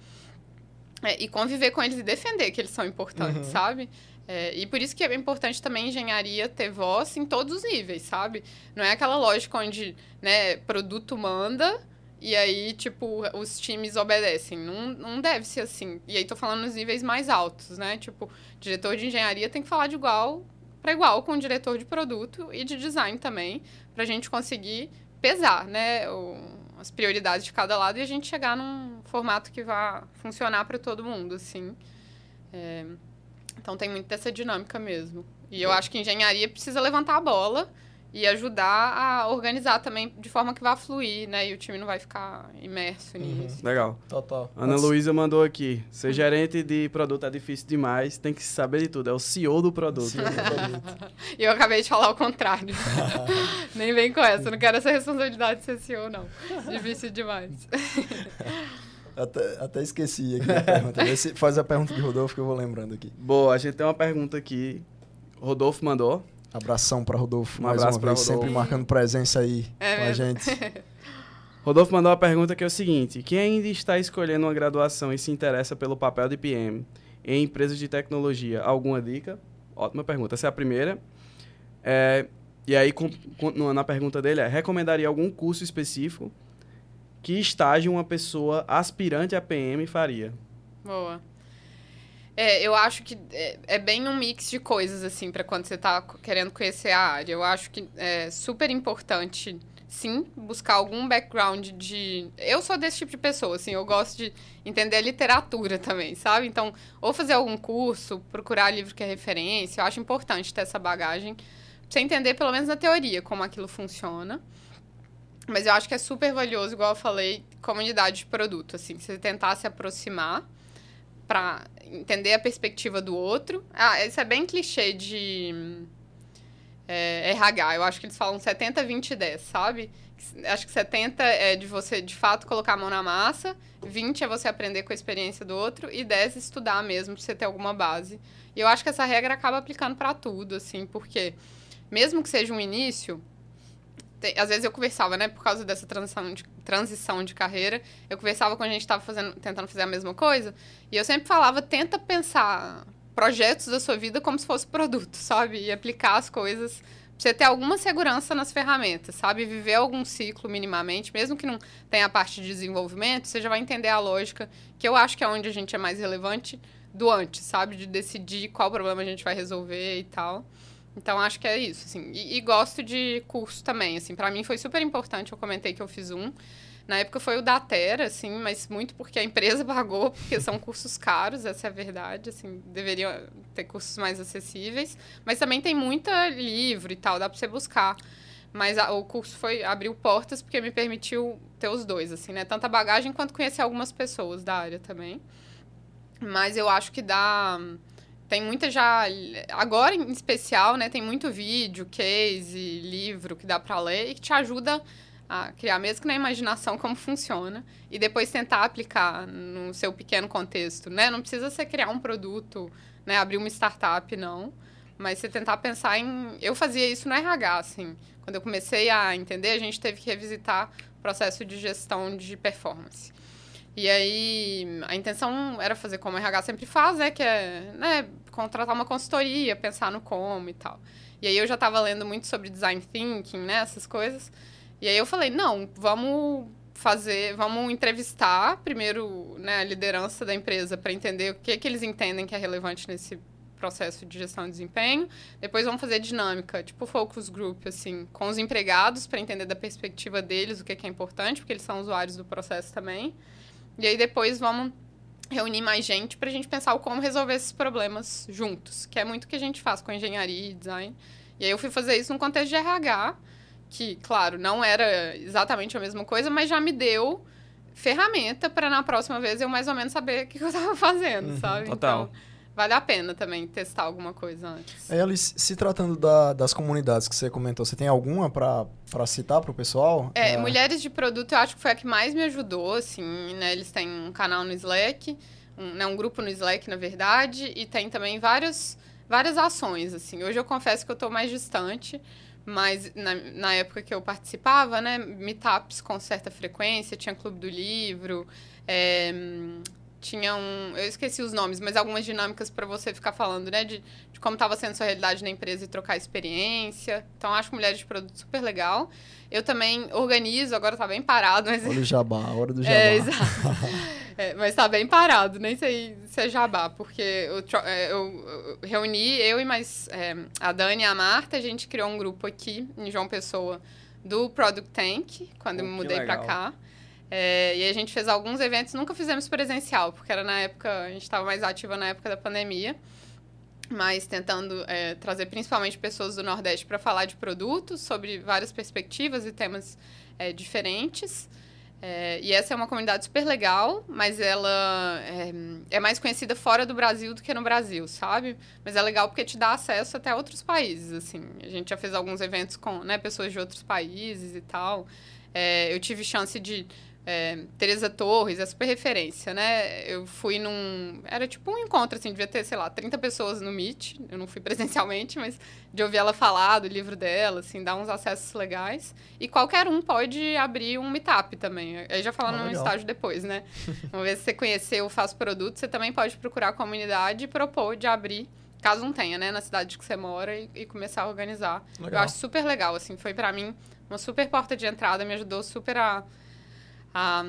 É, e conviver com eles e defender que eles são importantes, uhum. sabe? É, e por isso que é importante também a engenharia ter voz em todos os níveis, sabe? Não é aquela lógica onde, né, produto manda e aí, tipo, os times obedecem. Não, não deve ser assim. E aí tô falando nos níveis mais altos, né? Tipo, diretor de engenharia tem que falar de igual para igual com o diretor de produto e de design também, pra gente conseguir pesar, né? O, as prioridades de cada lado e a gente chegar num formato que vá funcionar para todo mundo, assim. É, então tem muito dessa dinâmica mesmo. E eu acho que engenharia precisa levantar a bola e ajudar a organizar também de forma que vá fluir, né? E o time não vai ficar imerso uhum. nisso. Legal. Total. Ana Luísa mandou aqui. Ser uhum. gerente de produto é difícil demais, tem que saber de tudo. É o CEO do produto. CEO do produto. e eu acabei de falar o contrário. Nem vem com essa. não quero essa responsabilidade de ser CEO, não. Difícil demais. Até, até esqueci aqui a pergunta. Faz a pergunta de Rodolfo que eu vou lembrando aqui. Boa, a gente tem uma pergunta aqui. Rodolfo mandou. Abração para Rodolfo, um mais abraço uma vez, Rodolfo. sempre marcando presença aí é com mesmo. a gente. Rodolfo mandou uma pergunta que é o seguinte: quem ainda está escolhendo uma graduação e se interessa pelo papel de PM em empresas de tecnologia, alguma dica? Ótima pergunta. Essa é a primeira. É, e aí, continuando a pergunta dele, é: recomendaria algum curso específico que estágio uma pessoa aspirante a PM faria? Boa. É, eu acho que é, é, bem um mix de coisas, assim, para quando você está querendo conhecer a área. Eu acho que é super importante, sim, buscar algum background de. Eu sou desse tipo de pessoa, assim, eu gosto de entender a literatura também, sabe? Então, ou fazer algum curso, procurar livro que é referência. Eu acho importante ter essa bagagem, pra você entender, pelo menos na teoria, como aquilo funciona. Mas eu acho que é super valioso, igual eu falei, comunidade de produto, assim, você tentar se aproximar para entender a perspectiva do outro. Ah, isso é bem clichê de é, RH. Eu acho que eles falam 70, 20, 10, sabe? Acho que 70 é de você, de fato, colocar a mão na massa, 20 é você aprender com a experiência do outro e 10 estudar mesmo, pra você ter alguma base. E eu acho que essa regra acaba aplicando para tudo, assim, porque mesmo que seja um início, tem, às vezes eu conversava, né, por causa dessa transição de, transição de carreira, eu conversava quando a gente estava fazendo, tentando fazer a mesma coisa, e eu sempre falava, tenta pensar projetos da sua vida como se fosse produto, sabe? E aplicar as coisas pra você ter alguma segurança nas ferramentas, sabe? Viver algum ciclo minimamente, mesmo que não tenha a parte de desenvolvimento, você já vai entender a lógica, que eu acho que é onde a gente é mais relevante do antes, sabe? De decidir qual problema a gente vai resolver e tal. Então, acho que é isso, assim. E, e gosto de curso também, assim. para mim foi super importante, eu comentei que eu fiz um. Na época foi o da Terra, assim, mas muito porque a empresa pagou, porque são cursos caros, essa é a verdade, assim, deveriam ter cursos mais acessíveis. Mas também tem muita livro e tal, dá para você buscar. Mas a, o curso foi abriu portas porque me permitiu ter os dois, assim, né? Tanto a bagagem quanto conhecer algumas pessoas da área também. Mas eu acho que dá tem muita já agora em especial, né, tem muito vídeo, case, livro que dá para ler e que te ajuda a criar mesmo que na imaginação como funciona e depois tentar aplicar no seu pequeno contexto, né? Não precisa ser criar um produto, né, abrir uma startup não, mas você tentar pensar em eu fazia isso no RH, assim. Quando eu comecei a entender, a gente teve que revisitar o processo de gestão de performance. E aí, a intenção era fazer como o RH sempre faz, né? Que é né, contratar uma consultoria, pensar no como e tal. E aí eu já estava lendo muito sobre design thinking, né? Essas coisas. E aí eu falei, não, vamos fazer, vamos entrevistar primeiro né, a liderança da empresa para entender o que, que eles entendem que é relevante nesse processo de gestão de desempenho. Depois vamos fazer dinâmica, tipo focus group, assim, com os empregados para entender da perspectiva deles o que, que é importante, porque eles são usuários do processo também. E aí depois vamos reunir mais gente para a gente pensar como resolver esses problemas juntos, que é muito o que a gente faz com engenharia e design. E aí eu fui fazer isso no contexto de RH, que, claro, não era exatamente a mesma coisa, mas já me deu ferramenta para na próxima vez eu mais ou menos saber o que eu estava fazendo, uhum, sabe? Total. Então, vale a pena também testar alguma coisa antes. Aí, Alice, se tratando da, das comunidades que você comentou, você tem alguma para citar para o pessoal? É, é, Mulheres de Produto eu acho que foi a que mais me ajudou, assim, né? Eles têm um canal no Slack, um, né, um grupo no Slack, na verdade, e tem também vários, várias ações, assim. Hoje eu confesso que eu estou mais distante, mas na, na época que eu participava, né, meetups com certa frequência, tinha Clube do Livro, é, tinha um. Eu esqueci os nomes, mas algumas dinâmicas para você ficar falando, né? De, de como estava sendo sua realidade na empresa e trocar experiência. Então, acho Mulheres de Produto super legal. Eu também organizo, agora tá bem parado, mas. Olha o jabá, a hora do é, jabá. É, exato. é, mas tá bem parado, nem sei se é jabá, porque eu, é, eu, eu reuni, eu e mais é, a Dani e a Marta, a gente criou um grupo aqui em João Pessoa do Product Tank, quando oh, eu me mudei para cá. É, e a gente fez alguns eventos, nunca fizemos presencial, porque era na época, a gente estava mais ativa na época da pandemia, mas tentando é, trazer principalmente pessoas do Nordeste para falar de produtos, sobre várias perspectivas e temas é, diferentes. É, e essa é uma comunidade super legal, mas ela é, é, mais conhecida fora do Brasil do que no Brasil, sabe? Mas é legal porque te dá acesso até outros países, assim. A gente já fez alguns eventos com né, pessoas de outros países e tal. É, eu tive chance de é, Teresa Torres, é super referência, né? Eu fui num. Era tipo um encontro, assim, devia ter, sei lá, 30 pessoas no Meet. Eu não fui presencialmente, mas de ouvir ela falar do livro dela, assim, dar uns acessos legais. E qualquer um pode abrir um meetup também. Aí já falando ah, no estágio depois, né? Uma vez que você conheceu o Faz Produto, você também pode procurar a comunidade e propor de abrir caso não tenha, né, na cidade que você mora e, e começar a organizar. Legal. Eu acho super legal, assim, foi para mim uma super porta de entrada, me ajudou super a a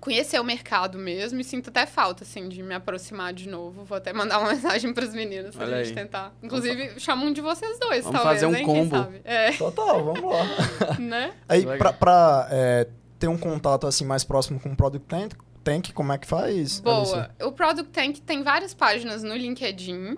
conhecer o mercado mesmo e sinto até falta, assim, de me aproximar de novo. Vou até mandar uma mensagem para os meninos pra gente tentar. Inclusive, chamo um de vocês dois, vamos talvez, fazer um hein? combo. É. Total, vamos lá. né? Aí, para pra é, ter um contato, assim, mais próximo com o Product Tank, Tank como é que faz? Boa. O Product Tank tem várias páginas no LinkedIn.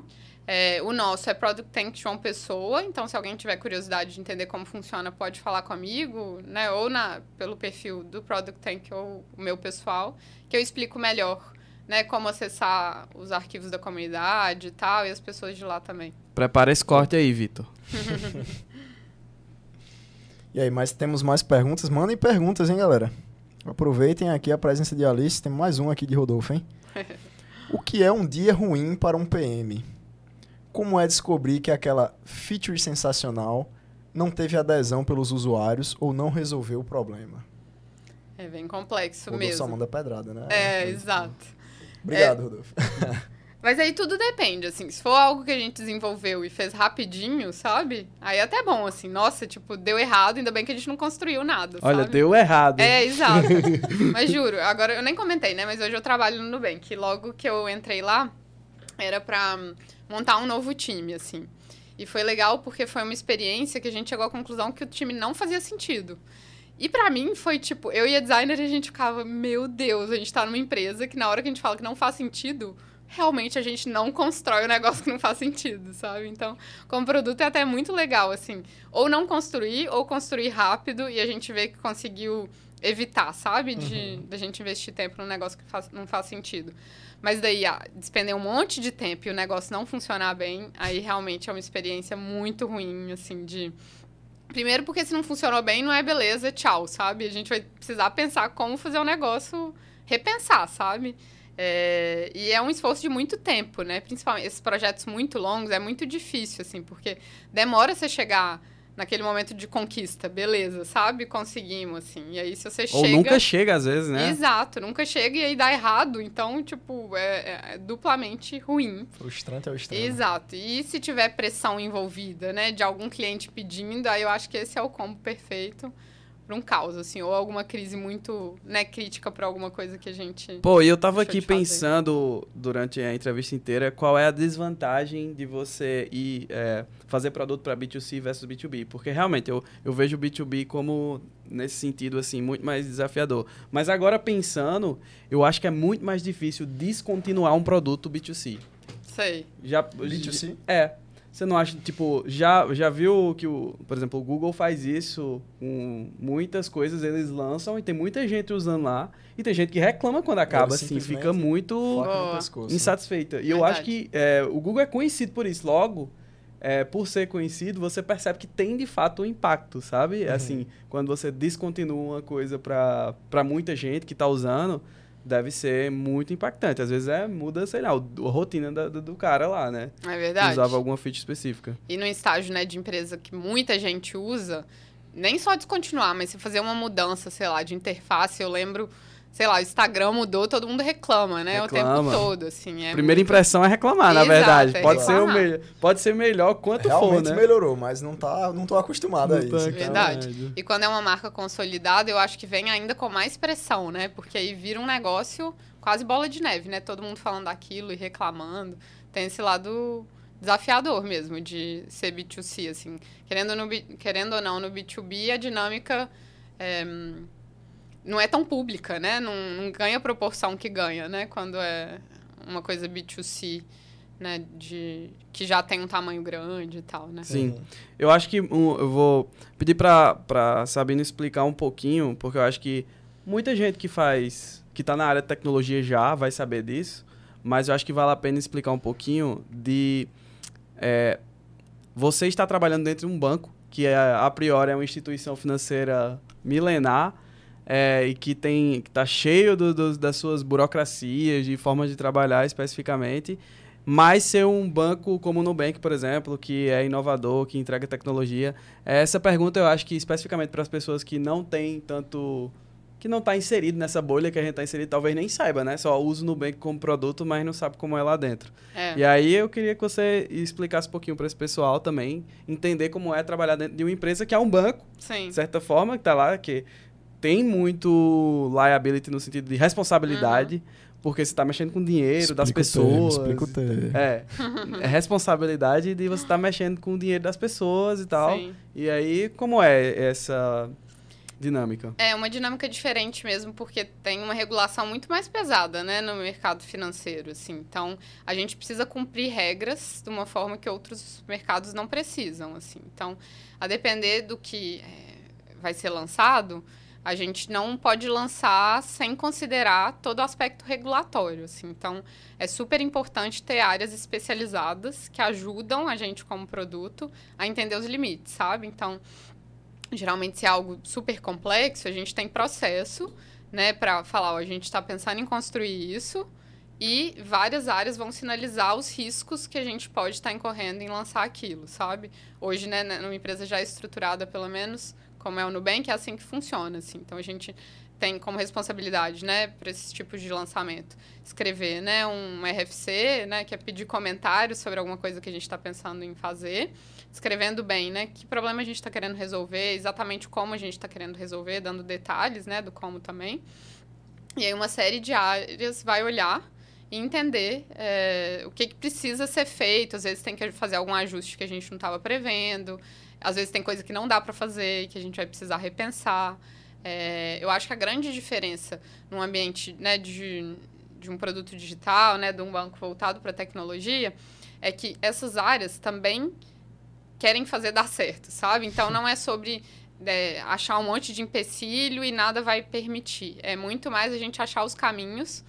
É, o nosso é Product Tank João Pessoa, então se alguém tiver curiosidade de entender como funciona, pode falar comigo, né? Ou na, pelo perfil do Product Tank ou o meu pessoal, que eu explico melhor, né? Como acessar os arquivos da comunidade e tal, e as pessoas de lá também. Prepara esse corte aí, Vitor. e aí, mas temos mais perguntas? Mandem perguntas, hein, galera? Aproveitem aqui a presença de Alice, tem mais um aqui de Rodolfo, hein? o que é um dia ruim para um PM? Como é descobrir que aquela feature sensacional não teve adesão pelos usuários ou não resolveu o problema? É bem complexo Rodolfo mesmo. só manda pedrada, né? É, é exato. Obrigado, é... Rodolfo. Mas aí tudo depende, assim, se for algo que a gente desenvolveu e fez rapidinho, sabe? Aí é até bom, assim, nossa, tipo, deu errado, ainda bem que a gente não construiu nada, Olha, sabe? deu errado. É, exato. Mas juro, agora eu nem comentei, né? Mas hoje eu trabalho no Nubank. Logo que eu entrei lá, era pra montar um novo time, assim. E foi legal porque foi uma experiência que a gente chegou à conclusão que o time não fazia sentido. E para mim foi tipo, eu e a designer a gente ficava, meu Deus, a gente tá numa empresa que na hora que a gente fala que não faz sentido, realmente a gente não constrói um negócio que não faz sentido, sabe? Então, como produto é até muito legal, assim, ou não construir, ou construir rápido e a gente vê que conseguiu evitar, sabe? De, uhum. de a gente investir tempo num negócio que faz, não faz sentido. Mas daí, ah, despender um monte de tempo e o negócio não funcionar bem, aí realmente é uma experiência muito ruim, assim, de... Primeiro porque se não funcionou bem, não é beleza, tchau, sabe? A gente vai precisar pensar como fazer o negócio repensar, sabe? É, e é um esforço de muito tempo, né? Principalmente esses projetos muito longos, é muito difícil, assim, porque demora você chegar naquele momento de conquista, beleza, sabe? Conseguimos, assim. E aí, se você Ou chega. Ou nunca chega, às vezes, né? Exato, nunca chega e aí dá errado. Então, tipo, é, é, é duplamente ruim. Frustrante é o extremo. Exato. E se tiver pressão envolvida, né, de algum cliente pedindo, aí eu acho que esse é o combo perfeito para um caos, assim, ou alguma crise muito, né, crítica para alguma coisa que a gente. Pô, e eu tava aqui pensando durante a entrevista inteira qual é a desvantagem de você ir é, fazer produto para B2C versus B2B, porque realmente eu, eu vejo o B2B como nesse sentido assim muito mais desafiador. Mas agora pensando, eu acho que é muito mais difícil descontinuar um produto B2C. Sei. Já B2C? É. Você não acha, tipo, já, já viu que, o, por exemplo, o Google faz isso com muitas coisas, eles lançam e tem muita gente usando lá. E tem gente que reclama quando acaba, assim, fica muito pescoço, insatisfeita. E Verdade. eu acho que é, o Google é conhecido por isso. Logo, é, por ser conhecido, você percebe que tem de fato um impacto, sabe? Uhum. Assim, quando você descontinua uma coisa para muita gente que está usando, deve ser muito impactante. Às vezes é muda, sei lá, a rotina da, do, do cara lá, né? É verdade. Usava alguma feature específica. E no estágio, né, de empresa que muita gente usa, nem só descontinuar, mas se fazer uma mudança, sei lá, de interface, eu lembro sei lá, o Instagram mudou, todo mundo reclama, né? Reclama. O tempo todo, assim. É Primeira muito... impressão é reclamar, Exato, na verdade. É pode, reclamar. ser o me... pode ser melhor quanto Realmente for, né? melhorou, mas não tá, não tô acostumado não a isso. Tá verdade. E quando é uma marca consolidada, eu acho que vem ainda com mais pressão, né? Porque aí vira um negócio quase bola de neve, né? Todo mundo falando daquilo e reclamando. Tem esse lado desafiador mesmo de ser B2C, assim. Querendo, no, querendo ou não, no B2B, a dinâmica... É, não é tão pública, né? Não, não, ganha a proporção que ganha, né? Quando é uma coisa B2C, né? De, que já tem um tamanho grande e tal, né? Sim. Eu acho que um, eu vou pedir para pra Sabino explicar um pouquinho, porque eu acho que muita gente que faz, que está na área de tecnologia já vai saber disso, mas eu acho que vale a pena explicar um pouquinho de... É, você está trabalhando dentro de um banco, que é, a priori é uma instituição financeira milenar, é, e que tem que está cheio do, do, das suas burocracias, de formas de trabalhar especificamente, mas ser um banco como o Nubank, por exemplo, que é inovador, que entrega tecnologia. Essa pergunta eu acho que especificamente para as pessoas que não têm tanto que não está inserido nessa bolha que a gente está inserido, talvez nem saiba, né? Só usa o Nubank como produto, mas não sabe como é lá dentro. É. E aí eu queria que você explicasse um pouquinho para esse pessoal também, entender como é trabalhar dentro de uma empresa que é um banco, Sim. de certa forma, que está lá, que tem muito liability no sentido de responsabilidade, uhum. porque você está mexendo com dinheiro explica das pessoas. Explica o termo. É, é responsabilidade de você estar tá mexendo com o dinheiro das pessoas e tal. Sim. E aí, como é essa dinâmica? É uma dinâmica diferente mesmo, porque tem uma regulação muito mais pesada, né, no mercado financeiro, assim. Então, a gente precisa cumprir regras de uma forma que outros mercados não precisam, assim. Então, a depender do que é, vai ser lançado, a gente não pode lançar sem considerar todo o aspecto regulatório. Assim. Então, é super importante ter áreas especializadas que ajudam a gente, como produto, a entender os limites, sabe? Então, geralmente, se é algo super complexo, a gente tem processo né, para falar: ó, a gente está pensando em construir isso. E várias áreas vão sinalizar os riscos que a gente pode estar tá incorrendo em lançar aquilo, sabe? Hoje, né, numa empresa já estruturada, pelo menos, como é o Nubank, é assim que funciona, assim. Então, a gente tem como responsabilidade, né, para esses tipos de lançamento, escrever, né, um RFC, né, que é pedir comentários sobre alguma coisa que a gente está pensando em fazer, escrevendo bem, né, que problema a gente está querendo resolver, exatamente como a gente está querendo resolver, dando detalhes, né, do como também. E aí uma série de áreas vai olhar e entender é, o que, que precisa ser feito. Às vezes tem que fazer algum ajuste que a gente não estava prevendo. Às vezes tem coisa que não dá para fazer, que a gente vai precisar repensar. É, eu acho que a grande diferença num ambiente né, de, de um produto digital, né, de um banco voltado para tecnologia, é que essas áreas também querem fazer dar certo, sabe? Então não é sobre é, achar um monte de empecilho e nada vai permitir. É muito mais a gente achar os caminhos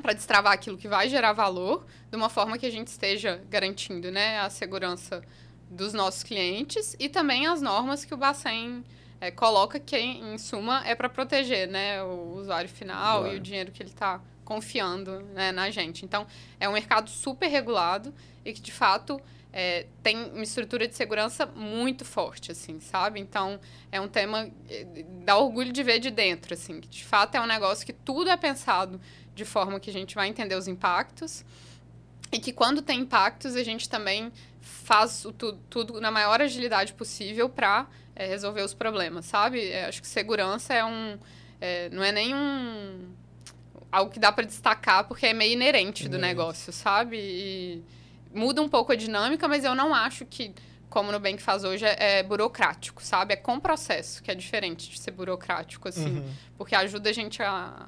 para destravar aquilo que vai gerar valor de uma forma que a gente esteja garantindo né, a segurança dos nossos clientes e também as normas que o Bacen é, coloca que, em suma, é para proteger né, o usuário final claro. e o dinheiro que ele está confiando né, na gente. Então, é um mercado super regulado e que, de fato, é, tem uma estrutura de segurança muito forte, assim, sabe? Então, é um tema é, dá orgulho de ver de dentro, assim, que de fato é um negócio que tudo é pensado de forma que a gente vai entender os impactos e que quando tem impactos a gente também faz o tudo, tudo na maior agilidade possível para é, resolver os problemas, sabe? É, acho que segurança é um é, não é nem um algo que dá para destacar porque é meio inerente do negócio, sabe? E, muda um pouco a dinâmica, mas eu não acho que, como o Nubank faz hoje, é, é burocrático, sabe? É com processo, que é diferente de ser burocrático, assim. Uhum. Porque ajuda a gente a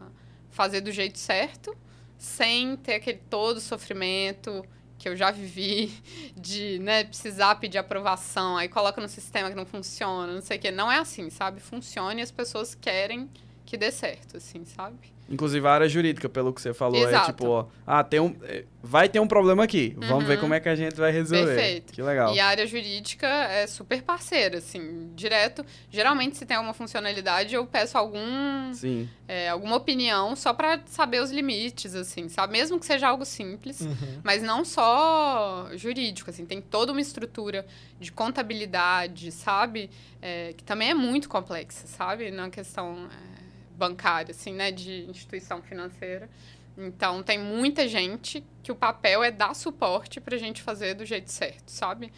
fazer do jeito certo, sem ter aquele todo sofrimento que eu já vivi de né, precisar pedir aprovação, aí coloca no sistema que não funciona, não sei o quê. Não é assim, sabe? Funciona e as pessoas querem que dê certo, assim, sabe? Inclusive a área jurídica, pelo que você falou, é Exato. é tipo, ó, ah, tem um, é, vai ter um problema aqui. Uhum. Vamos ver uhum. como é que a gente vai resolver. Perfeito. Que legal. E a área jurídica é super parceira, assim, direto. Geralmente, se tem alguma funcionalidade, eu peço algum, Sim. É, alguma opinião só para saber os limites, assim, sabe? Mesmo que seja algo simples, uhum. mas não só jurídico, assim, tem toda uma estrutura de contabilidade, sabe? É, que também é muito complexa, sabe? Na questão é, bancária, assim, né, de instituição financeira. Então, tem muita gente que o papel é dar suporte para a gente fazer do jeito certo, sabe?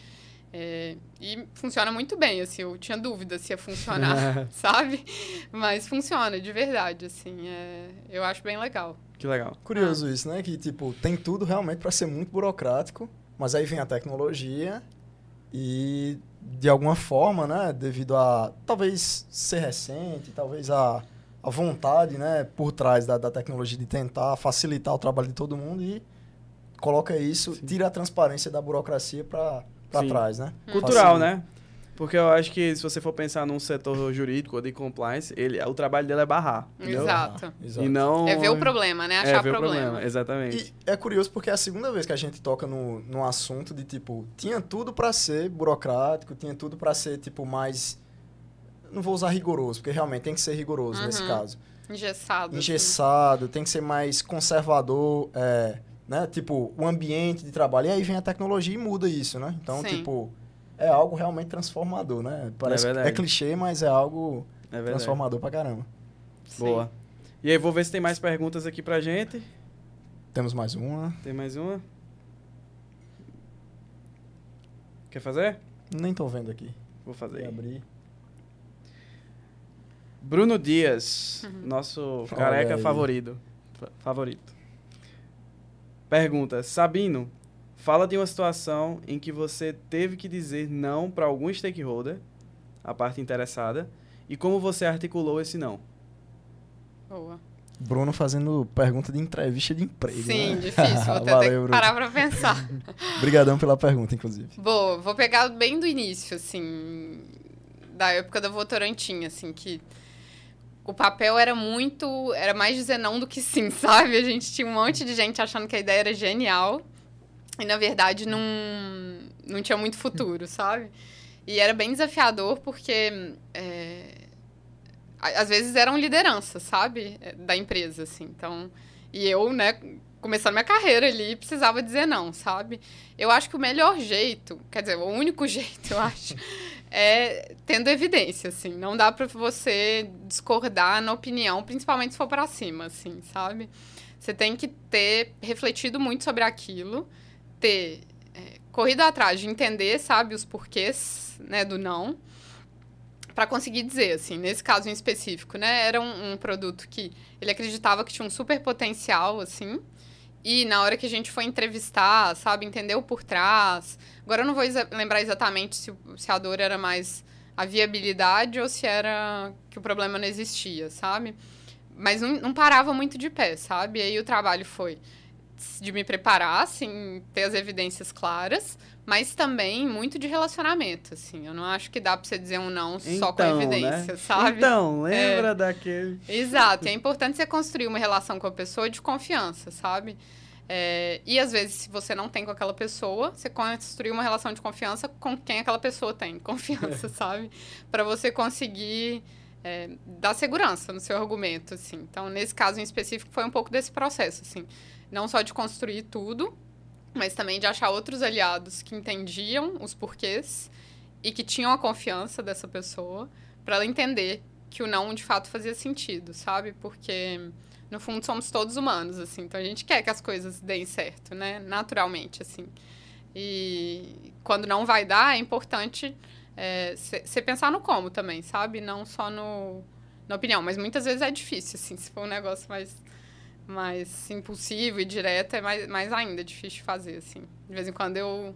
É, e funciona muito bem, assim, eu tinha dúvida se ia funcionar, sabe? Mas funciona, de verdade, assim, é, eu acho bem legal. Que legal. Curioso ah. isso, né? Que, tipo, tem tudo realmente para ser muito burocrático, mas aí vem a tecnologia e, de alguma forma, né, devido a, talvez, ser recente, talvez a a vontade né, por trás da, da tecnologia de tentar facilitar o trabalho de todo mundo e coloca isso, Sim. tira a transparência da burocracia para trás, né? Cultural, Facilita. né? Porque eu acho que se você for pensar num setor jurídico ou de compliance, ele, o trabalho dele é barrar. Exato. Exato. E não... É ver o problema, né? Achar é ver problema. o problema. Exatamente. E é curioso porque é a segunda vez que a gente toca no, no assunto de, tipo, tinha tudo para ser burocrático, tinha tudo para ser, tipo, mais não vou usar rigoroso, porque realmente tem que ser rigoroso uhum. nesse caso. Engessado. Engessado, tem que ser mais conservador, é, né? Tipo, o ambiente de trabalho. E aí vem a tecnologia e muda isso, né? Então, Sim. tipo, é algo realmente transformador, né? Parece é, é clichê, mas é algo é transformador pra caramba. Sim. Boa. E aí, vou ver se tem mais perguntas aqui pra gente. Temos mais uma. Tem mais uma? Quer fazer? Nem tô vendo aqui. Vou fazer. Vou abrir. Bruno Dias, uhum. nosso careca favorito. Favorito. Pergunta: Sabino, fala de uma situação em que você teve que dizer não para algum stakeholder, a parte interessada, e como você articulou esse não. Boa. Bruno fazendo pergunta de entrevista de emprego. Sim, né? difícil. Vou ter Valeu, que parar para pensar. Obrigadão pela pergunta, inclusive. Boa, vou pegar bem do início, assim, da época da Votorantim, assim, que o papel era muito. Era mais dizer não do que sim, sabe? A gente tinha um monte de gente achando que a ideia era genial. E na verdade não, não tinha muito futuro, sabe? E era bem desafiador porque. É, às vezes eram lideranças, sabe? É, da empresa, assim. Então. E eu, né, começando minha carreira ali, precisava dizer não, sabe? Eu acho que o melhor jeito, quer dizer, o único jeito, eu acho, é tendo evidência, assim. Não dá para você discordar na opinião, principalmente se for para cima, assim, sabe? Você tem que ter refletido muito sobre aquilo, ter é, corrido atrás de entender, sabe, os porquês, né, do não, para conseguir dizer, assim, nesse caso em específico, né, era um, um produto que ele acreditava que tinha um super potencial, assim, e na hora que a gente foi entrevistar, sabe, entendeu por trás. Agora eu não vou exa lembrar exatamente se, se a dor era mais a viabilidade ou se era que o problema não existia, sabe? mas não, não parava muito de pé, sabe? E aí o trabalho foi de me preparar, assim, ter as evidências claras, mas também muito de relacionamento, assim. Eu não acho que dá pra você dizer um não então, só com evidência, né? sabe? Então, lembra é. daquele. Exato. É importante você construir uma relação com a pessoa de confiança, sabe? É, e às vezes, se você não tem com aquela pessoa, você construir uma relação de confiança com quem aquela pessoa tem confiança, sabe? Para você conseguir é, dar segurança no seu argumento, assim. Então, nesse caso em específico, foi um pouco desse processo, assim. Não só de construir tudo, mas também de achar outros aliados que entendiam os porquês e que tinham a confiança dessa pessoa para ela entender que o não de fato fazia sentido, sabe? Porque no fundo somos todos humanos, assim, então a gente quer que as coisas deem certo, né? Naturalmente, assim. E quando não vai dar, é importante você é, pensar no como também, sabe? Não só no, na opinião, mas muitas vezes é difícil, assim, se for um negócio mais mais impulsivo e direto, é mais, mais ainda difícil de fazer, assim. De vez em quando eu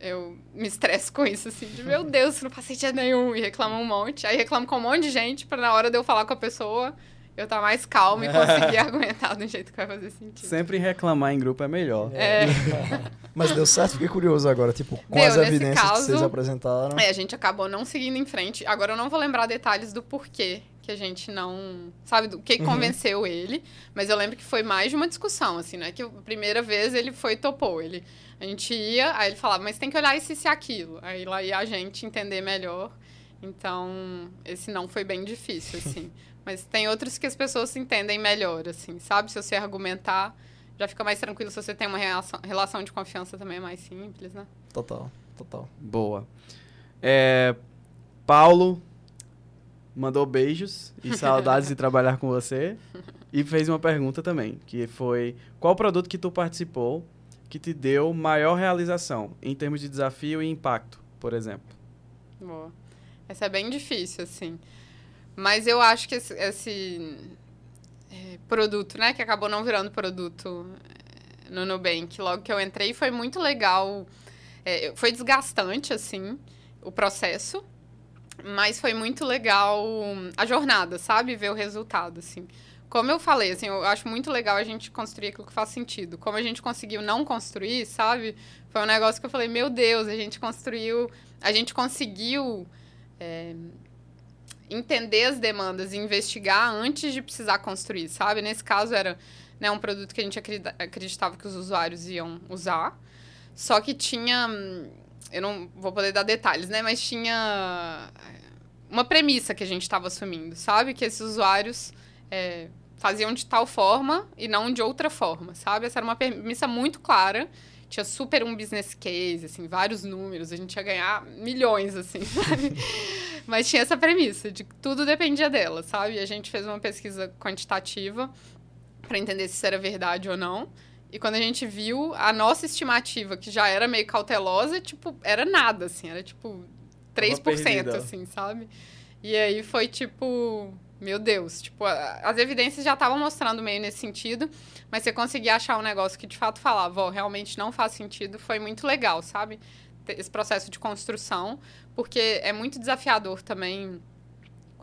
eu me estresso com isso, assim, de meu Deus, não passei dia nenhum, e reclamo um monte. Aí reclamo com um monte de gente, para na hora de eu falar com a pessoa, eu estar tá mais calma e conseguir argumentar do jeito que vai fazer sentido. Sempre reclamar em grupo é melhor. É. Mas deu certo, fiquei curioso agora, tipo, com deu, as evidências caso, que vocês apresentaram. É, a gente acabou não seguindo em frente. Agora eu não vou lembrar detalhes do porquê que a gente não. Sabe, do que uhum. convenceu ele. Mas eu lembro que foi mais de uma discussão, assim, né? Que a primeira vez ele foi topou. Ele, a gente ia, aí ele falava, mas tem que olhar isso e aquilo. Aí lá ia a gente entender melhor. Então, esse não foi bem difícil, assim. Mas tem outros que as pessoas entendem melhor, assim, sabe? Se você argumentar, já fica mais tranquilo. Se você tem uma relação, relação de confiança, também é mais simples, né? Total, total. Boa. É, Paulo mandou beijos e saudades de trabalhar com você. E fez uma pergunta também, que foi: qual produto que tu participou que te deu maior realização em termos de desafio e impacto, por exemplo? Boa. Essa é bem difícil, assim. Mas eu acho que esse, esse é, produto, né, que acabou não virando produto é, no Nubank, logo que eu entrei, foi muito legal. É, foi desgastante, assim, o processo, mas foi muito legal a jornada, sabe? Ver o resultado, assim. Como eu falei, assim, eu acho muito legal a gente construir aquilo que faz sentido. Como a gente conseguiu não construir, sabe? Foi um negócio que eu falei, meu Deus, a gente construiu, a gente conseguiu é, entender as demandas e investigar antes de precisar construir, sabe? Nesse caso era né, um produto que a gente acreditava que os usuários iam usar, só que tinha, eu não vou poder dar detalhes, né? Mas tinha uma premissa que a gente estava assumindo, sabe? Que esses usuários é, faziam de tal forma e não de outra forma, sabe? Essa era uma premissa muito clara tinha super um business case, assim, vários números, a gente ia ganhar milhões, assim, sabe? Mas tinha essa premissa de que tudo dependia dela, sabe? E a gente fez uma pesquisa quantitativa para entender se isso era verdade ou não. E quando a gente viu, a nossa estimativa, que já era meio cautelosa, tipo, era nada, assim, era tipo 3%, assim, sabe? E aí foi tipo, meu Deus, tipo, as evidências já estavam mostrando meio nesse sentido, mas você conseguir achar um negócio que de fato falava, ó, realmente não faz sentido, foi muito legal, sabe? Esse processo de construção, porque é muito desafiador também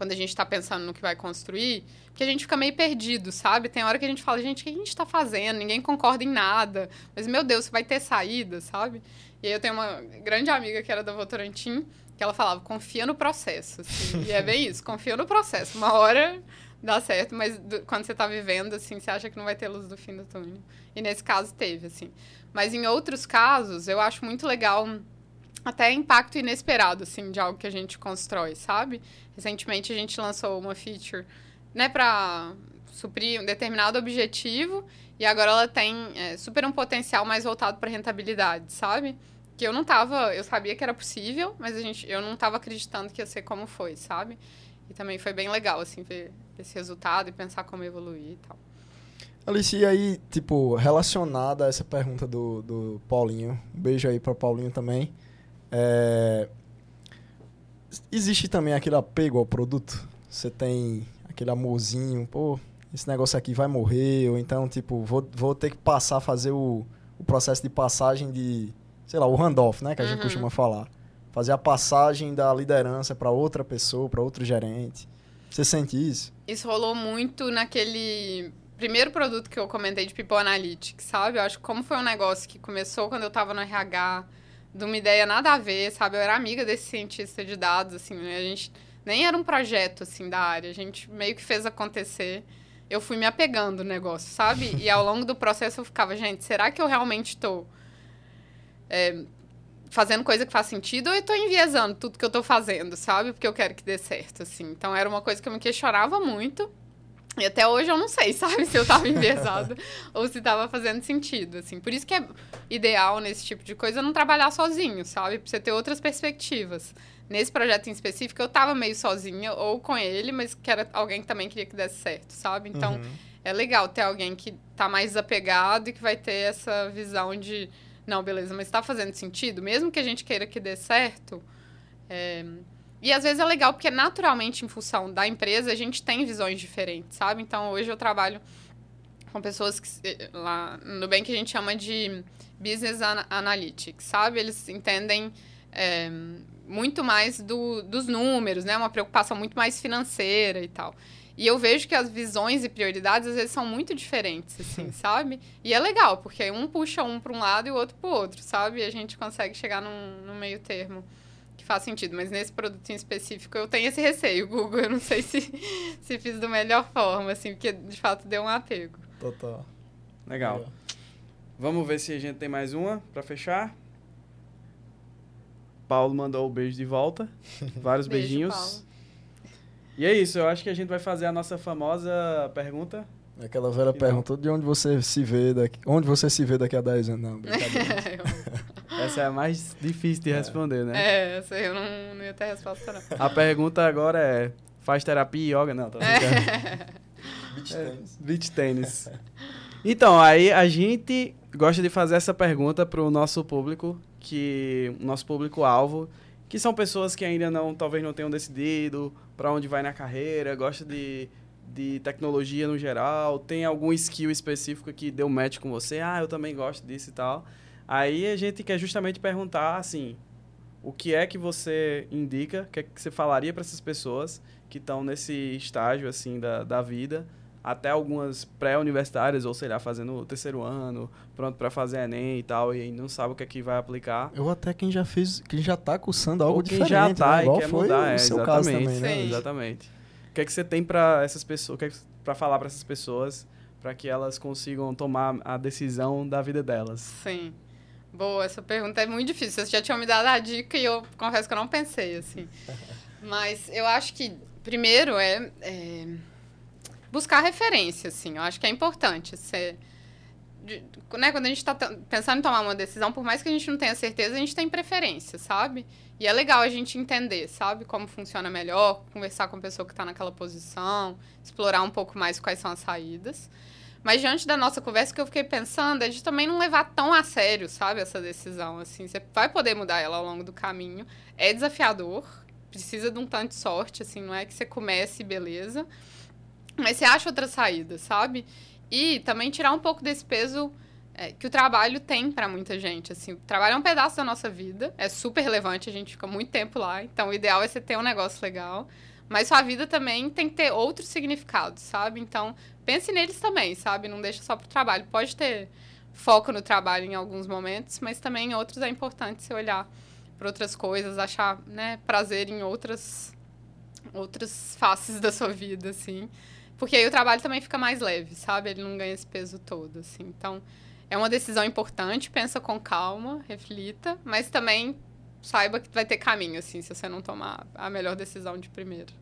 quando a gente está pensando no que vai construir, porque a gente fica meio perdido, sabe? Tem hora que a gente fala, gente, o que a gente está fazendo? Ninguém concorda em nada. Mas, meu Deus, vai ter saída, sabe? E aí eu tenho uma grande amiga que era da Votorantim, que ela falava, confia no processo. Assim. e é bem isso, confia no processo. Uma hora dá certo, mas do, quando você está vivendo, assim, você acha que não vai ter luz do fim do túnel. E nesse caso teve, assim. Mas em outros casos, eu acho muito legal até impacto inesperado, assim, de algo que a gente constrói, sabe? Recentemente a gente lançou uma feature, né, para suprir um determinado objetivo e agora ela tem é, super um potencial mais voltado para rentabilidade, sabe? Que eu não tava, eu sabia que era possível, mas a gente, eu não tava acreditando que ia ser como foi, sabe? E também foi bem legal, assim, ver esse resultado e pensar como evoluir e tal. Alice, e aí, tipo, relacionada a essa pergunta do, do Paulinho, um beijo aí para Paulinho também. É... Existe também aquele apego ao produto? Você tem aquele amorzinho, pô, esse negócio aqui vai morrer, ou então, tipo, vou, vou ter que passar a fazer o, o processo de passagem de, sei lá, o handoff, né, que a uhum. gente costuma falar. Fazer a passagem da liderança para outra pessoa, para outro gerente. Você sente isso? Isso rolou muito naquele primeiro produto que eu comentei de People Analytics, sabe? Eu acho que como foi um negócio que começou quando eu tava no RH, de uma ideia nada a ver, sabe? Eu era amiga desse cientista de dados, assim, né? a gente nem era um projeto, assim, da área, a gente meio que fez acontecer. Eu fui me apegando no negócio, sabe? E ao longo do processo eu ficava, gente, será que eu realmente tô é, fazendo coisa que faz sentido ou eu tô enviesando tudo que eu tô fazendo, sabe? Porque eu quero que dê certo, assim. Então era uma coisa que eu me questionava muito. E até hoje eu não sei, sabe, se eu tava enviesada ou se tava fazendo sentido, assim. Por isso que é ideal nesse tipo de coisa não trabalhar sozinho, sabe? Pra você ter outras perspectivas. Nesse projeto em específico, eu tava meio sozinha ou com ele, mas que era alguém que também queria que desse certo, sabe? Então, uhum. é legal ter alguém que tá mais desapegado e que vai ter essa visão de, não, beleza, mas tá fazendo sentido? Mesmo que a gente queira que dê certo, é e às vezes é legal porque naturalmente, em função da empresa, a gente tem visões diferentes, sabe? Então hoje eu trabalho com pessoas que eh, lá no bem que a gente chama de business analytics, sabe? Eles entendem é, muito mais do, dos números, né? Uma preocupação muito mais financeira e tal. E eu vejo que as visões e prioridades às vezes são muito diferentes, assim, sabe? E é legal, porque um puxa um para um lado e o outro para o outro, sabe? E a gente consegue chegar num, num meio termo que faz sentido, mas nesse produto em específico eu tenho esse receio. Google, eu não sei se, se fiz da melhor forma, assim, porque de fato deu um apego. Total. Legal. Legal. Vamos ver se a gente tem mais uma para fechar. Paulo mandou o um beijo de volta. Vários Beijo, beijinhos. Paulo. E é isso, eu acho que a gente vai fazer a nossa famosa pergunta. Aquela velha pergunta de onde você se vê daqui, onde você se vê daqui a 10 anos. Não, brincadeira. Essa é a mais difícil de responder, né? É, essa eu não, não ia ter resposta, não. A pergunta agora é: faz terapia e yoga? Não, tá é. Beach tênis. É, beach tênis. Então, aí a gente gosta de fazer essa pergunta para o nosso público, que nosso público-alvo, que são pessoas que ainda não, talvez não tenham decidido para onde vai na carreira, gosta de, de tecnologia no geral, tem algum skill específico que deu match com você, ah, eu também gosto disso e tal. Aí a gente quer justamente perguntar assim, o que é que você indica, o que é que você falaria para essas pessoas que estão nesse estágio assim da, da vida, até algumas pré-universitárias ou sei lá, fazendo o terceiro ano, pronto para fazer ENEM e tal, e não sabe o que é que vai aplicar. Ou até quem já fez, quem já tá cursando algo ou quem diferente, já tá né? e quer mudar, é, exatamente, também, né? exatamente. O que é que você tem para essas pessoas, o que é para falar para essas pessoas para que elas consigam tomar a decisão da vida delas? Sim. Boa, essa pergunta é muito difícil. Vocês já tinham me dado a dica e eu confesso que eu não pensei, assim. Mas eu acho que, primeiro, é, é buscar referência, assim. Eu acho que é importante. De, né, quando a gente está pensando em tomar uma decisão, por mais que a gente não tenha certeza, a gente tem preferência, sabe? E é legal a gente entender, sabe? Como funciona melhor, conversar com a pessoa que está naquela posição, explorar um pouco mais quais são as saídas. Mas diante da nossa conversa, que eu fiquei pensando é de também não levar tão a sério, sabe, essa decisão. Assim, você vai poder mudar ela ao longo do caminho. É desafiador, precisa de um tanto de sorte, assim, não é que você comece beleza. Mas você acha outra saída, sabe? E também tirar um pouco desse peso é, que o trabalho tem para muita gente. Assim, o trabalho é um pedaço da nossa vida, é super relevante, a gente fica muito tempo lá. Então, o ideal é você ter um negócio legal. Mas sua vida também tem que ter outros significados, sabe? Então, pense neles também, sabe? Não deixa só pro trabalho. Pode ter foco no trabalho em alguns momentos, mas também em outros é importante você olhar para outras coisas, achar, né, prazer em outras outras faces da sua vida, assim. Porque aí o trabalho também fica mais leve, sabe? Ele não ganha esse peso todo, assim. Então, é uma decisão importante, pensa com calma, reflita, mas também saiba que vai ter caminho, assim, se você não tomar a melhor decisão de primeiro.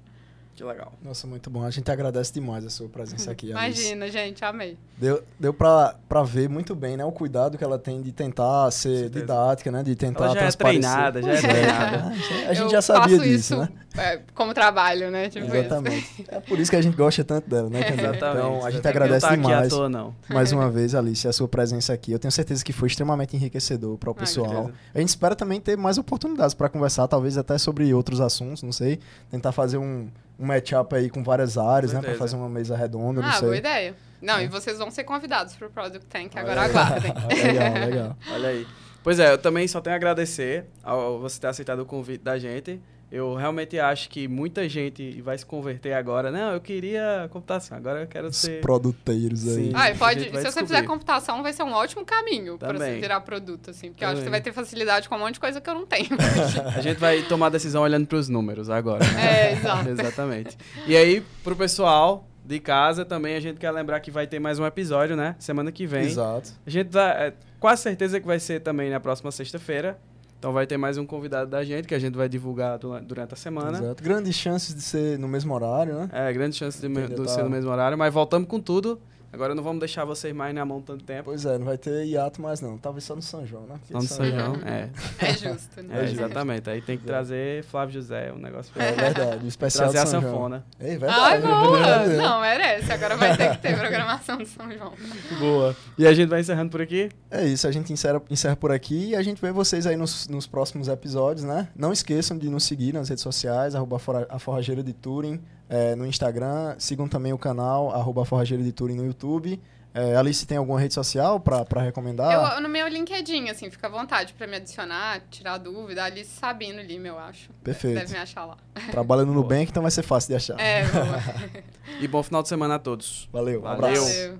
Que legal. Nossa, muito bom. A gente agradece demais a sua presença aqui. Imagina, Alice. gente, amei. Deu, deu pra, pra ver muito bem, né? O cuidado que ela tem de tentar ser didática, né? De tentar ela já é treinada, já é treinada. a gente Eu já sabia disso, né? É, como trabalho, né? Tipo Exatamente. Isso. É por isso que a gente gosta tanto dela, né? Exatamente. Então, a gente agradece tá demais. Aqui à toa, não. Mais uma vez, Alice, a sua presença aqui. Eu tenho certeza que foi extremamente enriquecedor para o ah, pessoal. a gente espera também ter mais oportunidades para conversar, talvez até sobre outros assuntos, não sei. Tentar fazer um um matchup aí com várias áreas, né? Pra fazer uma mesa redonda, não ah, sei. boa ideia. Não, é. e vocês vão ser convidados pro Product Tank, agora aguardem. legal, legal. Olha aí. Pois é, eu também só tenho a agradecer ao você ter aceitado o convite da gente. Eu realmente acho que muita gente vai se converter agora. Não, eu queria computação, agora eu quero Os ser. produteiros aí. Sim. Ah, pode, se você descobrir. fizer computação, vai ser um ótimo caminho para você Também. virar produto, assim. Porque eu acho que você Também. vai ter facilidade com um monte de coisa que eu não tenho. A gente vai tomar decisão olhando para os números agora. Né? É, exato. Exatamente. E aí, pro pessoal de casa também, a gente quer lembrar que vai ter mais um episódio, né? Semana que vem. Exato. A gente tá é, quase certeza que vai ser também na próxima sexta-feira. Então vai ter mais um convidado da gente que a gente vai divulgar du- durante a semana. Exato. Grandes chances de ser no mesmo horário, né? É, grande chance de do tá- ser no mesmo horário, mas voltamos com tudo. Agora não vamos deixar vocês mais na mão tanto tempo. Pois é, não vai ter hiato mais não. Talvez só no São João, né? Porque Só no São João. João. É, É justo, né? é, exatamente. Aí tem que trazer Flávio José, um negócio pra É verdade. O especial trazer a São João. sanfona. Ei, Ai, verdade. boa! verdade. Não, merece. Agora vai ter que ter programação do São João. Boa. E a gente vai encerrando por aqui. É isso, a gente encerra, encerra por aqui e a gente vê vocês aí nos, nos próximos episódios, né? Não esqueçam de nos seguir nas redes sociais, arroba a a Forrageira de Turing, é, no Instagram. Sigam também o canal, arroba a Forrageira de Turing no YouTube. É, Alice, tem alguma rede social pra, pra recomendar? Eu, no meu LinkedIn, assim, fica à vontade pra me adicionar, tirar dúvida. Alice Sabino Lima, eu acho. Perfeito. Deve me achar lá. Trabalha no Nubank, então vai ser fácil de achar. É, boa. E bom final de semana a todos. Valeu, um Valeu. abraço. Valeu.